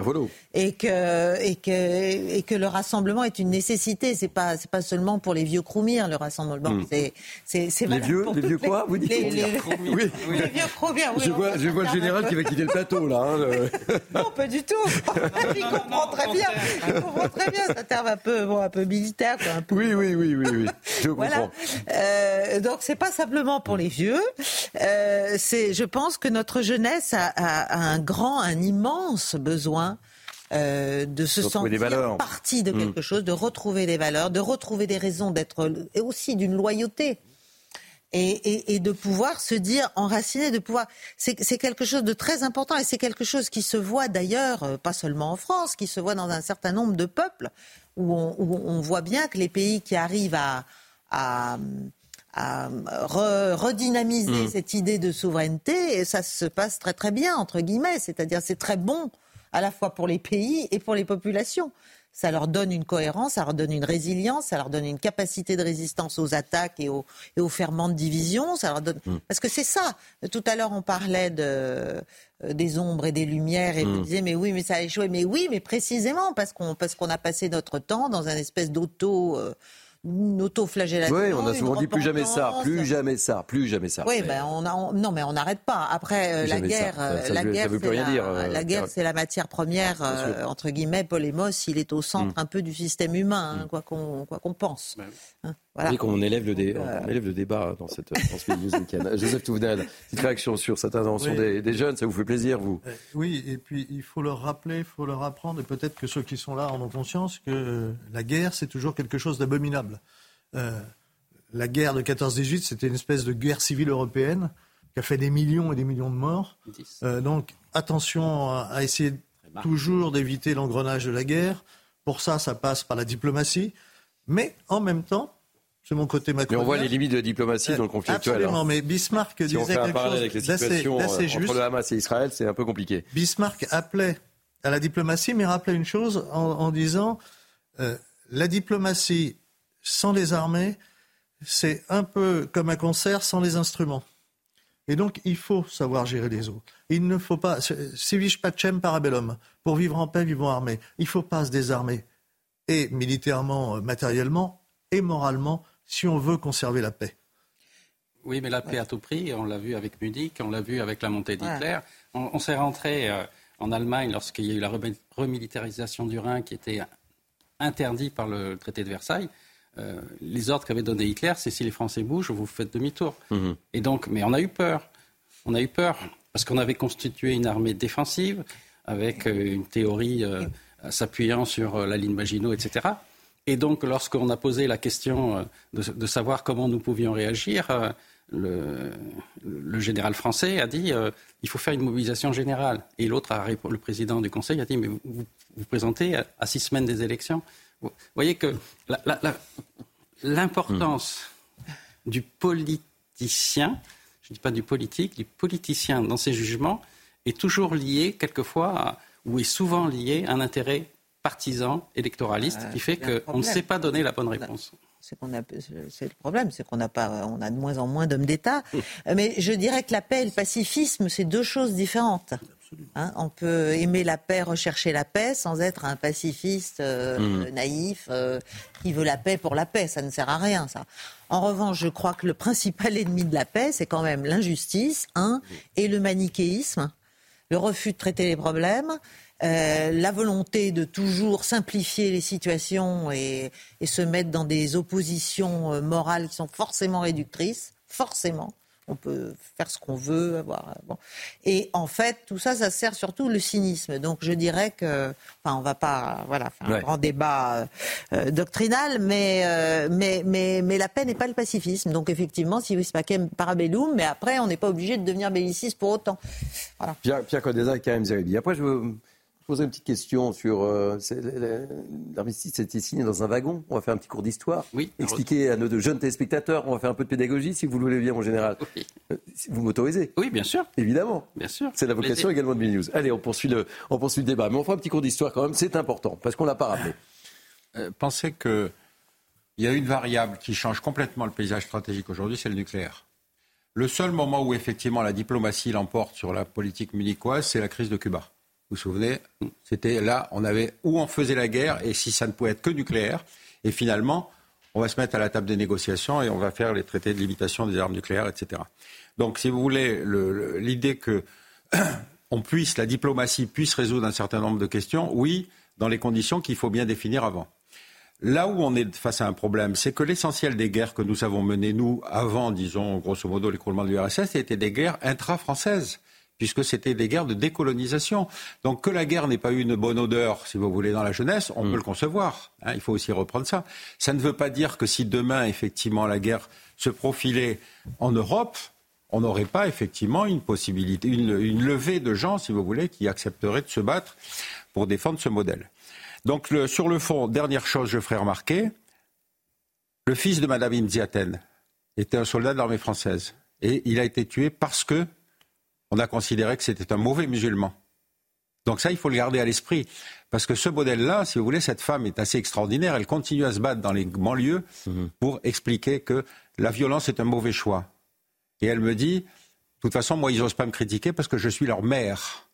et que et que et que le rassemblement est une nécessité. C'est pas c'est pas seulement pour les vieux croumirs le rassemblement. C'est c'est les vieux les vieux quoi vous dites les, les, oui. les vieux croumirs. je vois je vois le général qui va quitter le plateau là. Hein, non pas du tout. Il comprend très bien. Il comprend très bien. C'est un terme un peu bon un peu militaire Un peu... Oui oui oui oui oui. Je comprends. Euh, donc c'est pas simplement pour les vieux. Euh, c'est je pense que notre jeunesse a, un grand, un immense besoin euh, de se sentir partie de quelque mm. chose, de retrouver des valeurs, de retrouver des raisons d'être, et aussi d'une loyauté. Et, de pouvoir se dire enraciné, de pouvoir. C'est quelque chose de très important et c'est quelque chose qui se voit d'ailleurs, euh, pas seulement en France, qui se voit dans un certain nombre de peuples, où on, voit bien que les pays qui arrivent à à redynamiser mm. cette idée de souveraineté et ça se passe très très bien entre guillemets, c'est-à-dire c'est très bon à la fois pour les pays et pour les populations. Ça leur donne une cohérence, ça leur donne une résilience, ça leur donne une capacité de résistance aux attaques et aux, et aux ferments de division. Ça leur donne... Mm. Parce que c'est ça. Tout à l'heure, on parlait de, euh, des ombres et des lumières et vous mm. disiez mais oui, mais ça a échoué. Mais oui, mais précisément parce qu'on parce qu'on a passé notre temps dans un espèce d'auto... Euh, une auto-flagellation. Oui, on a souvent dit plus jamais ça, plus jamais ça, plus jamais ça. Oui, ben on a, non, mais on n'arrête pas. Après, euh, la guerre, la guerre, c'est la, la, guerre, c'est la matière première euh, entre guillemets. Polémos, il est au centre mm. un peu du système humain, hein, mm. quoi qu'on quoi qu'on pense. Ben hein, voilà. qu'on élève le, dé, on élève le débat dans cette dans ce week Joseph Touvenel, petite réaction sur cette intervention des, des, jeunes, ça vous fait plaisir, vous? Euh, Oui, et puis il faut leur rappeler, il faut leur apprendre, et peut-être que ceux qui sont là en ont conscience que la guerre, c'est toujours quelque chose d'abominable. Euh, la guerre de 14-18, c'était une espèce de guerre civile européenne qui a fait des millions et des millions de morts. Euh, donc attention à, essayer toujours d'éviter l'engrenage de la guerre. Pour ça, ça passe par la diplomatie. Mais en même temps, c'est mon côté macronien. Mais on voit les limites de la diplomatie dans le conflit actuel. Absolument, hein. mais Bismarck si disait quelque chose avec les situations entre le Hamas et Israël, c'est un peu compliqué. Bismarck appelait à la diplomatie, mais rappelait une chose en, disant euh, la diplomatie sans les armées, c'est un peu comme un concert sans les instruments. Et donc, il faut savoir gérer les autres. Il ne faut pas. Civis pacem parabellum. Pour vivre en paix, vivons armés. Il ne faut pas se désarmer. Et militairement, euh, matériellement, et moralement, si on veut conserver la paix. Oui, mais la paix à tout prix, on l'a vu avec Munich, on l'a vu avec la montée d'Hitler. On, s'est rentré euh, en Allemagne lorsqu'il y a eu la remilitarisation du Rhin qui était interdit par le traité de Versailles. Euh, les ordres qu'avait donné Hitler, c'est si les Français bougent, vous faites demi-tour. Mhm. Et donc, mais on a eu peur. On a eu peur parce qu'on avait constitué une armée défensive avec euh, une théorie euh, s'appuyant sur la ligne Maginot, etc. Et donc, lorsqu'on a posé la question de, savoir comment nous pouvions réagir, le, général français a dit il faut faire une mobilisation générale. Et l'autre, le président du Conseil, a dit mais vous vous, présentez à, six semaines des élections. Vous voyez que l'importance du politicien, je ne dis pas du politique, du politicien dans ses jugements, est toujours lié, quelquefois, ou est souvent lié à un intérêt partisan, électoraliste, qui fait qu'on ne sait pas donner la bonne réponse. C'est le problème, c'est qu'on a pas, on a de moins en moins d'hommes d'État. Mais je dirais que la paix et le pacifisme, c'est deux choses différentes. Hein, on peut aimer la paix, rechercher la paix, sans être un pacifiste euh, mmh. naïf euh, qui veut la paix pour la paix. Ça ne sert à rien, ça. En revanche, je crois que le principal ennemi de la paix, c'est quand même l'injustice, un, et le manichéisme, le refus de traiter les problèmes, euh, la volonté de toujours simplifier les situations et, se mettre dans des oppositions morales qui sont forcément réductrices, forcément on peut faire ce qu'on veut. Avoir, bon. Et en fait, tout ça, ça sert surtout le cynisme. Donc je dirais que, enfin, on va pas, voilà, faire un grand débat euh, doctrinal, mais, euh, mais, mais, mais la paix n'est pas le pacifisme. Donc effectivement, si vis pacem parabellum, mais après, on n'est pas obligé de devenir belliciste pour autant. Voilà. Pierre, Pierre Codeza et Karim Zeribi. Après, je veux poser une petite question sur. Euh, L'armistice a été signé dans un wagon. On va faire un petit cours d'histoire. Oui. Expliquer à nos jeunes téléspectateurs. On va faire un peu de pédagogie, si vous le voulez bien, mon général. Euh, vous m'autorisez Oui, bien sûr. Évidemment. Bien sûr. C'est la vocation également de News. Allez, on poursuit, le, on poursuit le débat. Mais on fera un petit cours d'histoire quand même. C'est important, parce qu'on ne l'a pas rappelé. Euh, pensez qu'il y a une variable qui change complètement le paysage stratégique aujourd'hui, c'est le nucléaire. Le seul moment où effectivement la diplomatie l'emporte sur la politique munichoise, c'est la crise de Cuba. Vous souvenez C'était là, on avait où on faisait la guerre et si ça ne pouvait être que nucléaire. Et finalement, on va se mettre à la table des négociations et on va faire les traités de limitation des armes nucléaires, etc. Donc, si vous voulez, l'idée que la diplomatie puisse résoudre un certain nombre de questions, oui, dans les conditions qu'il faut bien définir avant. Là où on est face à un problème, c'est que l'essentiel des guerres que nous avons menées, nous, avant, disons, grosso modo, l'écroulement de l'URSS, étaient des guerres intra-françaises puisque c'était des guerres de décolonisation. Donc que la guerre n'ait pas eu une bonne odeur, si vous voulez, dans la jeunesse, on mm. peut le concevoir. Hein, il faut aussi reprendre ça. Ça ne veut pas dire que si demain, effectivement, la guerre se profilait en Europe, on n'aurait pas effectivement une possibilité, une, levée de gens, si vous voulez, qui accepteraient de se battre pour défendre ce modèle. Donc sur le fond, dernière chose, je ferai remarquer, le fils de Madame Imziaten était un soldat de l'armée française et il a été tué parce que on a considéré que c'était un mauvais musulman. Donc ça, il faut le garder à l'esprit. Parce que ce modèle-là, si vous voulez, cette femme est assez extraordinaire. Elle continue à se battre dans les banlieues mhm. pour expliquer que la violence est un mauvais choix. Et elle me dit, de toute façon, moi, ils n'osent pas me critiquer parce que je suis leur mère.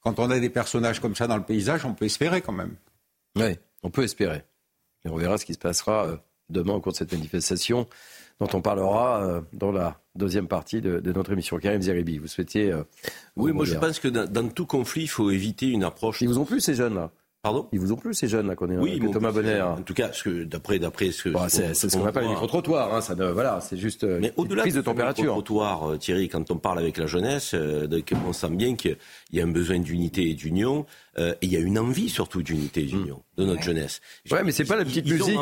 Quand on a des personnages comme ça dans le paysage, on peut espérer quand même. Oui, on peut espérer. Et on verra ce qui se passera euh, demain au cours de cette manifestation dont on parlera euh, dans la deuxième partie de, notre émission. Karim Zeribi, vous souhaitiez... Euh, oui, moi je pense que dans, tout conflit, il faut éviter une approche... Ils vous ont plu ces jeunes-là? Pardon? Ils vous ont plu ces jeunes là qu'on est oui, Thomas Bonner En tout cas, d'après d'après ce que c'est ce qu'on appelle les micro-trottoirs. Hein, ça voilà, c'est juste euh, Mais au-delà prise de température. Trottoir, Thierry, quand on parle avec la jeunesse, on sent bien qu'il y a un besoin d'unité et d'union. Et il y a une envie surtout d'unité et d'union de notre jeunesse. Ouais, mais c'est pas la petite musique.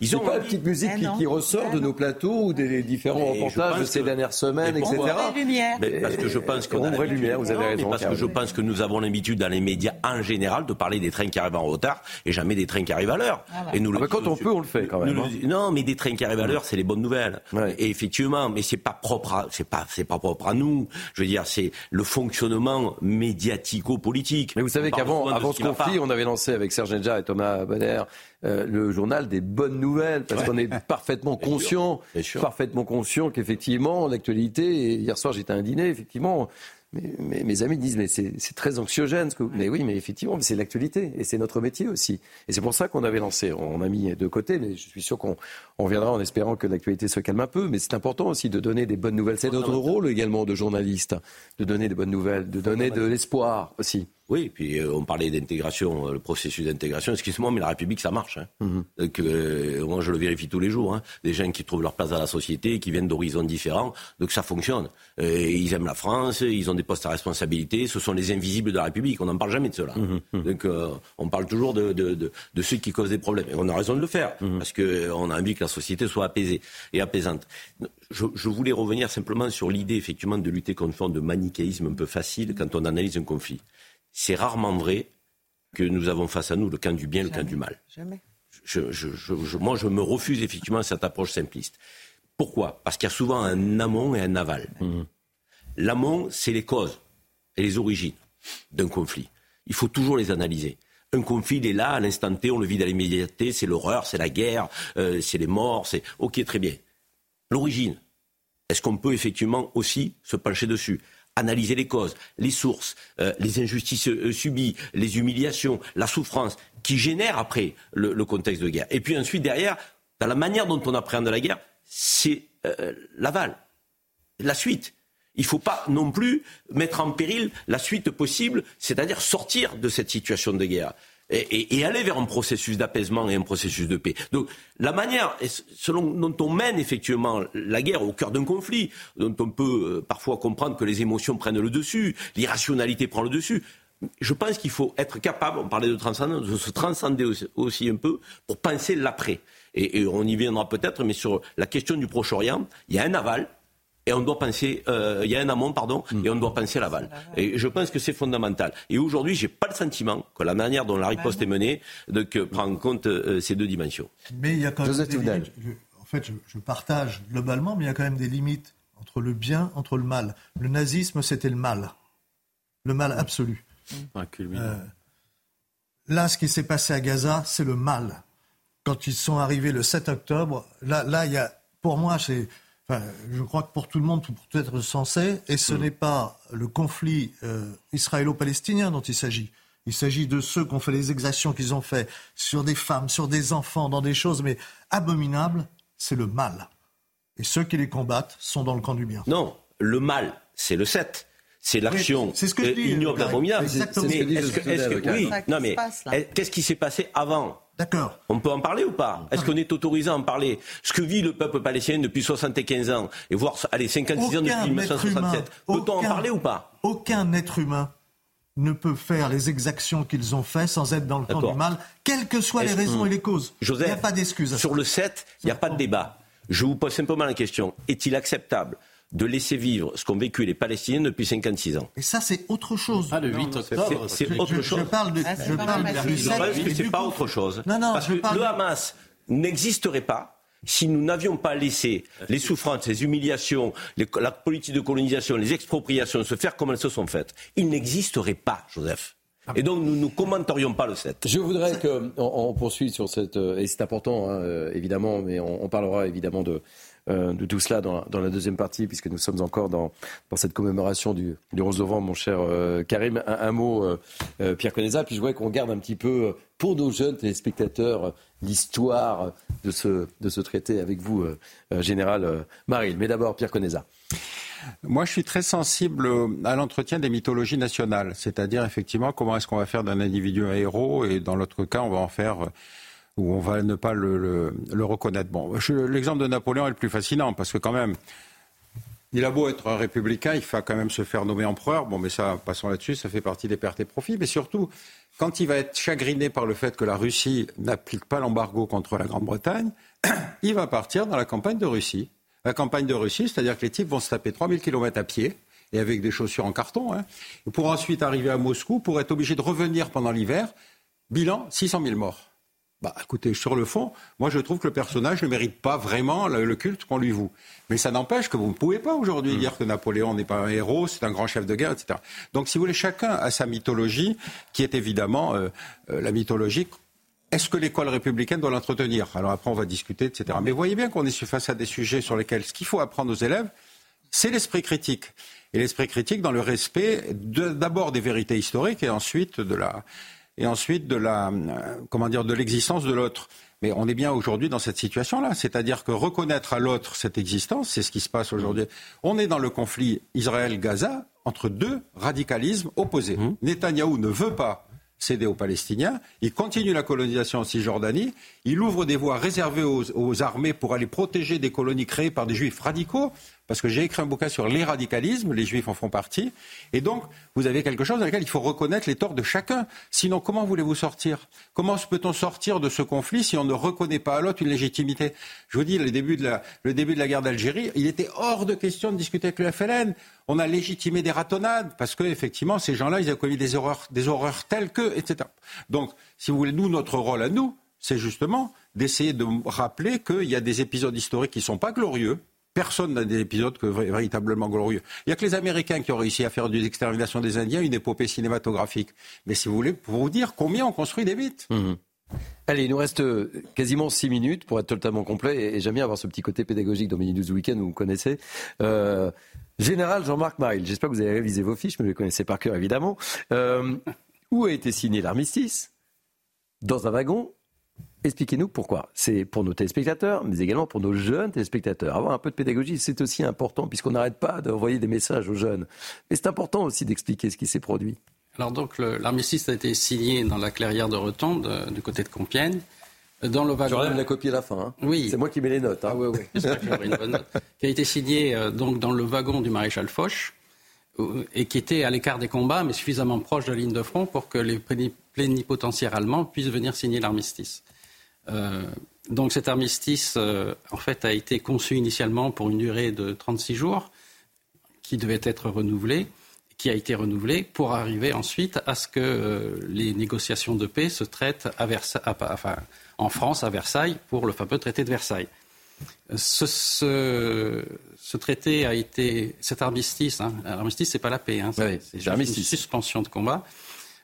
Ils ont, pas la petite musique qui, ressort de nos plateaux ou des différents reportages de ces dernières semaines, etc. Mais parce que je pense que vraie lumière, vous avez raison. Parce que je pense que nous avons l'habitude dans les médias en général de parler des trains qui arrivent en retard et jamais des trains qui arrivent à l'heure. Et nous, ah, quand on peut, on le fait quand même. Hein. non, mais des trains qui arrivent à l'heure, c'est les bonnes nouvelles. Et effectivement, mais c'est pas propre, c'est pas, c'est pas propre à nous. Je veux dire, c'est le fonctionnement médiatico-politique. Mais vous savez qu'avant, avant ce conflit, on avait lancé avec Serge Nedja Thomas Bonner, euh, le journal des bonnes nouvelles, parce qu'on est parfaitement conscient, parfaitement conscient qu'effectivement, l'actualité, hier soir j'étais à un dîner, effectivement, mes, mes, amis disent mais c'est très anxiogène. Ce que... Mais oui, mais effectivement, c'est l'actualité et c'est notre métier aussi. Et c'est pour ça qu'on avait lancé. On a mis de côté, mais je suis sûr qu'on viendra en espérant que l'actualité se calme un peu. Mais c'est important aussi de donner des bonnes nouvelles. C'est notre rôle également de journaliste, de donner des bonnes nouvelles, de donner de l'espoir aussi. Oui, puis euh, on parlait d'intégration, euh, le processus d'intégration. Excuse-moi, mais la République, ça marche. Hein. Mhm. Donc, euh, moi, je le vérifie tous les jours. Hein. Des gens qui trouvent leur place dans la société, qui viennent d'horizons différents. Donc, ça fonctionne. Euh, ils aiment la France, ils ont des postes à responsabilité. Ce sont les invisibles de la République. On n'en parle jamais de cela. Mhm. Donc, euh, on parle toujours de, de, de, de, ceux qui causent des problèmes. Et on a raison de le faire, parce qu'on a envie que la société soit apaisée et apaisante. Je, je voulais revenir simplement sur l'idée, effectivement, de lutter contre une forme de manichéisme un peu facile quand on analyse un conflit c'est rarement vrai que nous avons face à nous le camp du bien et le camp du mal. Jamais. Je, je, je, moi, je me refuse effectivement à cette approche simpliste. Pourquoi? Parce qu'il y a souvent un amont et un aval. L'amont, c'est les causes et les origines d'un conflit. Il faut toujours les analyser. Un conflit, il est là, à l'instant T, on le vit dans l'immédiateté, c'est l'horreur, c'est la guerre, euh, c'est les morts, c'est... Ok, très bien. L'origine, est-ce qu'on peut effectivement aussi se pencher dessus? Analyser les causes, les sources, euh, les injustices euh, subies, les humiliations, la souffrance qui génèrent après le, le, contexte de guerre. Et puis ensuite, derrière, dans la manière dont on appréhende la guerre, c'est euh, l'aval, la suite. Il ne faut pas non plus mettre en péril la suite possible, c'est-à-dire sortir de cette situation de guerre. Et, aller vers un processus d'apaisement et un processus de paix. Donc la manière selon dont on mène effectivement la guerre au cœur d'un conflit, dont on peut euh, parfois comprendre que les émotions prennent le dessus, l'irrationalité prend le dessus. Je pense qu'il faut être capable, on parlait de transcendance, de se transcender aussi, un peu pour penser l'après. Et, et on y viendra peut-être, mais sur la question du Proche-Orient, il y a un aval, et on doit penser, euh, il y a un amont, pardon, et on doit penser l'aval. Et je pense que c'est fondamental. Et aujourd'hui, j'ai pas le sentiment que la manière dont la riposte est menée de, que, prend en compte euh, ces deux dimensions. Mais il y a quand même des limites. Je, en fait, je, je, partage globalement, mais il y a quand même des limites entre le bien, entre le mal. Le nazisme, c'était le mal, le mal absolu. Euh, là, ce qui s'est passé à Gaza, c'est le mal. Quand ils sont arrivés le 7 octobre, là, là, il y a, pour moi, c'est Enfin, je crois que pour tout le monde, tout peut être sensé, et ce mmh. n'est pas le conflit euh, israélo-palestinien dont il s'agit. Il s'agit de ceux qui ont fait les exactions qu'ils ont fait sur des femmes, sur des enfants, dans des choses mais abominables. C'est le mal. Et ceux qui les combattent sont dans le camp du bien. Non, le mal, c'est le 7 c'est l'action c'est ce que je dis, ignoble abominable. Est-ce que, est que, oui, non mais qu'est-ce qui s'est passé avant D'accord. On peut en parler ou pas Est-ce qu'on est autorisé à en parler Ce que vit le peuple palestinien depuis 75 ans, et voire allez, 56 aucun ans depuis 1967, peut-on en parler ou pas Aucun être humain ne peut faire les exactions qu'ils ont fait sans être dans le camp du mal, quelles que soient les raisons et les causes. Joseph, il n'y a pas d'excuse. Sur le 7, il n'y a pas de débat. Je vous pose simplement la question est-il acceptable de laisser vivre ce qu'ont vécu les Palestiniens depuis 56 ans. Et ça, c'est autre chose. Ah, le 8 octobre, c'est autre je, chose. Je parle de, Ah, je parle du Je pense que c'est pas autre chose. Non, non, Parce que parle... le Hamas n'existerait pas si nous n'avions pas laissé les souffrances, les humiliations, les, la politique de colonisation, les expropriations se faire comme elles se sont faites. Il n'existerait pas, Joseph. Et donc nous ne commenterions pas le 7. Je voudrais qu'on on poursuive sur cette... Et c'est important, hein, évidemment, mais on, on, parlera évidemment de, euh, de tout cela dans, la deuxième partie, puisque nous sommes encore dans, cette commémoration du, du 11 novembre, mon cher euh, Karim. Un, mot, euh, Pierre Conesa, puis je voudrais qu'on garde un petit peu, pour nos jeunes téléspectateurs, l'histoire de ce, de ce traité avec vous, Général Maril. Mais d'abord, Pierre Conesa. Moi, je suis très sensible à l'entretien des mythologies nationales, c'est-à-dire effectivement comment est-ce qu'on va faire d'un individu un héros, et dans l'autre cas, on va en faire où on va ne pas le, reconnaître. Bon, l'exemple de Napoléon est le plus fascinant parce que quand même, il a beau être un républicain, il va quand même se faire nommer empereur. Bon, mais ça, passons là-dessus, ça fait partie des pertes et profits. Mais surtout, quand il va être chagriné par le fait que la Russie n'applique pas l'embargo contre la Grande-Bretagne, il va partir dans la campagne de Russie. La campagne de Russie, c'est-à-dire que les types vont se taper 3000 km à pied et avec des chaussures en carton, hein, pour ensuite arriver à Moscou, pour être obligé de revenir pendant l'hiver. Bilan, 600 000 morts. Bah, écoutez, sur le fond, moi je trouve que le personnage ne mérite pas vraiment le, le culte qu'on lui voue. Mais ça n'empêche que vous ne pouvez pas aujourd'hui mmh. dire que Napoléon n'est pas un héros, c'est un grand chef de guerre, etc. Donc si vous voulez, chacun a sa mythologie, qui est évidemment euh, euh, la mythologie. Est-ce que l'école républicaine doit l'entretenir? Alors après, on va discuter, etc. Mais voyez bien qu'on est face à des sujets sur lesquels ce qu'il faut apprendre aux élèves, c'est l'esprit critique. Et l'esprit critique dans le respect d'abord des vérités historiques et ensuite de la et ensuite de la euh, comment dire de l'existence de l'autre. Mais on est bien aujourd'hui dans cette situation-là, c'est-à-dire que reconnaître à l'autre cette existence, c'est ce qui se passe aujourd'hui. On est dans le conflit Israël-Gaza. entre deux radicalismes opposés. Mmh. Netanyahou ne veut pas céder aux Palestiniens. Il continue la colonisation en Cisjordanie. Il ouvre des voies réservées aux, armées pour aller protéger des colonies créées par des juifs radicaux. Parce que j'ai écrit un bouquin sur les radicalismes, les juifs en font partie. Et donc, vous avez quelque chose dans lequel il faut reconnaître les torts de chacun. Sinon, comment voulez-vous sortir? Comment peut-on sortir de ce conflit si on ne reconnaît pas à l'autre une légitimité? Je vous dis, le début de la, le début de la guerre d'Algérie, il était hors de question de discuter avec le FLN. On a légitimé des ratonnades parce que, effectivement, ces gens-là, ils ont commis des horreurs, des horreurs telles que, etc. Donc, si vous voulez, nous, notre rôle à nous, c'est justement d'essayer de rappeler qu'il y a des épisodes historiques qui ne sont pas glorieux, Personne n'a des épisodes que véritablement glorieux. Il n'y a que les Américains qui ont réussi à faire de l'extermination des Indiens une épopée cinématographique. Mais si vous voulez, pour vous dire combien on construit des mythes. Mmh. Allez, il nous reste euh, quasiment six minutes pour être totalement complet et, j'aime bien avoir ce petit côté pédagogique dans Mini News Weekend, vous connaissez. Euh, Général Jean-Marc Maril, j'espère que vous avez révisé vos fiches, mais vous les connaissez par cœur évidemment. Euh, où a été signé l'armistice? Dans un wagon Expliquez-nous pourquoi. C'est pour nos téléspectateurs, mais également pour nos jeunes téléspectateurs. Avoir un peu de pédagogie, c'est aussi important, puisqu'on n'arrête pas d'envoyer des messages aux jeunes. Mais c'est important aussi d'expliquer ce qui s'est produit. Alors donc, l'armistice a été signé dans la clairière de Retonde, du côté de Compiègne. Dans le wagon. J'aurais la copie à la fin. Hein. Oui. C'est moi qui mets les notes. Hein. Ah oui, oui. une bonne note. Qui a été signé euh, donc dans le wagon du maréchal Foch euh, et qui était à l'écart des combats, mais suffisamment proche de la ligne de front pour que les plénipotentiaires allemands puissent venir signer l'armistice. Euh, donc cet armistice, euh, en fait, a été conçu initialement pour une durée de 36 jours, qui devait être renouvelée, qui a été renouvelée pour arriver ensuite à ce que euh, les négociations de paix se traitent à enfin, en France, à Versailles, pour le fameux traité de Versailles. Ce, ce, traité a été, cet armistice, hein, l'armistice c'est pas la paix, hein, c'est une suspension de combat,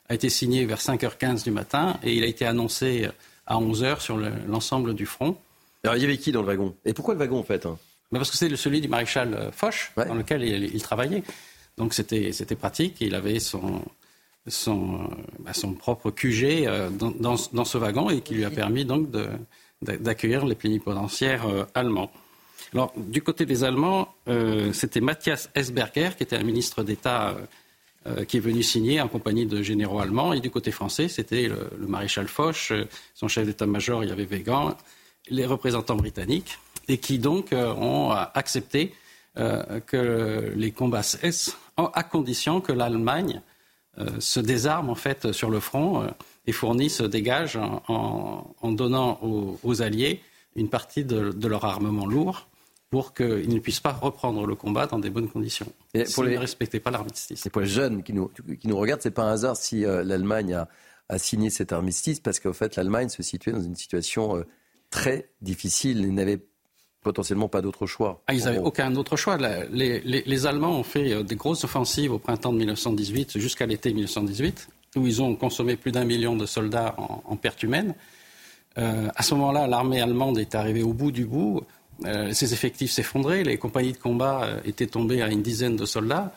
a été signé vers 5h15 du matin et il a été annoncé à 11 heures sur l'ensemble du front. Alors il y avait qui dans le wagon? Et pourquoi le wagon en fait hein? Parce que c'est celui du maréchal euh, Foch dans lequel il, travaillait. Donc c'était pratique. Il avait son, son, euh, bah, son propre QG euh, dans, dans, ce wagon et qui lui a permis donc d'accueillir les plénipotentiaires allemands. Alors, du côté des Allemands, c'était Matthias Esberger, qui était un ministre d'État euh, qui est venu signer en compagnie de généraux allemands. Et du côté français, c'était le, maréchal Foch, euh, son chef d'état-major, il y avait Végan, les représentants britanniques, et qui donc euh, ont accepté que les combats cessent à condition que l'Allemagne se désarme en fait sur le front et fournisse des gages en, donnant aux, Alliés une partie de leur armement lourd pour qu'ils ne puissent pas reprendre le combat dans des bonnes conditions. Et pour les... ne respectaient pas l'armistice. Et pour les jeunes qui nous, qui nous regardent, c'est pas un hasard si euh, l'Allemagne a, a, signé cet armistice, parce qu'en fait, l'Allemagne se situait dans une situation euh, très difficile. Ils n'avaient potentiellement pas d'autre choix. Ah, ils n'avaient aucun autre choix. Les, les, les, Allemands ont fait euh, des grosses offensives au printemps de 1918 jusqu'à l'été 1918, où ils ont consommé plus d'un million de soldats en, en pertes humaines. Euh, à ce moment-là, l'armée allemande est arrivée au bout du bout. Euh, ses effectifs s'effondraient, les compagnies de combat euh, étaient tombées à une dizaine de soldats.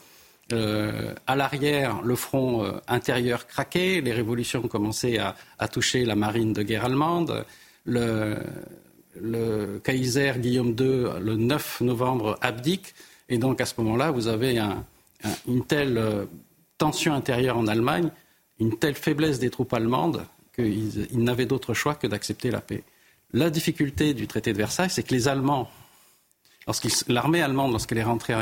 Euh, à l'arrière, le front intérieur craquait, les révolutions commençaient à, toucher la marine de guerre allemande. Le, Kaiser Guillaume II, le 9 novembre, abdique. Et donc, à ce moment-là, vous avez une telle tension intérieure en Allemagne, une telle faiblesse des troupes allemandes qu'ils n'avaient d'autre choix que d'accepter la paix. La difficulté du traité de Versailles, c'est que les Allemands, l'armée allemande, lorsqu'elle est rentrée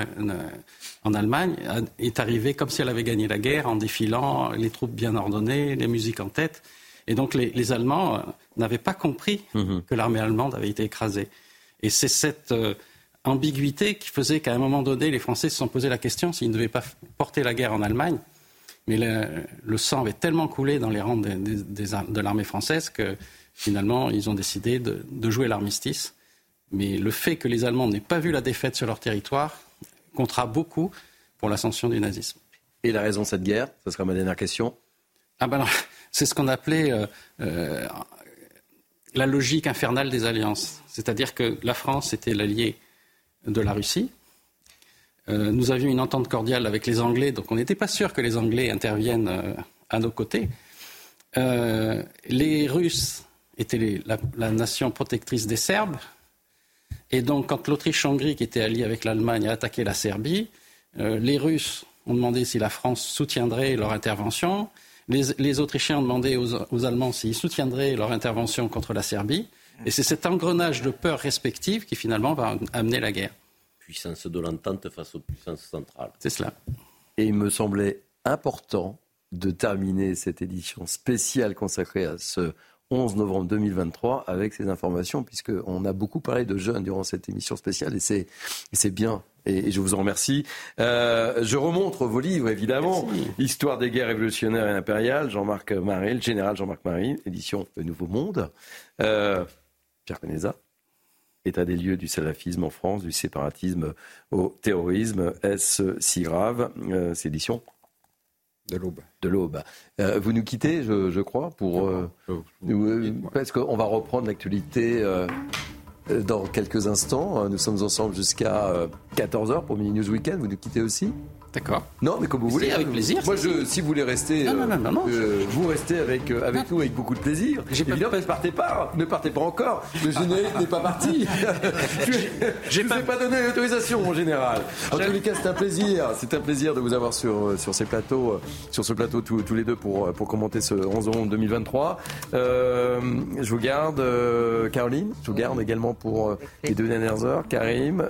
en, Allemagne, est arrivée comme si elle avait gagné la guerre en défilant les troupes bien ordonnées, les musiques en tête. Et donc les, Allemands euh, n'avaient pas compris mhm. que l'armée allemande avait été écrasée. Et c'est cette euh, ambiguïté qui faisait qu'à un moment donné, les Français se sont posé la question s'ils ne devaient pas porter la guerre en Allemagne. Mais le, sang avait tellement coulé dans les rangs de l'armée française que finalement, ils ont décidé de, jouer l'armistice. Mais le fait que les Allemands n'aient pas vu la défaite sur leur territoire comptera beaucoup pour l'ascension du nazisme. Et la raison de cette guerre Ce sera ma dernière question. Ah ben c'est ce qu'on appelait euh, euh, la logique infernale des alliances. C'est-à-dire que la France était l'allié de la Russie. Euh, nous avions une entente cordiale avec les Anglais, donc on n'était pas sûr que les Anglais interviennent à nos côtés. les Russes était la, nation protectrice des Serbes. Et donc, quand l'Autriche-Hongrie, qui était alliée avec l'Allemagne, a attaqué la Serbie, euh, les Russes ont demandé si la France soutiendrait leur intervention. Les, Autrichiens ont demandé aux, Allemands s'ils soutiendraient leur intervention contre la Serbie. Et c'est cet engrenage de peur respective qui finalement va amener la guerre. Puissance de l'entente face aux puissances centrales. C'est cela. Et il me semblait important de terminer cette édition spéciale consacrée à ce 11 novembre 2023 avec ces informations, puisqu'on a beaucoup parlé de jeunes durant cette émission spéciale, et c'est bien et, je vous en remercie. Euh, je remontre vos livres, évidemment. Histoire des guerres révolutionnaires et impériales, Jean-Marc Marie, le général Jean-Marc Marie, édition Le Nouveau Monde. Euh, Pierre Peneza, État des lieux du salafisme en France, du séparatisme au terrorisme. Est-ce si grave euh, C'est édition? De l'aube. De l'aube. Euh, vous nous quittez, je, crois, pour. Euh, parce qu'on va reprendre l'actualité euh, dans quelques instants. Euh, nous sommes ensemble jusqu'à 14h euh, pour Mini News Weekend. Vous nous quittez aussi? D'accord. Non, mais comme vous voulez. Avec plaisir. Moi, je, si vous voulez rester, non, non, non, vous restez avec, avec nous avec beaucoup de plaisir. J'ai pas... ne partez pas, ne partez pas encore. Le générique n'est pas parti. je ne pas... pas donné l'autorisation en général. En tous les cas, c'est un plaisir. C'est un plaisir de vous avoir sur, sur ces plateaux, sur ce plateau tous, tous les deux pour, pour commenter ce 11 novembre 2023. Euh, je vous garde, Caroline. Je vous garde également pour les deux dernières heures. Karim,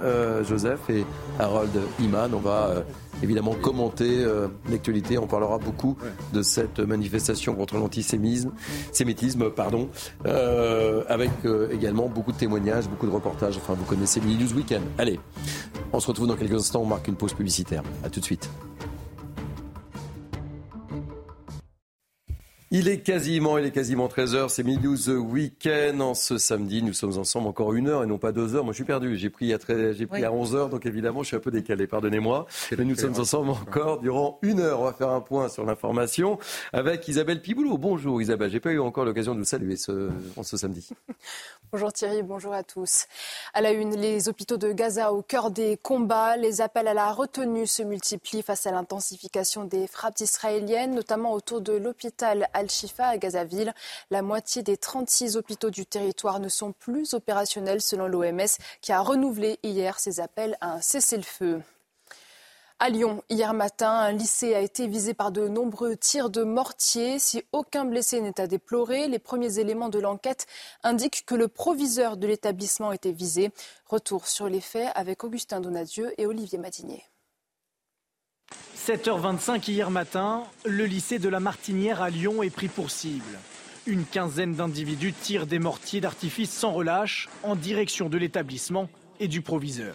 Joseph et Harold Iman. On va évidemment commenter euh, l'actualité. On parlera beaucoup de cette manifestation contre l'antisémitisme, sémitisme, pardon, euh, avec euh, également beaucoup de témoignages, beaucoup de reportages. Enfin, vous connaissez Mini News Weekend. Allez, on se retrouve dans quelques instants. On marque une pause publicitaire. À tout de suite. Il est quasiment, il est quasiment 13h, c'est Midi News Weekend. En ce samedi, nous sommes ensemble encore une heure et non pas deux heures. Moi, je suis perdu. J'ai pris à, j'ai pris à 11 heures, donc évidemment, je suis un peu décalé. Pardonnez-moi. Mais nous sommes ensemble encore durant une heure. On va faire un point sur l'information avec Isabelle Piboulot. Bonjour Isabelle. J'ai pas eu encore l'occasion de vous saluer ce, en ce samedi. Bonjour Thierry, bonjour à tous. À la une, les hôpitaux de Gaza au cœur des combats. Les appels à la retenue se multiplient face à l'intensification des frappes israéliennes, notamment autour de l'hôpital Al-Shifa à Gazaville. La moitié des 36 hôpitaux du territoire ne sont plus opérationnels selon l'OMS qui a renouvelé hier ses appels à un cessez-le-feu. À Lyon, hier matin, un lycée a été visé par de nombreux tirs de mortier. Si aucun blessé n'est à déplorer, les premiers éléments de l'enquête indiquent que le proviseur de l'établissement était visé. Retour sur les faits avec Augustin Donadieu et Olivier Madinier. 7h25 hier matin, le lycée de la Martinière à Lyon est pris pour cible. Une quinzaine d'individus tirent des mortiers d'artifice sans relâche en direction de l'établissement et du proviseur.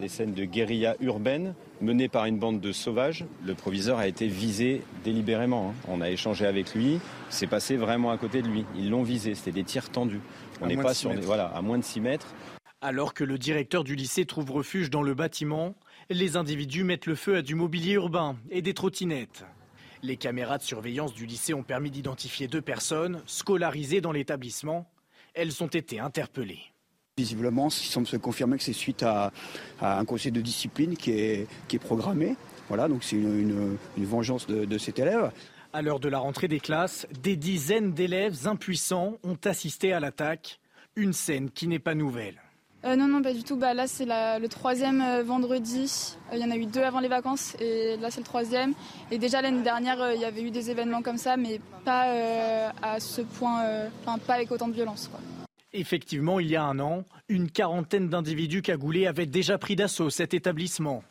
Des scènes de guérilla urbaine menées par une bande de sauvages. Le proviseur a été visé délibérément. Hein. On a échangé avec lui. C'est passé vraiment à côté de lui. Ils l'ont visé. C'était des tirs tendus. On n'est pas sur voilà, à moins de 6 mètres. Alors que le directeur du lycée trouve refuge dans le bâtiment, les individus mettent le feu à du mobilier urbain et des trottinettes. Les caméras de surveillance du lycée ont permis d'identifier deux personnes scolarisées dans l'établissement. Elles ont été interpellées. Visiblement, il semble se confirmer que c'est suite à, un conseil de discipline qui est, qui est programmé. Voilà, donc c'est une, vengeance de, de cet élève. À l'heure de la rentrée des classes, des dizaines d'élèves impuissants ont assisté à l'attaque. Une scène qui n'est pas nouvelle. Euh, non, non, pas du tout. Bah, là, c'est le troisième euh, vendredi. Euh, il y en a eu deux avant les vacances et là, c'est le troisième. Et déjà, l'année dernière, il y avait eu des événements comme ça, mais pas à ce point, enfin, pas avec autant de violence. Effectivement, il y a un an, une quarantaine d'individus cagoulés avaient déjà pris d'assaut cet établissement.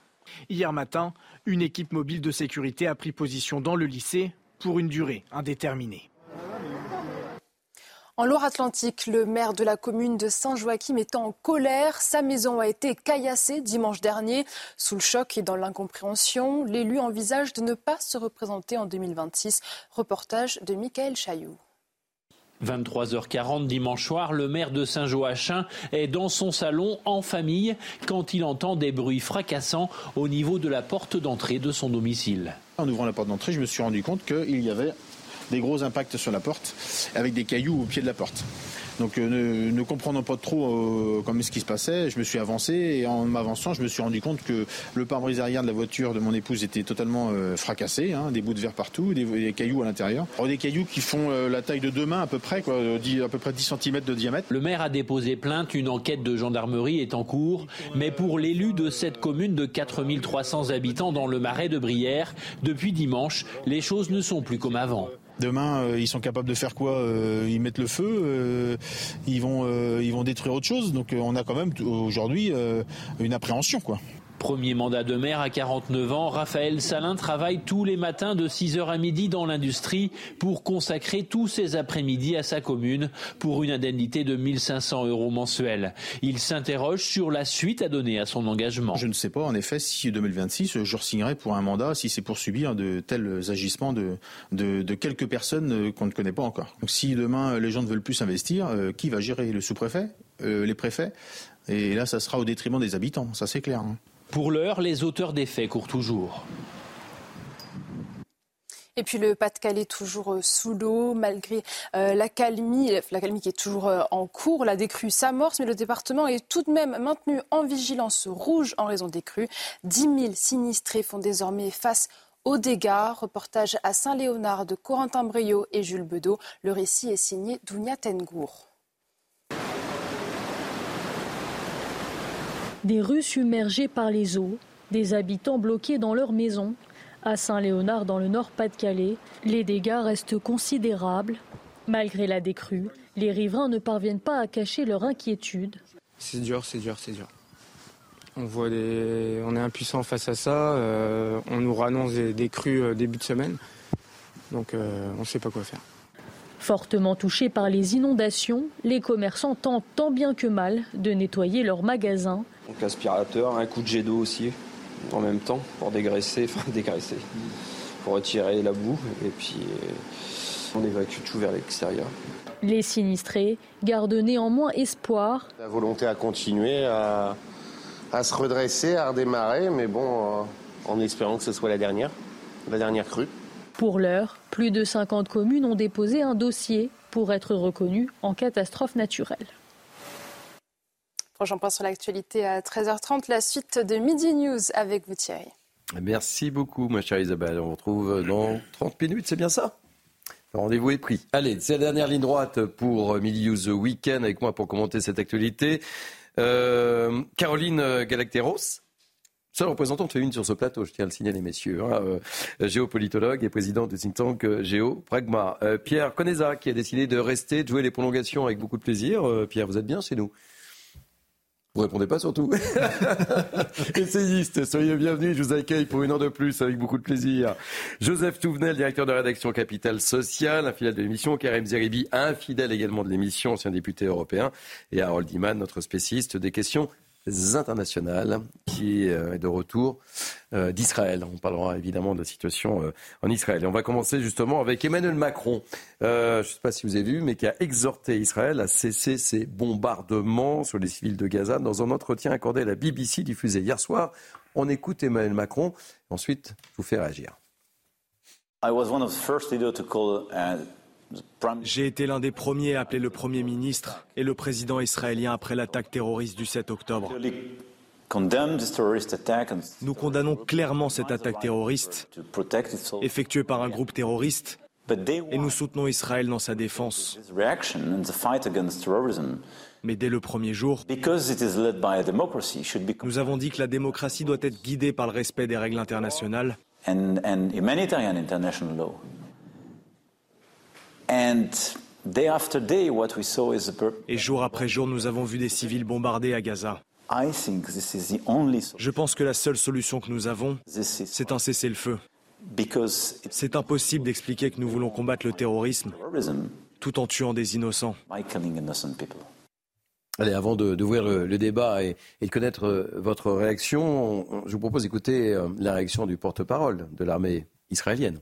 Hier matin, une équipe mobile de sécurité a pris position dans le lycée pour une durée indéterminée. En Loire-Atlantique, le maire de la commune de Saint-Joachim est en colère. Sa maison a été caillassée dimanche dernier. Sous le choc et dans l'incompréhension, l'élu envisage de ne pas se représenter en 2026. Reportage de Michael Chailloux. 23h40 dimanche soir, le maire de Saint-Joachim est dans son salon en famille quand il entend des bruits fracassants au niveau de la porte d'entrée de son domicile. En ouvrant la porte d'entrée, je me suis rendu compte qu'il y avait des gros impacts sur la porte avec des cailloux au pied de la porte. Donc ne, ne, comprenant pas trop comment ce qui se passait, je me suis avancé et en m'avançant, je me suis rendu compte que le pare-brise arrière de la voiture de mon épouse était totalement fracassé, hein, des bouts de verre partout, des, cailloux à l'intérieur. Des cailloux qui font la taille de deux mains à peu près, quoi, à peu près 10 cm de diamètre. Le maire a déposé plainte, une enquête de gendarmerie est en cours, mais pour l'élu de cette commune de 4300 habitants dans le marais de Brière, depuis dimanche, les choses ne sont plus comme avant. Demain, euh, ils sont capables de faire quoi euh, Ils mettent le feu, euh, ils vont, ils vont détruire autre chose. Donc, on a quand même aujourd'hui une appréhension, quoi. Premier mandat de maire à 49 ans, Raphaël Salin travaille tous les matins de 6h à midi dans l'industrie pour consacrer tous ses après-midi à sa commune pour une indemnité de 1500 euros mensuels. Il s'interroge sur la suite à donner à son engagement. Je ne sais pas en effet si 2026 je signerai pour un mandat, si c'est pour subir de tels agissements de, de, quelques personnes qu'on ne connaît pas encore. Donc si demain les gens ne veulent plus investir, euh, qui va gérer? Le sous-préfet? Euh, Les préfets? Et là, ça sera au détriment des habitants, ça c'est clair. Hein. Pour l'heure, les auteurs des faits courent toujours. Et puis le Pas-de-Calais toujours euh, sous l'eau, malgré euh, la calmie, la calmie qui est toujours euh, en cours. La décrue s'amorce, mais le département est tout de même maintenu en vigilance rouge en raison des crues. 10 000 sinistrés font désormais face aux dégâts. Reportage à Saint-Léonard de Corentin Brio et Jules Bedeau. Le récit est signé Dounia Tengour. Des rues submergées par les eaux, des habitants bloqués dans leurs maisons. À Saint-Léonard, dans le Nord-Pas-de-Calais, les dégâts restent considérables. Malgré la décrue, les riverains ne parviennent pas à cacher leur inquiétude. C'est dur, c'est dur, c'est dur. On voit on est impuissant face à ça. Euh, on nous annonce des, crues euh, début de semaine, donc euh, on ne sait pas quoi faire. Fortement touchés par les inondations, les commerçants tentent tant bien que mal de nettoyer leurs magasins. Donc aspirateur, un coup de jet d'eau aussi en même temps pour dégraisser, enfin dégraisser, pour retirer la boue et puis euh, on évacue tout vers l'extérieur. Les sinistrés gardent néanmoins espoir. La volonté à continuer, à, se redresser, à redémarrer, mais bon, euh, en espérant que ce soit la dernière, la dernière crue. Pour l'heure, plus de 50 communes ont déposé un dossier pour être reconnues en catastrophe naturelle. Prochain point sur l'actualité à 13h30, la suite de Midi News avec vous Thierry. Merci beaucoup ma chère Isabelle. On vous retrouve dans 30 minutes, c'est bien ça? Rendez-vous est pris. Allez, c'est la dernière ligne droite pour Midi News Weekend avec moi pour commenter cette actualité. Euh, Caroline Galacteros, Seule représentante féminine sur ce plateau, je tiens à le signaler, messieurs. Hein, euh, géopolitologue et président du think tank euh, Pragma. Euh, Pierre Coneza, qui a décidé de rester, de jouer les prolongations avec beaucoup de plaisir. Pierre, vous êtes bien chez nous? Vous répondez pas surtout. Essayiste, soyez bienvenus, je vous accueille pour une heure de plus avec beaucoup de plaisir. Joseph Touvenel, directeur de rédaction Capital Social, un fidèle de l'émission, Karim Zeribi, un fidèle également de l'émission, ancien député européen, et Harold Iman, notre spécialiste des questions internationales qui euh, est de retour euh, d'Israël. On parlera évidemment de la situation euh, en Israël. Et on va commencer justement avec Emmanuel Macron, je ne sais pas si vous avez vu, mais qui a exhorté Israël à cesser ses bombardements sur les civils de Gaza dans un entretien accordé à la BBC diffusé hier soir. On écoute Emmanuel Macron, ensuite je vous fais réagir. I was one of the first to call, j'ai été l'un des premiers à appeler le Premier ministre et le président israélien après l'attaque terroriste du 7 octobre. Nous condamnons clairement cette attaque terroriste effectuée par un groupe terroriste et nous soutenons Israël dans sa défense. Mais dès le premier jour, nous avons dit que la démocratie doit être guidée par le respect des règles internationales et jour après jour, nous avons vu des civils bombardés à Gaza. Je pense que la seule solution que nous avons, c'est un cessez-le-feu. C'est impossible d'expliquer que nous voulons combattre le terrorisme tout en tuant des innocents. Allez, avant d'ouvrir le, le, débat et, et, de connaître euh, votre réaction, je vous propose d'écouter euh, la réaction du porte-parole de l'armée israélienne.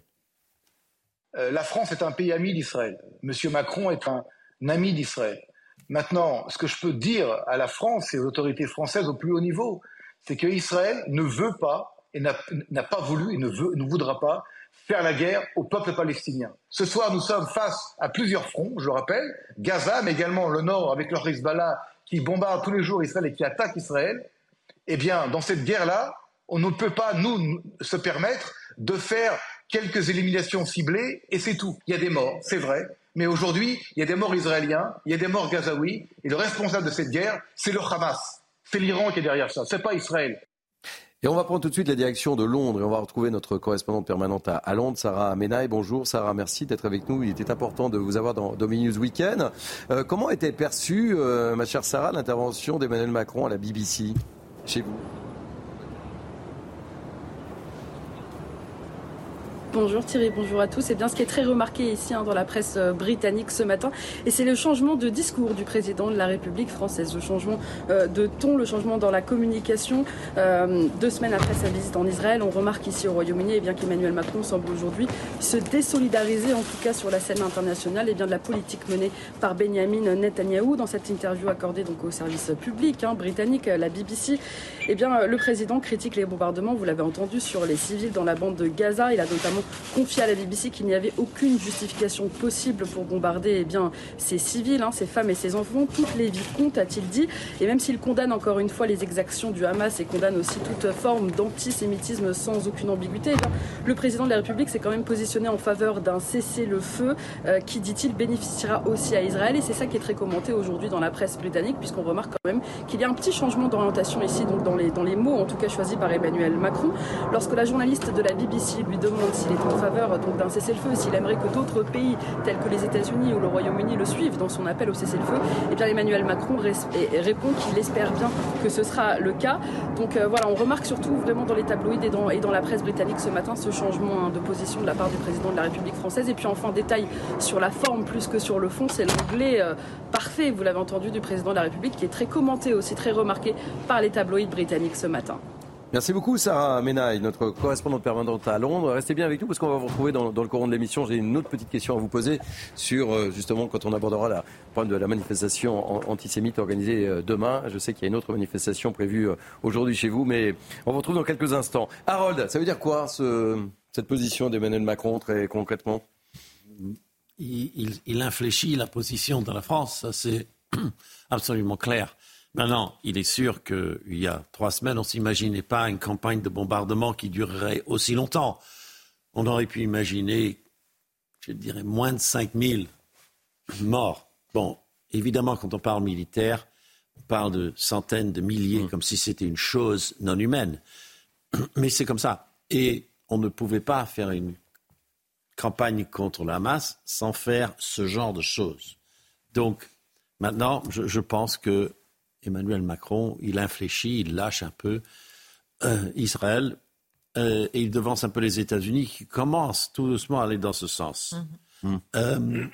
Euh, la France est un pays ami d'Israël. Monsieur Macron est un ami d'Israël. Maintenant, ce que je peux dire à la France et aux autorités françaises au plus haut niveau, c'est qu'Israël ne veut pas et n'a pas voulu et ne, voudra pas faire la guerre au peuple palestinien. Ce soir, nous sommes face à plusieurs fronts, je le rappelle, Gaza, mais également le Nord avec leur Hezbollah qui bombarde tous les jours Israël et qui attaque Israël. Eh bien, dans cette guerre-là, on ne peut pas, nous, se permettre de faire quelques éliminations ciblées et c'est tout. Il y a des morts, c'est vrai, mais aujourd'hui, il y a des morts israéliens, il y a des morts gazaouis, et le responsable de cette guerre, c'est le Hamas. C'est l'Iran qui est derrière ça, c'est pas Israël. Et on va prendre tout de suite la direction de Londres et on va retrouver notre correspondante permanente à, Londres, Sarah Menaille. Bonjour Sarah, merci d'être avec nous. Il était important de vous avoir dans Dominus Weekend. Euh, comment était perçue, euh, ma chère Sarah, l'intervention d'Emmanuel Macron à la BBC chez vous? Bonjour Thierry, bonjour à tous. C'est bien ce qui est très remarqué ici hein, dans la presse euh, britannique ce matin. Et c'est le changement de discours du président de la République française, le changement euh, de ton, le changement dans la communication. Euh, deux semaines après sa visite en Israël, on remarque ici au Royaume-Uni eh qu'Emmanuel Macron semble aujourd'hui se désolidariser, en tout cas sur la scène internationale, eh de la politique menée par Benjamin Netanyahou. Dans cette interview accordée au service public hein, britannique, la BBC, eh bien le président critique les bombardements, vous l'avez entendu, sur les civils dans la bande de Gaza. Il a notamment confié à la BBC qu'il n'y avait aucune justification possible pour bombarder eh bien, ces civils, hein, ces femmes et ces enfants. Toutes les vies comptent, a-t-il dit. Et même s'il condamne encore une fois les exactions du Hamas et condamne aussi toute forme d'antisémitisme sans aucune ambiguïté, eh le président de la République s'est quand même positionné en faveur d'un cessez-le-feu euh, qui, dit-il, bénéficiera aussi à Israël. Et c'est ça qui est très commenté aujourd'hui dans la presse britannique, puisqu'on remarque quand même qu'il y a un petit changement d'orientation ici, donc dans les, dans les mots, en tout cas choisis par Emmanuel Macron. Lorsque la journaliste de la BBC lui demande si est en faveur d'un cessez-le-feu, s'il aimerait que d'autres pays tels que les États-Unis ou le Royaume-Uni le suivent dans son appel au cessez-le-feu, eh bien Emmanuel Macron répond qu'il espère bien que ce sera le cas. Donc euh, voilà, on remarque surtout vraiment dans les tabloïds et dans, et dans la presse britannique ce matin ce changement hein, de position de la part du président de la République française. Et puis enfin, détail sur la forme plus que sur le fond, c'est l'anglais euh, parfait, vous l'avez entendu, du président de la République qui est très commenté aussi, très remarqué par les tabloïds britanniques ce matin. Merci beaucoup Sarah Menaille, notre correspondante permanente à Londres. Restez bien avec nous parce qu'on va vous retrouver dans, le courant de l'émission. J'ai une autre petite question à vous poser sur euh, justement quand on abordera la problème de la manifestation antisémite organisée euh, demain. Je sais qu'il y a une autre manifestation prévue euh, aujourd'hui chez vous, mais on vous retrouve dans quelques instants. Harold, ça veut dire quoi cette position d'Emmanuel Macron très concrètement? Il, il infléchit la position de la France, c'est absolument clair. Maintenant, il est sûr qu'il y a trois semaines, on ne s'imaginait pas une campagne de bombardement qui durerait aussi longtemps. On aurait pu imaginer, je dirais, moins de 5000 morts. Bon, évidemment, quand on parle militaire, on parle de centaines de milliers, mm. comme si c'était une chose non humaine. Mais c'est comme ça. Et on ne pouvait pas faire une campagne contre la masse sans faire ce genre de choses. Donc, maintenant, je pense que Emmanuel Macron, il infléchit, il lâche un peu euh, Israël euh, et il devance un peu les États-Unis qui commencent tout doucement à aller dans ce sens. Mhm. Euh,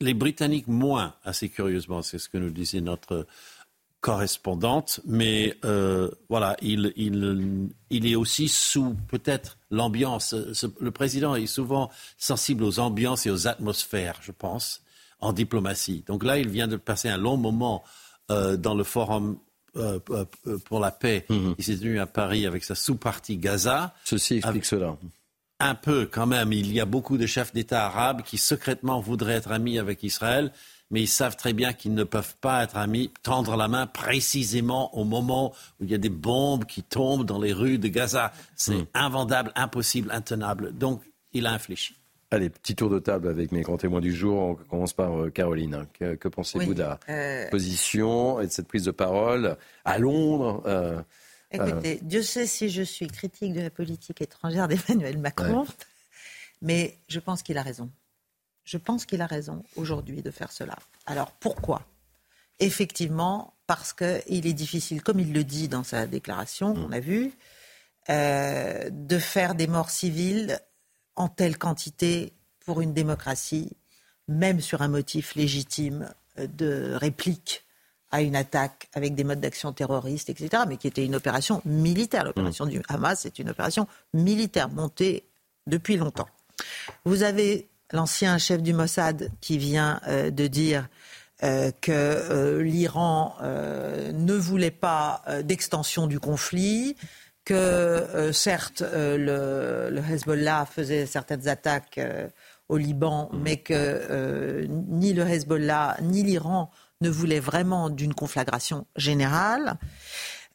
les Britanniques moins, assez curieusement, c'est ce que nous disait notre correspondante, mais voilà, il, il, est aussi sous peut-être l'ambiance. Le président est souvent sensible aux ambiances et aux atmosphères, je pense, en diplomatie. Donc là, il vient de passer un long moment euh, dans le forum euh, euh, pour la paix. Mhm. Il s'est tenu à Paris avec sa sous-partie Gaza. Ceci explique cela. Un peu quand même. Il y a beaucoup de chefs d'État arabes qui secrètement voudraient être amis avec Israël, mais ils savent très bien qu'ils ne peuvent pas être amis, tendre la main précisément au moment où il y a des bombes qui tombent dans les rues de Gaza. C'est mhm. invendable, impossible, intenable. Donc, il a infléchi. Allez, petit tour de table avec mes grands témoins du jour. On commence par euh, Caroline. Que, pensez-vous de la euh, position et de cette prise de parole à Londres euh, Écoutez, Dieu sait si je suis critique de la politique étrangère d'Emmanuel Macron, mais je pense qu'il a raison. Je pense qu'il a raison aujourd'hui de faire cela. Alors pourquoi? Effectivement, parce qu'il est difficile, comme il le dit dans sa déclaration, mm. on a vu, de faire des morts civiles en telle quantité pour une démocratie, même sur un motif légitime de réplique à une attaque avec des modes d'action terroristes, etc., mais qui était une opération militaire. L'opération mmh. du Hamas est une opération militaire montée depuis longtemps. Vous avez l'ancien chef du Mossad qui vient euh, de dire euh, que euh, l'Iran ne voulait pas d'extension du conflit, que euh, certes le, le, Hezbollah faisait certaines attaques au Liban, mais que ni le Hezbollah ni l'Iran ne voulaient vraiment d'une conflagration générale.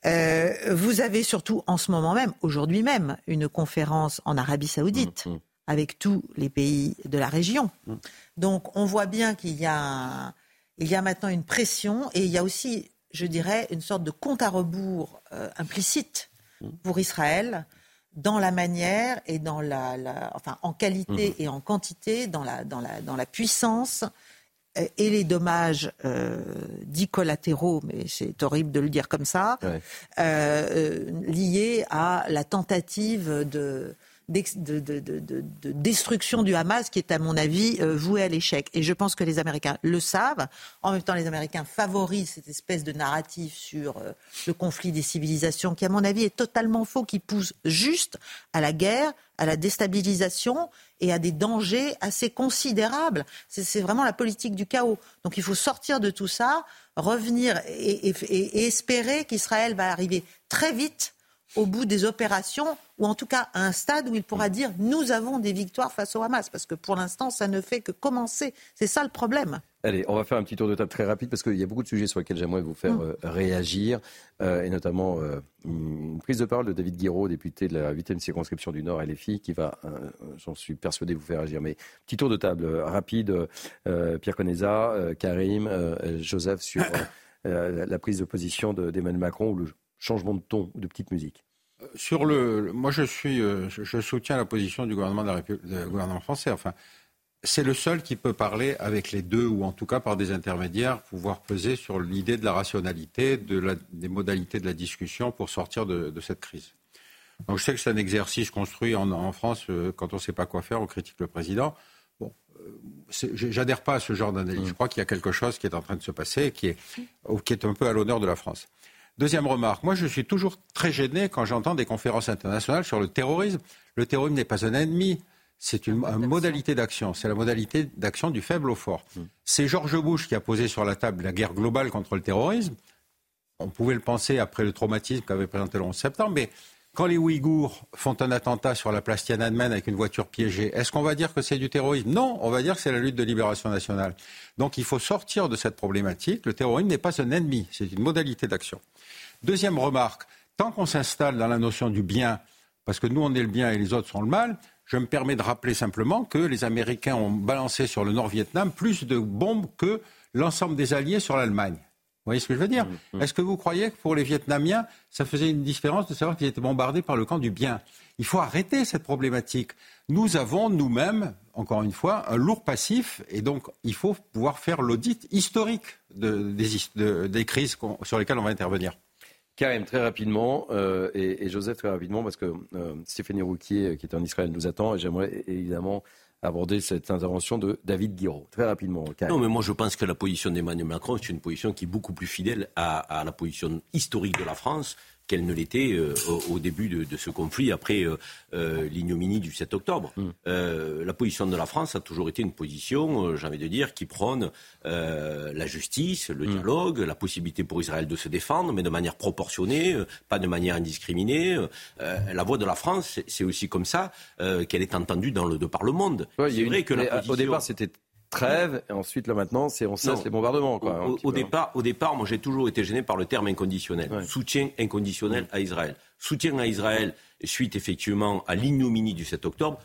vous avez surtout en ce moment même, aujourd'hui même, une conférence en Arabie saoudite. Mmh, mmh avec tous les pays de la région. Mm. Donc on voit bien qu'il y a, il y a maintenant une pression et il y a aussi, je dirais, une sorte de compte à rebours euh, implicite. Pour Israël dans la manière et dans la, enfin en qualité mm. et en quantité, dans la, dans la, dans la puissance euh, et les dommages euh, dits collatéraux, mais c'est horrible de le dire comme ça, liés à la tentative de de, de, destruction du Hamas qui est, à mon avis, euh, voué à l'échec. Et je pense que les Américains le savent. En même temps, les Américains favorisent cette espèce de narratif sur euh, le conflit des civilisations qui, à mon avis, est totalement faux, qui pousse juste à la guerre, à la déstabilisation et à des dangers assez considérables. C'est vraiment la politique du chaos. Donc il faut sortir de tout ça, revenir et espérer qu'Israël va arriver très vite au bout des opérations, ou en tout cas à un stade où il pourra dire nous avons des victoires face au Hamas, parce que pour l'instant, ça ne fait que commencer. C'est ça le problème. Allez, on va faire un petit tour de table très rapide parce qu'il y a beaucoup de sujets sur lesquels j'aimerais vous faire mm. euh, réagir, euh, et notamment euh, une prise de parole de David Guiraud, député de la 8e circonscription du Nord LFI, qui va, j'en suis persuadé, vous faire réagir. Mais petit tour de table rapide, Pierre Coneza, Karim, Joseph, sur la prise de position d'Emmanuel Macron ou le changement de ton ou de petite musique sur le, moi je suis, euh, je soutiens la position du gouvernement, de la gouvernement français. Enfin, c'est le seul qui peut parler avec les deux, ou en tout cas par des intermédiaires, pouvoir peser sur l'idée de la rationalité, de la, des modalités de la discussion pour sortir de, cette crise. Donc je sais que c'est un exercice construit en, France euh, quand on ne sait pas quoi faire, on critique le président. Bon, euh, j'adhère pas à ce genre d'analyse. Mmh. Je crois qu'il y a quelque chose qui est en train de se passer, qui est, qui est un peu à l'honneur de la France. Deuxième remarque, moi je suis toujours très gêné quand j'entends des conférences internationales sur le terrorisme. Le terrorisme n'est pas un ennemi, c'est une, modalité d'action. C'est la modalité d'action du faible au fort. Hmm. C'est George Bush qui a posé sur la table la guerre globale contre le terrorisme. On pouvait le penser après le traumatisme qu'avait présenté le 11 septembre, mais quand les Ouïghours font un attentat sur la place Tiananmen avec une voiture piégée, est-ce qu'on va dire que c'est du terrorisme? Non, on va dire que c'est la lutte de libération nationale. Donc il faut sortir de cette problématique. Le terrorisme n'est pas un ennemi, c'est une modalité d'action. Deuxième remarque, tant qu'on s'installe dans la notion du bien, parce que nous on est le bien et les autres sont le mal, je me permets de rappeler simplement que les Américains ont balancé sur le Nord-Vietnam plus de bombes que l'ensemble des alliés sur l'Allemagne. Vous voyez ce que je veux dire mmh, mmh. Est-ce que vous croyez que pour les Vietnamiens, ça faisait une différence de savoir qu'ils étaient bombardés par le camp du bien? Il faut arrêter cette problématique. Nous avons nous-mêmes, encore une fois, un lourd passif et donc il faut pouvoir faire l'audit historique des, crises sur lesquelles on va intervenir. Karim, très rapidement, euh, et, Joseph, très rapidement, parce que euh, Stéphanie Rouquier, qui est en Israël, nous attend, et j'aimerais évidemment aborder cette intervention de David Guiraud. Très rapidement. Non, mais moi je pense que la position d'Emmanuel Macron, c'est une position qui est beaucoup plus fidèle à, la position historique de la France qu'elle ne l'était euh, au, début de, ce conflit, après euh, euh, l'ignominie du 7 octobre. Mm. la position de la France a toujours été une position, j'ai envie de dire, qui prône la justice, le mm. dialogue, la possibilité pour Israël de se défendre, mais de manière proportionnée, pas de manière indiscriminée. la voix de la France, c'est aussi comme ça qu'elle est entendue dans le, de par le monde. c'est vrai que la Au départ, c'était trêve, et ensuite, là maintenant, c'est on cesse les bombardements. Quoi, au, départ, au départ, moi j'ai toujours été gêné par le terme inconditionnel. Soutien inconditionnel à Israël. Soutien à Israël suite effectivement à l'ignominie du 7 octobre.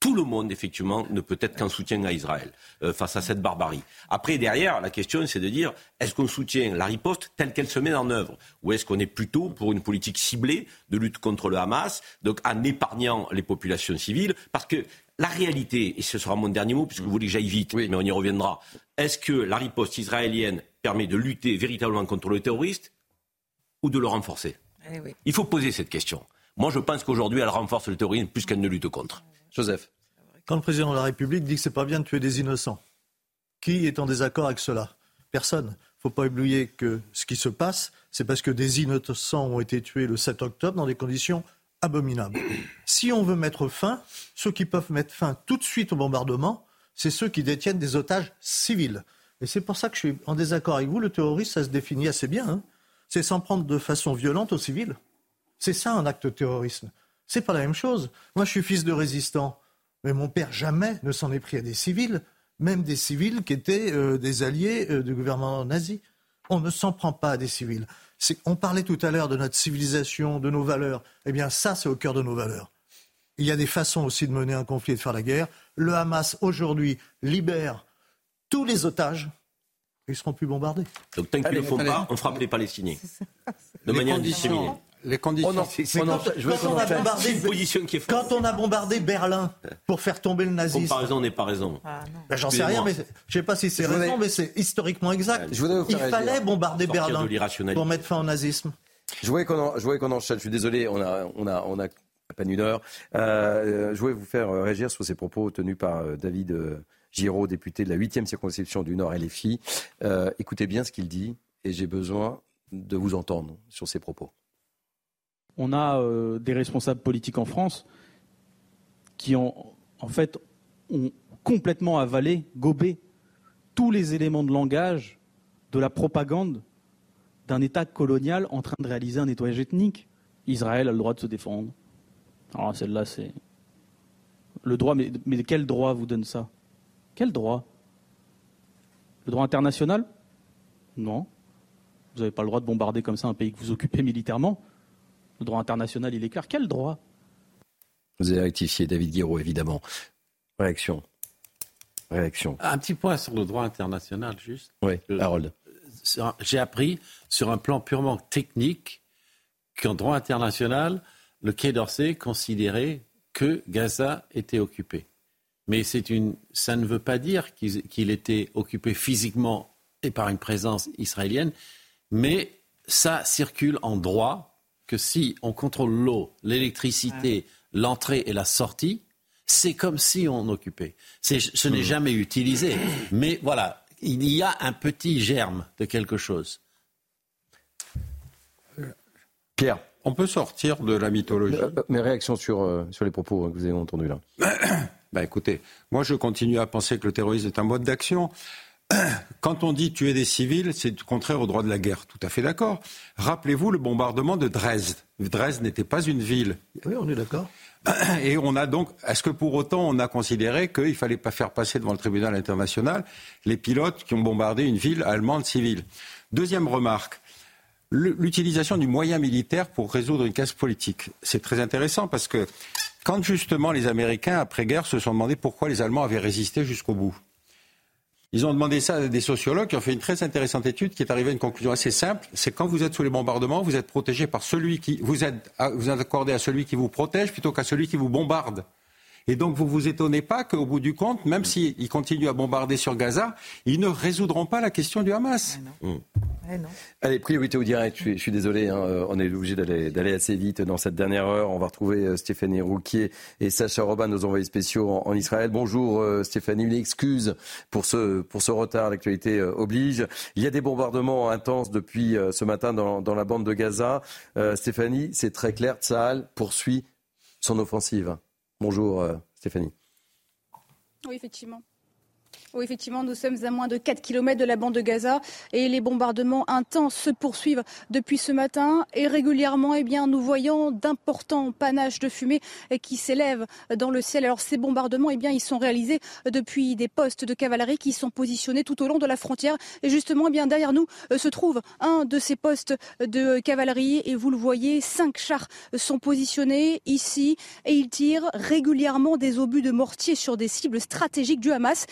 Tout le monde, effectivement, ne peut être qu'en soutien à Israël euh, face à cette barbarie. Après, derrière, la question, c'est de dire est-ce qu'on soutient la riposte telle qu'elle se met en œuvre? Ou est-ce qu'on est plutôt pour une politique ciblée de lutte contre le Hamas, donc en épargnant les populations civiles? Parce que la réalité, et ce sera mon dernier mot, puisque vous voulez que j'aille vite, mais on y reviendra, est-ce que la riposte israélienne permet de lutter véritablement contre le terroriste ou de le renforcer? Eh Il faut poser cette question. Moi, je pense qu'aujourd'hui, elle renforce le terrorisme plus qu'elle ne lutte contre. Joseph. Quand le président de la République dit que c'est pas bien de tuer des innocents, qui est en désaccord avec cela? Personne. Il ne faut pas oublier que ce qui se passe, c'est parce que des innocents ont été tués le 7 octobre dans des conditions abominable. Si on veut mettre fin, ceux qui peuvent mettre fin tout de suite au bombardement, c'est ceux qui détiennent des otages civils. Et c'est pour ça que je suis en désaccord avec vous. Le terroriste, ça se définit assez bien. Hein. C'est s'en prendre de façon violente aux civils. C'est ça un acte de terrorisme. C'est pas la même chose. Moi, je suis fils de résistant. Mais mon père jamais ne s'en est pris à des civils, même des civils qui étaient euh, des alliés euh, du gouvernement nazi. On ne s'en prend pas à des civils. On parlait tout à l'heure de notre civilisation, de nos valeurs. Eh bien, ça, c'est au cœur de nos valeurs. Il y a des façons aussi de mener un conflit et de faire la guerre. Le Hamas, aujourd'hui, libère tous les otages. Ils ne seront plus bombardés. Donc, tant qu'ils ne le font pas, on frappe les Palestiniens. De manière indiscriminée les conditions. quand, on a bombardé, Berlin pour faire tomber le nazisme. Comparaison n'est pas raison. Ah, ben, J'en sais rien, mais je ne sais pas si c'est raison, mais c'est historiquement exact. Il fallait bombarder Berlin pour mettre fin au nazisme. Je voulais qu'on enchaîne. Je suis désolé, on a, on a, on a à peine une heure. Euh, je voulais vous faire réagir sur ces propos tenus par euh, David euh, Giraud, député de la 8e circonscription du Nord LFI. Euh, écoutez bien ce qu'il dit et j'ai besoin de vous entendre sur ces propos on a euh, des responsables politiques en France qui ont, en fait, ont complètement avalé, gobé tous les éléments de langage de la propagande d'un État colonial en train de réaliser un nettoyage ethnique. Israël a le droit de se défendre. Alors celle-là, c'est le droit, mais, mais quel droit vous donne ça? Quel droit? Le droit international? Non. Vous n'avez pas le droit de bombarder comme ça un pays que vous occupez militairement. Le droit international, il est clair. Quel droit? Vous avez rectifié, David Guiraud, évidemment. Réaction. Réaction. Un petit point sur le droit international, juste. Oui, Harold. J'ai appris, sur un plan purement technique, qu'en droit international, le Quai d'Orsay considérait que Gaza était occupé. Mais une, ça ne veut pas dire qu'il était occupé physiquement et par une présence israélienne, mais ça circule en droit que si on contrôle l'eau, l'électricité, l'entrée et la sortie, c'est comme si on occupait. Ce n'est hmm. jamais utilisé, mais voilà, il y a un petit germe de quelque chose. Pierre. On peut sortir de la mythologie. Euh, mes réactions sur, euh, sur les propos que vous avez entendus là. Ben écoutez, moi je continue à penser que le terrorisme est un mode d'action. Quand on dit tuer des civils, c'est contraire au droit de la guerre. Tout à fait d'accord. Rappelez-vous le bombardement de Dresde. Dresde n'était pas une ville. Oui, on est d'accord. Et on a donc, est-ce que pour autant on a considéré qu'il ne fallait pas faire passer devant le tribunal international les pilotes qui ont bombardé une ville allemande civile? Deuxième remarque, l'utilisation du moyen militaire pour résoudre une case politique. C'est très intéressant parce que quand justement les Américains, après-guerre, se sont demandé pourquoi les Allemands avaient résisté jusqu'au bout, ils ont demandé ça à des sociologues qui ont fait une très intéressante étude qui est arrivée à une conclusion assez simple. C'est quand vous êtes sous les bombardements, vous êtes protégé par celui qui vous êtes, vous êtes accordé à celui qui vous protège plutôt qu'à celui qui vous bombarde. Et donc vous vous étonnez pas qu'au bout du compte, même s'ils continuent à bombarder sur Gaza, ils ne résoudront pas la question du Hamas. Ah mm. ah Allez, priorité au direct. Je suis, désolé, hein, euh, on est obligé d'aller assez vite dans cette dernière heure. On va retrouver euh, Stéphanie Rouquier et Sacha Robin, nos envoyés spéciaux en, Israël. Bonjour euh, Stéphanie, une excuse pour ce, pour ce retard. L'actualité oblige. Il y a des bombardements intenses depuis ce matin dans, dans la bande de Gaza. Stéphanie, c'est très clair, Tsahal poursuit son offensive. Bonjour euh, Stéphanie. Oui, effectivement. Oui, effectivement, nous sommes à moins de 4 km de la bande de Gaza et les bombardements intenses se poursuivent depuis ce matin et régulièrement, eh bien, nous voyons d'importants panaches de fumée qui s'élèvent dans le ciel. Alors ces bombardements, eh bien, ils sont réalisés depuis des postes de cavalerie qui sont positionnés tout au long de la frontière et justement, eh bien, derrière nous euh, se trouve un de ces postes de cavalerie et vous le voyez, cinq chars sont positionnés ici et ils tirent régulièrement des obus de mortier sur des cibles stratégiques du Hamas.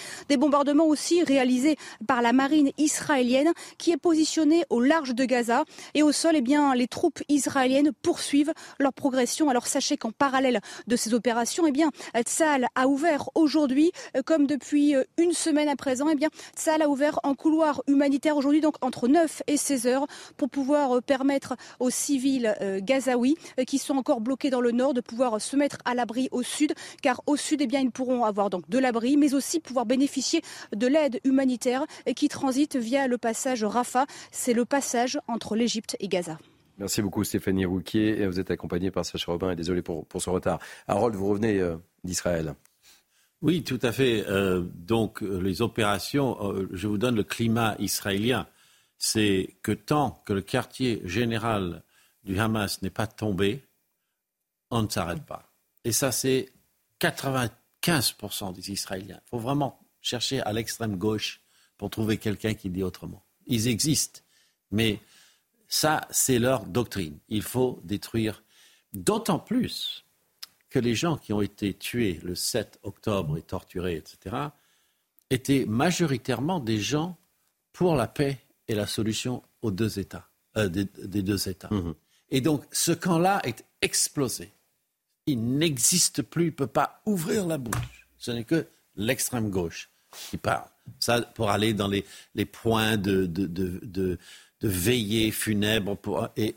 Bombardement aussi réalisé par la marine israélienne qui est positionnée au large de Gaza. Et au sol, eh bien, les troupes israéliennes poursuivent leur progression. Alors sachez qu'en parallèle de ces opérations, eh bien, Tzal a ouvert aujourd'hui, euh, comme depuis euh, une semaine à présent, eh bien, Tzal a ouvert un couloir humanitaire aujourd'hui, donc entre 9 et 16 heures, pour pouvoir euh, permettre aux civils gazaouis qui sont encore bloqués dans le nord de pouvoir se mettre à l'abri au sud, car au sud, eh bien, ils pourront avoir donc de l'abri, mais aussi pouvoir bénéficier de l'aide humanitaire qui transite via le passage Rafah. C'est le passage entre l'Égypte et Gaza. Merci beaucoup Stéphanie Rouquier. Vous êtes accompagnée par Sacha Robin et désolé pour, pour ce retard. Harold, vous revenez euh, d'Israël. Oui, tout à fait. Euh, donc euh, les opérations, je vous donne le climat israélien. C'est que tant que le quartier général du Hamas n'est pas tombé, on ne s'arrête pas. Et ça, c'est 95% des Israéliens. Il faut vraiment chercher à l'extrême gauche pour trouver quelqu'un qui dit autrement. Ils existent, mais ça, c'est leur doctrine. Il faut détruire, d'autant plus que les gens qui ont été tués le 7 octobre et torturés, etc., étaient majoritairement des gens pour la paix et la solution aux deux États, euh, des, deux États. Mmh. Et donc, ce camp-là est explosé. Il n'existe plus, il ne peut pas ouvrir la bouche. Ce n'est que l'extrême gauche qui parle. Ça, pour aller dans les, les points de, de, de, funèbre pour, et,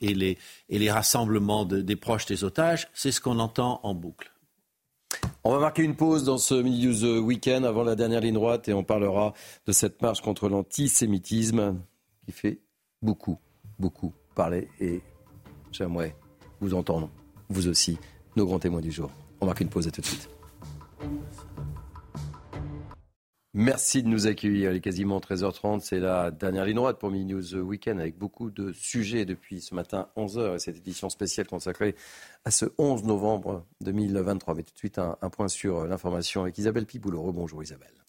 les, et les rassemblements des proches des otages, c'est ce qu'on entend en boucle. On va marquer une pause dans ce Midi News Weekend avant la dernière ligne droite et on parlera de cette marche contre l'antisémitisme qui fait beaucoup, beaucoup parler et j'aimerais vous entendre, vous aussi, nos grands témoins du jour. On marque une pause et tout de suite. Merci de nous accueillir. Il est quasiment 13h30. C'est la dernière ligne droite pour Mini News Weekend avec beaucoup de sujets depuis ce matin 11h et cette édition spéciale consacrée à ce 11 novembre 2023. Mais tout de suite, un, point sur l'information avec Isabelle Piboulot. Bonjour Isabelle.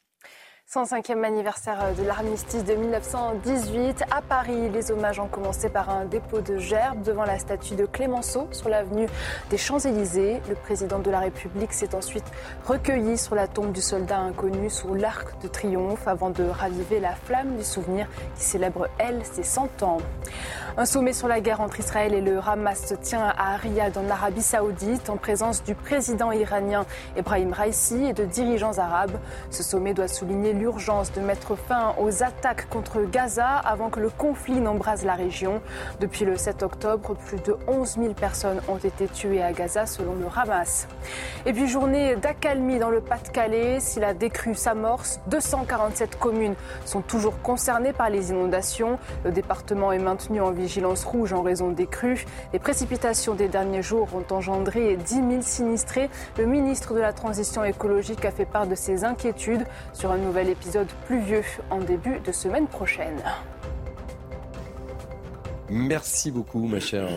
105e anniversaire de l'armistice de 1918. À Paris, les hommages ont commencé par un dépôt de gerbes devant la statue de Clémenceau sur l'avenue des Champs-Élysées. Le président de la République s'est ensuite recueilli sur la tombe du soldat inconnu sous l'Arc de Triomphe avant de raviver la flamme du souvenir qui célèbre, elle, ses 100 ans. Un sommet sur la guerre entre Israël et le Hamas se tient à Riyad en Arabie Saoudite en présence du président iranien Ebrahim Raisi et de dirigeants arabes. Ce sommet doit souligner l'urgence de mettre fin aux attaques contre Gaza avant que le conflit n'embrase la région. Depuis le 7 octobre, plus de 11 000 personnes ont été tuées à Gaza selon le Hamas. Et puis journée d'accalmie dans le Pas-de-Calais. Si la décrue s'amorce, 247 communes sont toujours concernées par les inondations. Le département est maintenu en vigilance rouge en raison des crues. Les précipitations des derniers jours ont engendré 10 000 sinistrés. Le ministre de la Transition écologique a fait part de ses inquiétudes sur un nouvel épisode pluvieux en début de semaine prochaine. Merci beaucoup, ma chère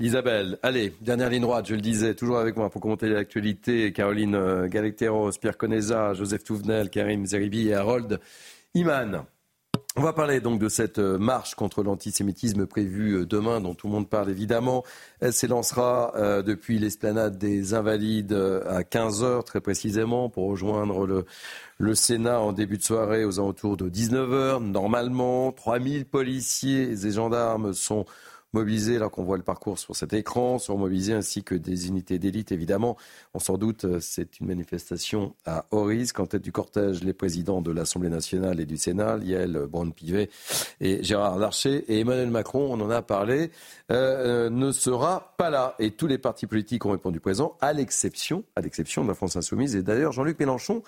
Isabelle. Allez, dernière ligne droite, je le disais, toujours avec moi pour commenter l'actualité. Caroline euh, Galecteros, Pierre Coneza, Joseph Touvenel, Karim Zeribi et Harold Iman. On va parler donc de cette euh, marche contre l'antisémitisme prévue euh, demain, dont tout le monde parle évidemment. Elle s'élancera euh, depuis l'esplanade des Invalides à 15h très précisément pour rejoindre le, Sénat en début de soirée aux alentours de 19h. Normalement, 3000 policiers et gendarmes sont mobilisés, alors qu'on voit le parcours sur cet écran, sont mobilisés ainsi que des unités d'élite, évidemment. On s'en doute, euh, c'est une manifestation à haut risque. En tête du cortège, les présidents de l'Assemblée nationale et du Sénat, Liel Braun-Pivet et Gérard Larcher. Et Emmanuel Macron, on en a parlé, euh, euh, ne sera pas là. Et tous les partis politiques ont répondu présent, à l'exception, à l'exception de la France Insoumise. Et d'ailleurs, Jean-Luc Mélenchon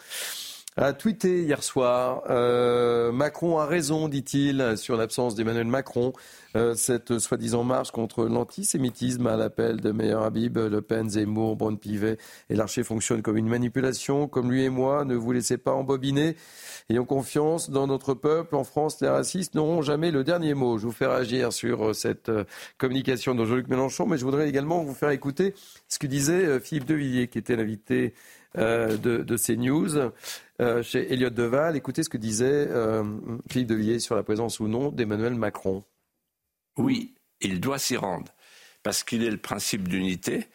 a tweeté hier soir. Euh, Macron a raison, dit-il, sur l'absence d'Emmanuel Macron. Euh, cette soi-disant marche contre l'antisémitisme à l'appel de Meyer Habib, Le Pen, Zemmour, Braun-Pivet et l'Archer fonctionne comme une manipulation. Comme lui et moi, ne vous laissez pas embobiner. Ayons confiance dans notre peuple. En France, les racistes n'auront jamais le dernier mot. Je vous fais réagir sur euh, cette communication de Jean-Luc Mélenchon, mais je voudrais également vous faire écouter ce que disait Philippe Devilliers, qui était l'invité de, de CNews. Euh, chez Elliott Deval. Écoutez ce que disait euh, Philippe Devilliers sur la présence ou non d'Emmanuel Macron. Oui, il doit s'y rendre, parce qu'il est le principe d'unité,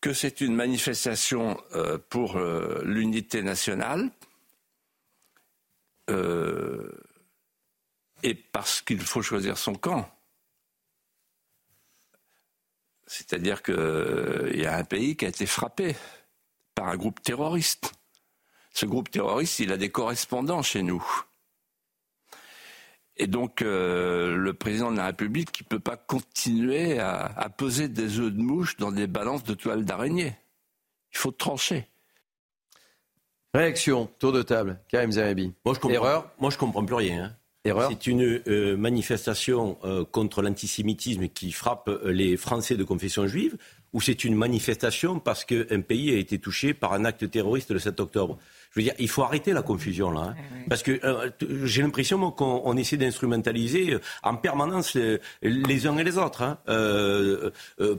que c'est une manifestation euh, pour l'unité nationale, et parce qu'il faut choisir son camp. C'est-à-dire qu'il y a un pays qui a été frappé par un groupe terroriste ce groupe terroriste, il a des correspondants chez nous. Et donc, euh, le président de la République, qui ne peut pas continuer à, à, peser des œufs de mouche dans des balances de toile d'araignée. Il faut trancher. Réaction, tour de table, Karim Zeribi. Moi, je comprends, Erreur Moi, je comprends plus rien. Hein. Erreur C'est une euh, manifestation euh, contre l'antisémitisme qui frappe les Français de confession juive ou c'est une manifestation parce qu'un pays a été touché par un acte terroriste le 7 octobre? Je veux dire, il faut arrêter la confusion là, hein. parce que euh, j'ai l'impression qu'on essaie d'instrumentaliser euh, en permanence les, uns et les autres hein, euh,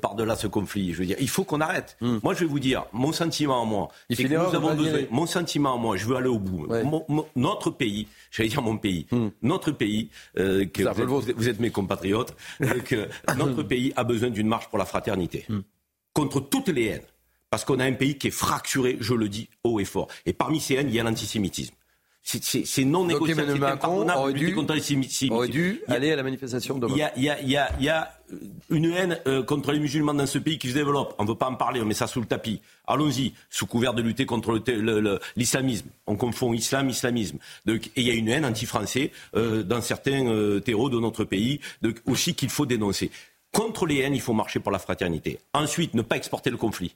par-delà ce conflit. Je veux dire, il faut qu'on arrête. Hmm. Moi, je vais vous dire, mon sentiment à moi, c'est que nous avons besoin. Mon sentiment à moi, je veux aller au bout. notre pays, j'allais dire mon pays, hmm. notre pays, que vous, êtes, mes compatriotes, que notre pays a besoin d'une marche pour la fraternité hmm. contre toutes les haines parce qu'on a un pays qui est fracturé, je le dis haut et fort. Et parmi ces haines, il y a l'antisémitisme. C'est non négociable, c'est impardonnable aurait dû, contre aurait dû aller à la manifestation de Il y a, il y a, il y a, il y a une haine euh, contre les musulmans dans ce pays qui se développe. On ne veut pas en parler, on met ça sous le tapis. Allons-y, sous couvert de lutter contre l'islamisme. On confond islam, islamisme. Donc, et il y a une haine anti-français euh, dans certains euh, terreaux de notre pays, donc, aussi qu'il faut dénoncer. Contre les haines, il faut marcher pour la fraternité. Ensuite, ne pas exporter le conflit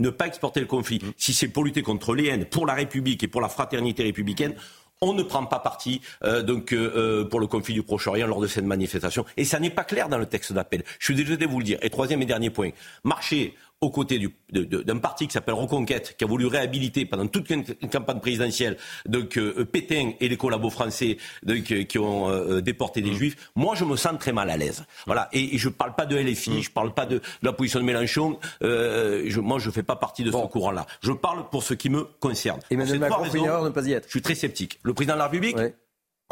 ne pas exporter le conflit. Mmh. Si c'est pour lutter contre les haines, pour la République et pour la fraternité républicaine, on ne prend pas parti euh, donc euh, euh, pour le conflit du Proche-Orient lors de cette manifestation. Et ça n'est pas clair dans le texte d'appel. Je suis désolé de vous le dire. Et troisième et dernier point, marcher aux côtés d'un parti qui s'appelle Reconquête, qui a voulu réhabiliter pendant toute une, campagne présidentielle donc euh, Pétain et les collabos français donc, euh, qui ont euh, déporté des mmh. juifs. Moi, je me sens très mal à l'aise. Voilà. Et, je ne parle pas de LFI, mmh. je ne parle pas de, la position de Mélenchon. Je, moi, je ne fais pas partie de ce courant-là. Je parle pour ce qui me concerne. Emmanuel Macron, raisons, ne pas y être. Je suis très sceptique. Le président de la République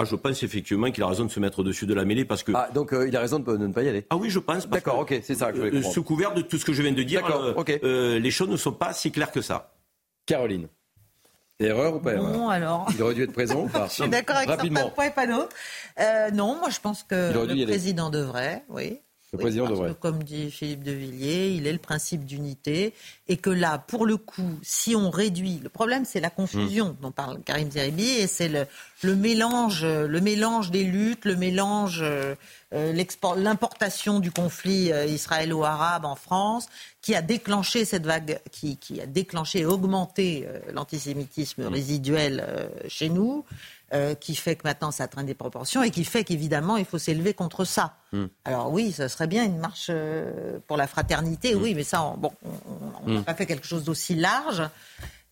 ah, je pense effectivement qu'il a raison de se mettre dessus de la mêlée parce que. Ah, donc euh, il a raison de, ne pas y aller. Ah oui, je pense. D'accord, ok, c'est ça que je voulais euh, Sous couvert de tout ce que je viens de dire, euh, les choses ne sont pas si claires que ça. Caroline. Erreur ou pas erreur Non, alors. Il aurait dû être présent ou pas Je suis d'accord avec certains points et pas d'autres. non, moi je pense que le président devrait, oui. Le président devrait. comme dit Philippe de Villiers, il est le principe d'unité et que là, pour le coup, si on réduit, le problème c'est la confusion hmm. dont parle Karim Zeribi et c'est le, le, mélange, le mélange des luttes, le mélange, euh, l'importation du conflit euh, israélo-arabe en France qui a déclenché cette vague, qui, qui a déclenché et augmenté euh, l'antisémitisme hmm. résiduel chez nous. Euh, qui fait que maintenant ça atteint des proportions et qui fait qu'évidemment il faut s'élever contre ça. Hmm. Alors oui, ce serait bien une marche euh, pour la fraternité, hmm. oui, mais ça, on, bon, on n'a hmm. pas fait quelque chose d'aussi large.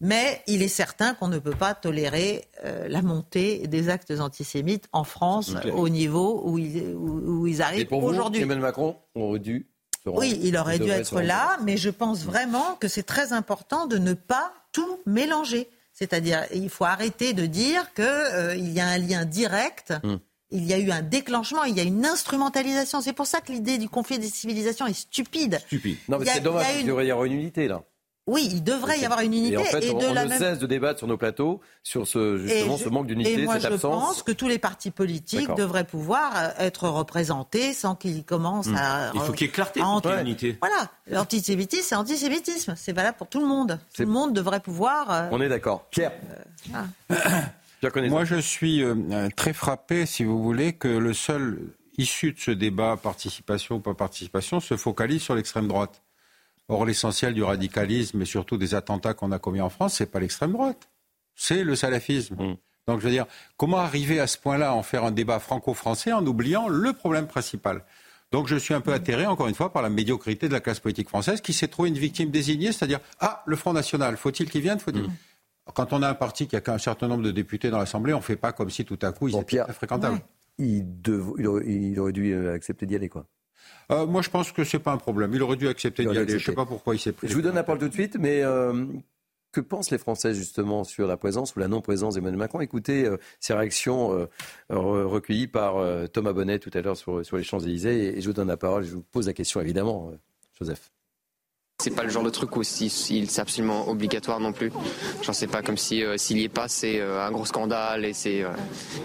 Mais il est certain qu'on ne peut pas tolérer euh, la montée des actes antisémites en France au niveau où ils, où, ils arrivent aujourd'hui. Emmanuel Macron aurait dû oui, il aurait dû être là, mais je pense vraiment que c'est très important de ne pas tout mélanger. C'est-à-dire, il faut arrêter de dire qu'il euh, y a un lien direct. Hmm. Il y a eu un déclenchement, il y a une instrumentalisation. C'est pour ça que l'idée du conflit des civilisations est stupide. Stupide. Non, mais c'est dommage, il devrait y avoir une unité là. Oui, il devrait y avoir une unité. Et en fait, on, ne cesse de débattre sur nos plateaux sur ce, justement ce manque d'unité, cette absence. Et moi, je pense que tous les partis politiques devraient pouvoir euh, être représentés sans qu'ils commencent hmm. à... Il faut qu'il y ait clarté entre l'unité. Voilà, l'antisémitisme, c'est antisémitisme. C'est valable pour tout le monde. Tout le monde devrait pouvoir... Euh, on est d'accord. Pierre euh, ah. Moi, je suis très frappé, si vous voulez, que le seul issu de ce débat, participation ou pas participation, se focalise sur l'extrême droite. Or, l'essentiel du radicalisme et surtout des attentats qu'on a commis en France, c'est pas l'extrême droite, c'est le salafisme. Mm. Donc, je veux dire, comment arriver à ce point-là, en faire un débat franco-français en oubliant le problème principal? Donc je suis un peu atterré, encore une fois, par la médiocrité de la classe politique française qui s'est trouvée une victime désignée, c'est-à-dire, ah, le Front National, faut-il qu'il vienne faut-il... Mm. Quand on a un parti qui a qu'un certain nombre de députés dans l'Assemblée, on ne fait pas comme si tout à coup ils étaient fréquentables. Il, il, aurait dû accepter d'y aller, quoi. Euh, moi, je pense que c'est pas un problème. Il aurait dû accepter d'y aller. Je ne sais pas pourquoi il s'est pris. Je vous donne la parole tout de suite, mais euh, que pensent les Français justement sur la présence ou la non-présence d'Emmanuel Macron? Écoutez euh, ces réactions recueilles par Thomas Bonnet tout à l'heure sur, sur, les Champs-Élysées. Et je vous donne la parole. Je vous pose la question évidemment, Joseph. C'est pas le genre de truc où c'est absolument obligatoire non plus. J'en sais pas comme si euh, s'il y est pas c'est euh, un gros scandale et c'est. Euh,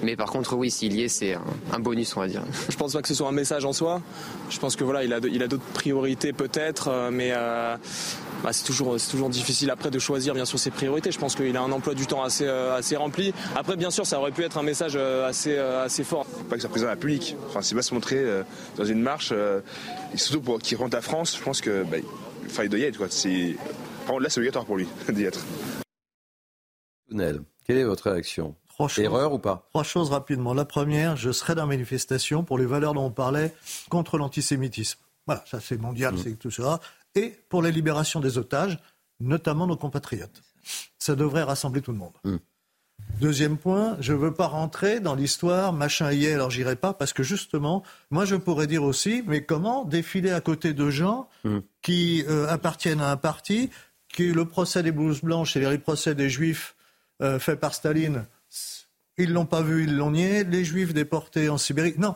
mais par contre oui s'il y est c'est un, bonus on va dire. Je pense pas que ce soit un message en soi. Je pense que voilà il a il a d'autres priorités peut-être mais bah, c'est toujours c'est toujours difficile après de choisir bien sûr ses priorités. Je pense qu'il a un emploi du temps assez assez rempli. Après bien sûr ça aurait pu être un message assez assez fort. Pas que ça représente la public. Enfin c'est pas se montrer dans une marche et surtout pour qu'il rentre à France. Je pense que bah, enfin, il doit y être. Quoi. C'est... là, c'est obligatoire pour lui d'y être. Quelle est votre réaction? Trois Erreur ou pas? Trois choses rapidement. La première, je serai dans la manifestation pour les valeurs dont on parlait contre l'antisémitisme. Voilà, ça c'est mondial, mm. c'est tout ça. Et pour la libération des otages, notamment nos compatriotes. Ça devrait rassembler tout le monde. Hmm. Deuxième point, je ne veux pas rentrer dans l'histoire, machin y est, alors j'irai pas, parce que justement, moi je pourrais dire aussi, mais comment défiler à côté de gens hmm. qui euh, appartiennent à un parti, qui le procès des blouses blanches et les procès des juifs euh, faits par Staline, ils l'ont pas vu, ils l'ont nié, les juifs déportés en Sibérie, non,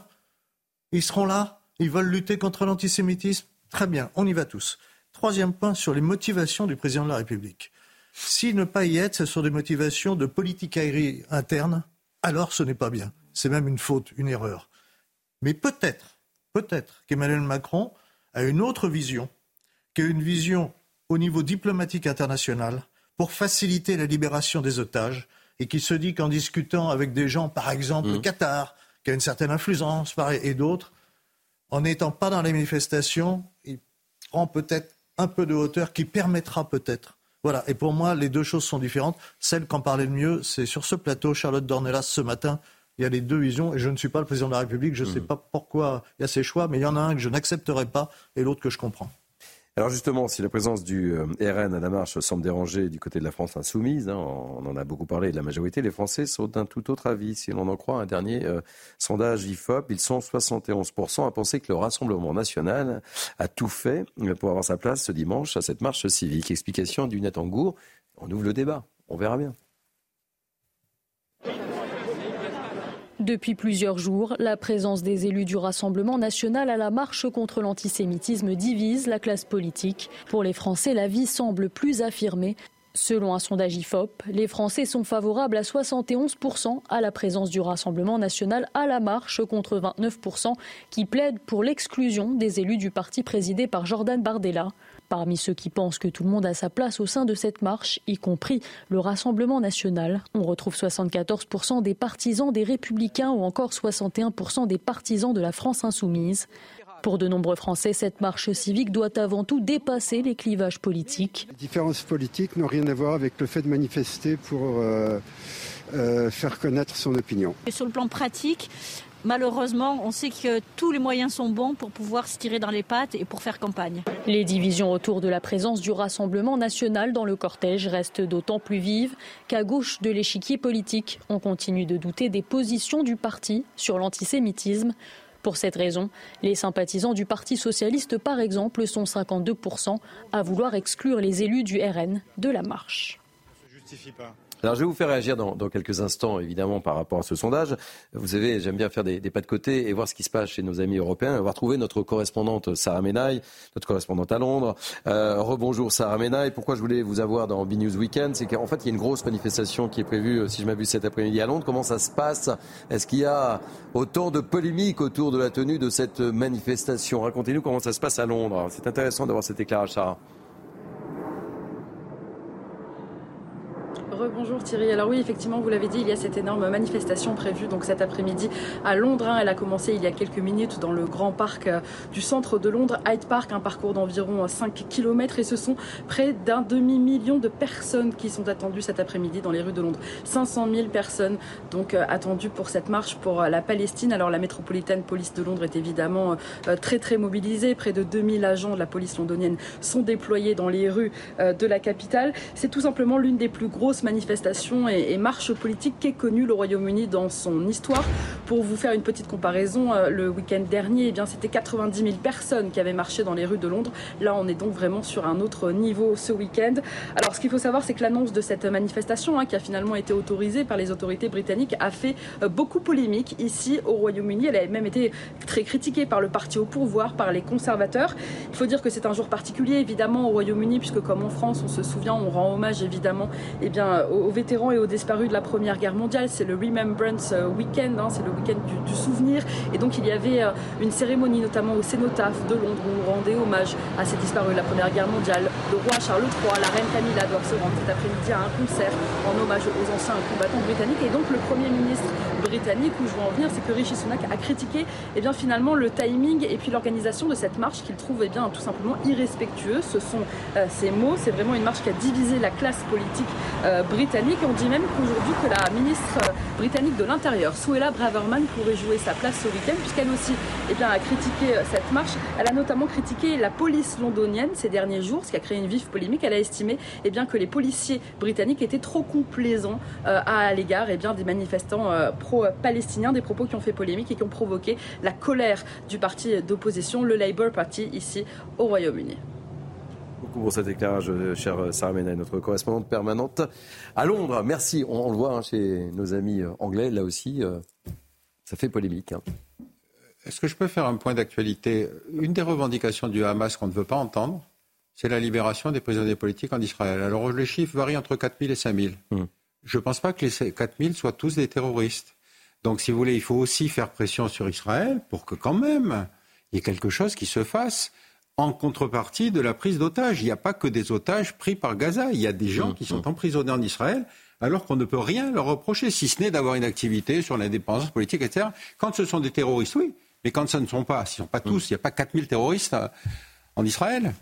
ils seront là, ils veulent lutter contre l'antisémitisme, très bien, on y va tous. Troisième point sur les motivations du président de la République. Si ne pas y être, ce sont des motivations de politique aérienne interne, alors ce n'est pas bien. C'est même une faute, une erreur. Mais peut-être, peut-être qu'Emmanuel Macron a une autre vision, qui une vision au niveau diplomatique international pour faciliter la libération des otages et qui se dit qu'en discutant avec des gens, par exemple le mmh. Qatar, qui a une certaine influence, et d'autres, en n'étant pas dans les manifestations, il prend peut-être un peu de hauteur qui permettra peut-être voilà, et pour moi, les deux choses sont différentes. Celle qu'en parlait le mieux, c'est sur ce plateau, Charlotte Dornelas, ce matin. Il y a les deux visions, et je ne suis pas le président de la République, je ne sais mmh. pas pourquoi il y a ces choix, mais il y en a un que je n'accepterai pas et l'autre que je comprends. Alors justement, si la présence du euh, RN à la marche semble déranger du côté de la France insoumise, hein, on en a beaucoup parlé de la majorité, les Français sont d'un tout autre avis. Si l'on en croit un dernier euh, sondage IFOP, ils sont 71% à penser que le Rassemblement national a tout fait pour avoir sa place ce dimanche à cette marche civique. Explication du Angour. On ouvre le débat, on verra bien. Depuis plusieurs jours, la présence des élus du Rassemblement national à la marche contre l'antisémitisme divise la classe politique. Pour les Français, la vie semble plus affirmée. Selon un sondage IFOP, les Français sont favorables à 71% à la présence du Rassemblement national à la marche contre 29% qui plaident pour l'exclusion des élus du parti présidé par Jordan Bardella. Parmi ceux qui pensent que tout le monde a sa place au sein de cette marche, y compris le Rassemblement national, on retrouve 74% des partisans des Républicains ou encore 61% des partisans de la France insoumise. Pour de nombreux Français, cette marche civique doit avant tout dépasser les clivages politiques. Les différences politiques n'ont rien à voir avec le fait de manifester pour euh, euh, faire connaître son opinion. Et sur le plan pratique, malheureusement, on sait que tous les moyens sont bons pour pouvoir se tirer dans les pattes et pour faire campagne. Les divisions autour de la présence du Rassemblement national dans le cortège restent d'autant plus vives qu'à gauche de l'échiquier politique, on continue de douter des positions du parti sur l'antisémitisme. Pour cette raison, les sympathisants du Parti socialiste, par exemple, sont 52% à vouloir exclure les élus du RN de la marche. Alors, je vais vous faire réagir dans, quelques instants, évidemment, par rapport à ce sondage. Vous savez, j'aime bien faire des, pas de côté et voir ce qui se passe chez nos amis européens. Va retrouver notre correspondante Sarah Menaille, notre correspondante à Londres. Euh, rebonjour Sarah Menaille. Pourquoi je voulais vous avoir dans B-News Weekend C'est qu'en fait, il y a une grosse manifestation qui est prévue, si je m'abuse, cet après-midi à Londres. Comment ça se passe? Est-ce qu'il y a autant de polémiques autour de la tenue de cette manifestation? Racontez-nous comment ça se passe à Londres. C'est intéressant d'avoir cet éclairage, Sarah. Bonjour Thierry. Alors oui, effectivement, vous l'avez dit, il y a cette énorme manifestation prévue donc cet après-midi à Londres. Hein. Elle a commencé il y a quelques minutes dans le grand parc euh, du centre de Londres, Hyde Park, un parcours d'environ 5 km et ce sont près d'un demi-million de personnes qui sont attendues cet après-midi dans les rues de Londres. 500 000 personnes donc euh, attendues pour cette marche pour euh, la Palestine. Alors la métropolitaine police de Londres est évidemment très très mobilisée. Près de 2000 agents de la police londonienne sont déployés dans les rues de la capitale. C'est tout simplement l'une des plus grosses manifestations manifestations et, marches politiques qu'est connu le Royaume-Uni dans son histoire. Pour vous faire une petite comparaison, euh, le week-end dernier, eh c'était 90 000 personnes qui avaient marché dans les rues de Londres. Là, on est donc vraiment sur un autre niveau ce week-end. Alors, ce qu'il faut savoir, c'est que l'annonce de cette manifestation, hein, qui a finalement été autorisée par les autorités britanniques, a fait euh, beaucoup polémique ici au Royaume-Uni. Elle a même été très critiquée par le parti au pouvoir, par les conservateurs. Il faut dire que c'est un jour particulier, évidemment, au Royaume-Uni, puisque comme en France, on se souvient, on rend hommage évidemment eh bien, aux, vétérans et aux disparus de la Première Guerre mondiale. C'est le Remembrance euh, Weekend, hein, c'est le week-end du, souvenir. Et donc il y avait euh, une cérémonie, notamment au Cénotaphe de Londres, où on rendait hommage à ces disparus de la Première Guerre mondiale. Le roi Charles III, la reine Camilla doivent se rendre cet après-midi à un concert en hommage aux anciens combattants britanniques. Et donc le Premier ministre britannique, où je veux en venir, c'est que Rishi Sunak a critiqué eh bien, finalement le timing et puis l'organisation de cette marche qu'il trouve eh bien, tout simplement irrespectueux. Ce sont euh, ces mots, c'est vraiment une marche qui a divisé la classe politique britannique. On dit même qu'aujourd'hui que la ministre britannique de l'Intérieur, Suella Braverman, pourrait jouer sa place ce week-end, puisqu'elle aussi eh bien, a critiqué cette marche. Elle a notamment critiqué la police londonienne ces derniers jours, ce qui a créé une vive polémique. Elle a estimé eh bien, que les policiers britanniques étaient trop complaisants à l'égard eh des manifestants pro-palestiniens, des propos qui ont fait polémique et qui ont provoqué la colère du parti d'opposition, le Labour Party, ici au Royaume-Uni beaucoup pour cet éclairage, euh, chère Sarah Menet, notre correspondante permanente à Londres. Merci. On, le voit hein, chez nos amis euh, anglais, là aussi, euh, ça fait polémique. Hein. Est-ce que je peux faire un point d'actualité? Une des revendications du Hamas qu'on ne veut pas entendre, c'est la libération des prisonniers politiques en Israël. Alors les chiffres varient entre 4 000 et 5 000. Hmm. Je ne pense pas que les 4 000 soient tous des terroristes. Donc si vous voulez, il faut aussi faire pression sur Israël pour que quand même il y ait quelque chose qui se fasse en contrepartie de la prise d'otages. Il n'y a pas que des otages pris par Gaza. Il y a des gens qui sont emprisonnés en Israël alors qu'on ne peut rien leur reprocher, si ce n'est d'avoir une activité sur l'indépendance politique, etc. Quand ce sont des terroristes, oui. Mais quand ce ne sont pas, ce ne sont pas tous, il n'y a pas 4000 terroristes euh, en Israël.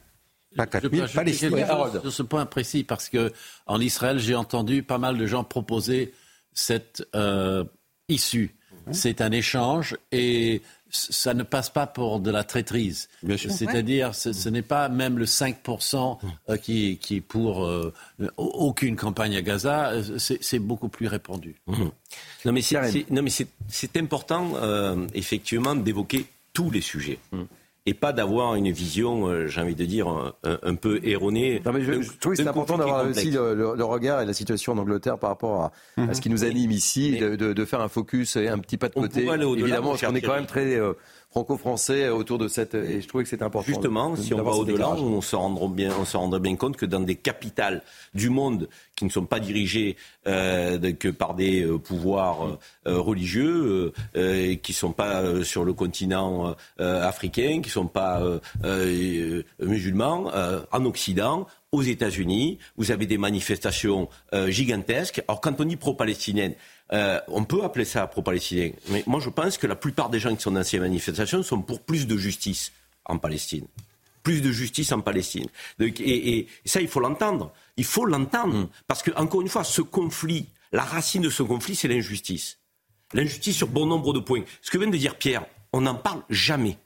Pas 4000 Palestiniens. Sur ce point précis, parce que en Israël, j'ai entendu pas mal de gens proposer cette euh, issue. C'est un échange et ça ne passe pas pour de la traîtrise. C'est-à-dire, ce, n'est pas même le 5% euh, qui, qui est pour euh, aucune campagne à Gaza, euh, c'est beaucoup plus répandu. Mmh. Non, mais c'est important, effectivement, d'évoquer tous les sujets. Mmh et pas d'avoir une vision, euh, j'ai envie de dire, un, peu erronée. Non, mais je, trouve que c'est important d'avoir aussi le, regard et la situation en Angleterre par rapport à, à ce qui nous anime ici, de, de, de, faire un focus et un petit pas de côté. Évidemment, parce qu'on est quand même très euh, franco-français autour de cette. Et je trouvais que c'était important. Justement, si on va au-delà, on se rendra bien, on se rendra bien compte que dans des capitales du monde qui ne sont pas dirigées euh, que par des euh, pouvoirs euh, religieux, euh, qui ne sont pas sur le continent africain, qui ne sont pas musulmans, en Occident, aux États-Unis, vous avez des manifestations gigantesques. Alors quand on dit pro-palestinienne, euh, on peut appeler ça pro-palestinien, mais moi je pense que la plupart des gens qui sont dans ces manifestations sont pour plus de justice en Palestine. Plus de justice en Palestine. Et, ça, il faut l'entendre. Il faut l'entendre. Mm. Parce que, encore une fois, ce conflit, la racine de ce conflit, c'est l'injustice. L'injustice sur bon nombre de points. Ce que vient de dire Pierre, on n'en parle jamais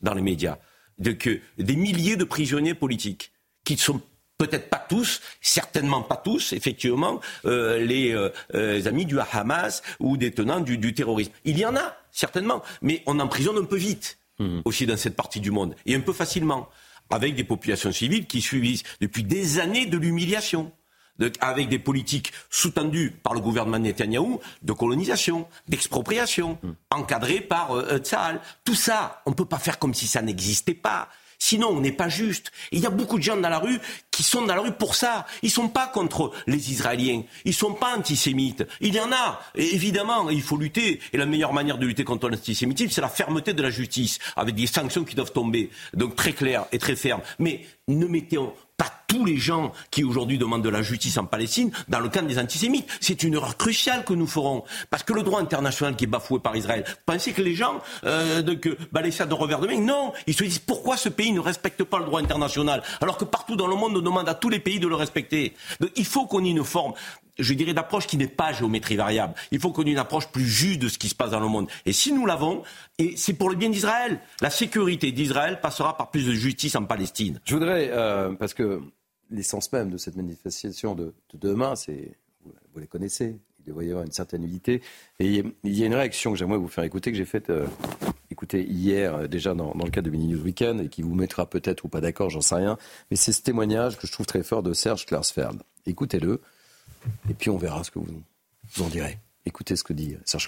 dans les médias. De que des milliers de prisonniers politiques qui sont peut-être pas tous, certainement pas tous, effectivement, euh, les, euh, euh, amis du Hamas ou des tenants du, terrorisme. Il y en a, certainement, mais on emprisonne un peu vite mmh. aussi dans cette partie du monde, et un peu facilement, avec des populations civiles qui subissent depuis des années de l'humiliation. avec des politiques sous-tendues par le gouvernement Netanyahou de colonisation, d'expropriation, mmh. encadrées par euh, Tout ça, on ne peut pas faire comme si ça n'existait pas. Sinon, on n'est pas juste. il y a beaucoup de gens dans la rue qui sont dans la rue pour ça. Ils sont pas contre les Israéliens. Ils sont pas antisémites. Il y en a. Et évidemment, il faut lutter. Et la meilleure manière de lutter contre l'antisémitisme, c'est la fermeté de la justice, avec des sanctions qui doivent tomber. Donc très claires et très fermes. Mais ne mettons pas tous les gens qui aujourd'hui demandent de la justice en Palestine dans le camp des antisémites. C'est une erreur cruciale que nous ferons. Parce que le droit international qui est bafoué par Israël, pensez que les gens euh, de, que, ça de revers de main Non, ils se disent pourquoi ce pays ne respecte pas le droit international alors que partout dans le monde on demande à tous les pays de le respecter. Donc, il faut qu'on ait une forme je dirais, d'approche qui n'est pas géométrie variable. Il faut qu'on ait une approche plus juste de ce qui se passe dans le monde. Et si nous l'avons, et c'est pour le bien d'Israël, la sécurité d'Israël passera par plus de justice en Palestine. Je voudrais, euh, parce que l'essence même de cette manifestation de, demain, c'est, vous, les connaissez, il devrait y avoir une certaine unité. Et il y a une réaction que j'aimerais vous faire écouter, que j'ai faite euh, hier, euh, déjà dans, le cadre de Mini News Weekend, et qui vous mettra peut-être ou pas d'accord, j'en sais rien. Mais c'est ce témoignage que je trouve très fort de Serge Klarsfeld. Écoutez-le, et puis on verra ce que vous, en direz. Écoutez ce que dit Serge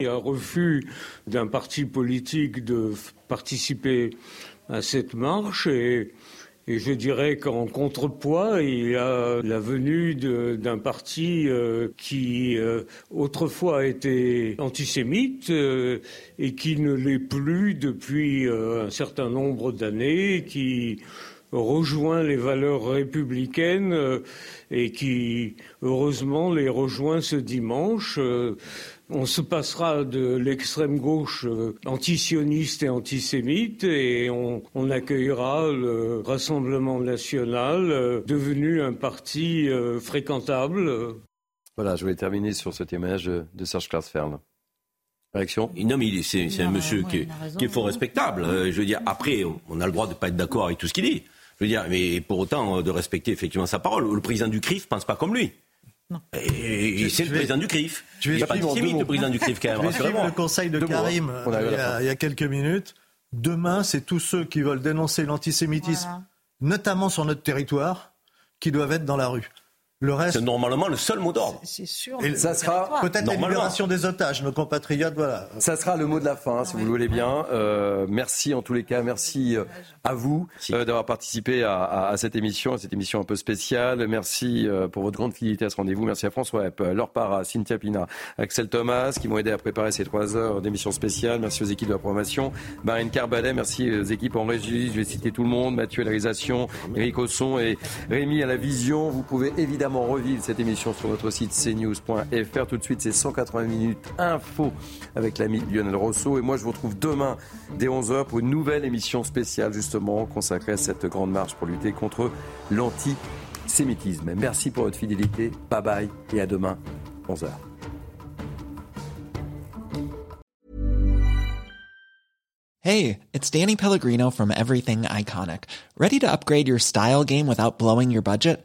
y a un refus d'un parti politique de participer à cette marche et et je dirais qu'en contrepoids, il y a la venue d'un parti euh, qui euh, autrefois était antisémite euh, et qui ne l'est plus depuis un certain nombre d'années, qui rejoint les valeurs républicaines euh, et qui, heureusement, les rejoint ce dimanche. Euh, on se passera de l'extrême gauche euh, antisioniste et antisémite et on, accueillera le Rassemblement national devenu un parti fréquentable. Voilà, je voulais terminer sur ce témoignage de Serge Klarsfeld. Réaction? Non, mais c'est un monsieur qui, est fort respectable. je veux dire, après, on a le droit de ne pas être d'accord avec tout ce qu'il dit. Je veux dire, mais pour autant euh, de respecter effectivement sa parole. Le président du CRIF pense pas comme lui. Non. Et, c'est le président du CRIF. Tu es pas d'antisémite, le président du CRIF, quand même. Je vais le conseil de Karim euh, il, y a, quelques minutes. Demain, c'est tous ceux qui veulent dénoncer l'antisémitisme, notamment sur notre territoire, qui doivent être dans la rue. Le reste, c'est normalement le seul mot d'ordre. C'est sûr. Et ça sera peut-être la libération des otages, nos compatriotes, voilà. Ça sera le mot de la fin, si vous le voulez bien. Euh, merci en tous les cas, merci euh, à vous euh, d'avoir participé à, à, cette émission, à cette émission un peu spéciale. Merci euh, pour votre grande fidélité à ce rendez-vous. Merci à François Epp, leur part à Cynthia Pina, Axel Thomas, qui m'ont aidé à préparer ces trois heures d'émission spéciale. Merci aux équipes de la programmation, Marine Carbalet, merci aux équipes en régie. Je vais citer tout le monde, Mathieu à la réalisation, Eric Osson et Rémi à la vision. Vous pouvez évidemment revivre cette émission sur notre site cnews.fr. Tout de suite, c'est 180 minutes info avec l'ami Lionel Rousseau. Et moi, je vous retrouve demain dès 11h pour une nouvelle émission spéciale, justement, consacrée à cette grande marche pour lutter contre l'antisémitisme. Merci pour votre fidélité. Bye bye et à demain, 11h. Hey, it's Danny Pellegrino from Everything Iconic. Ready to upgrade your style game without blowing your budget?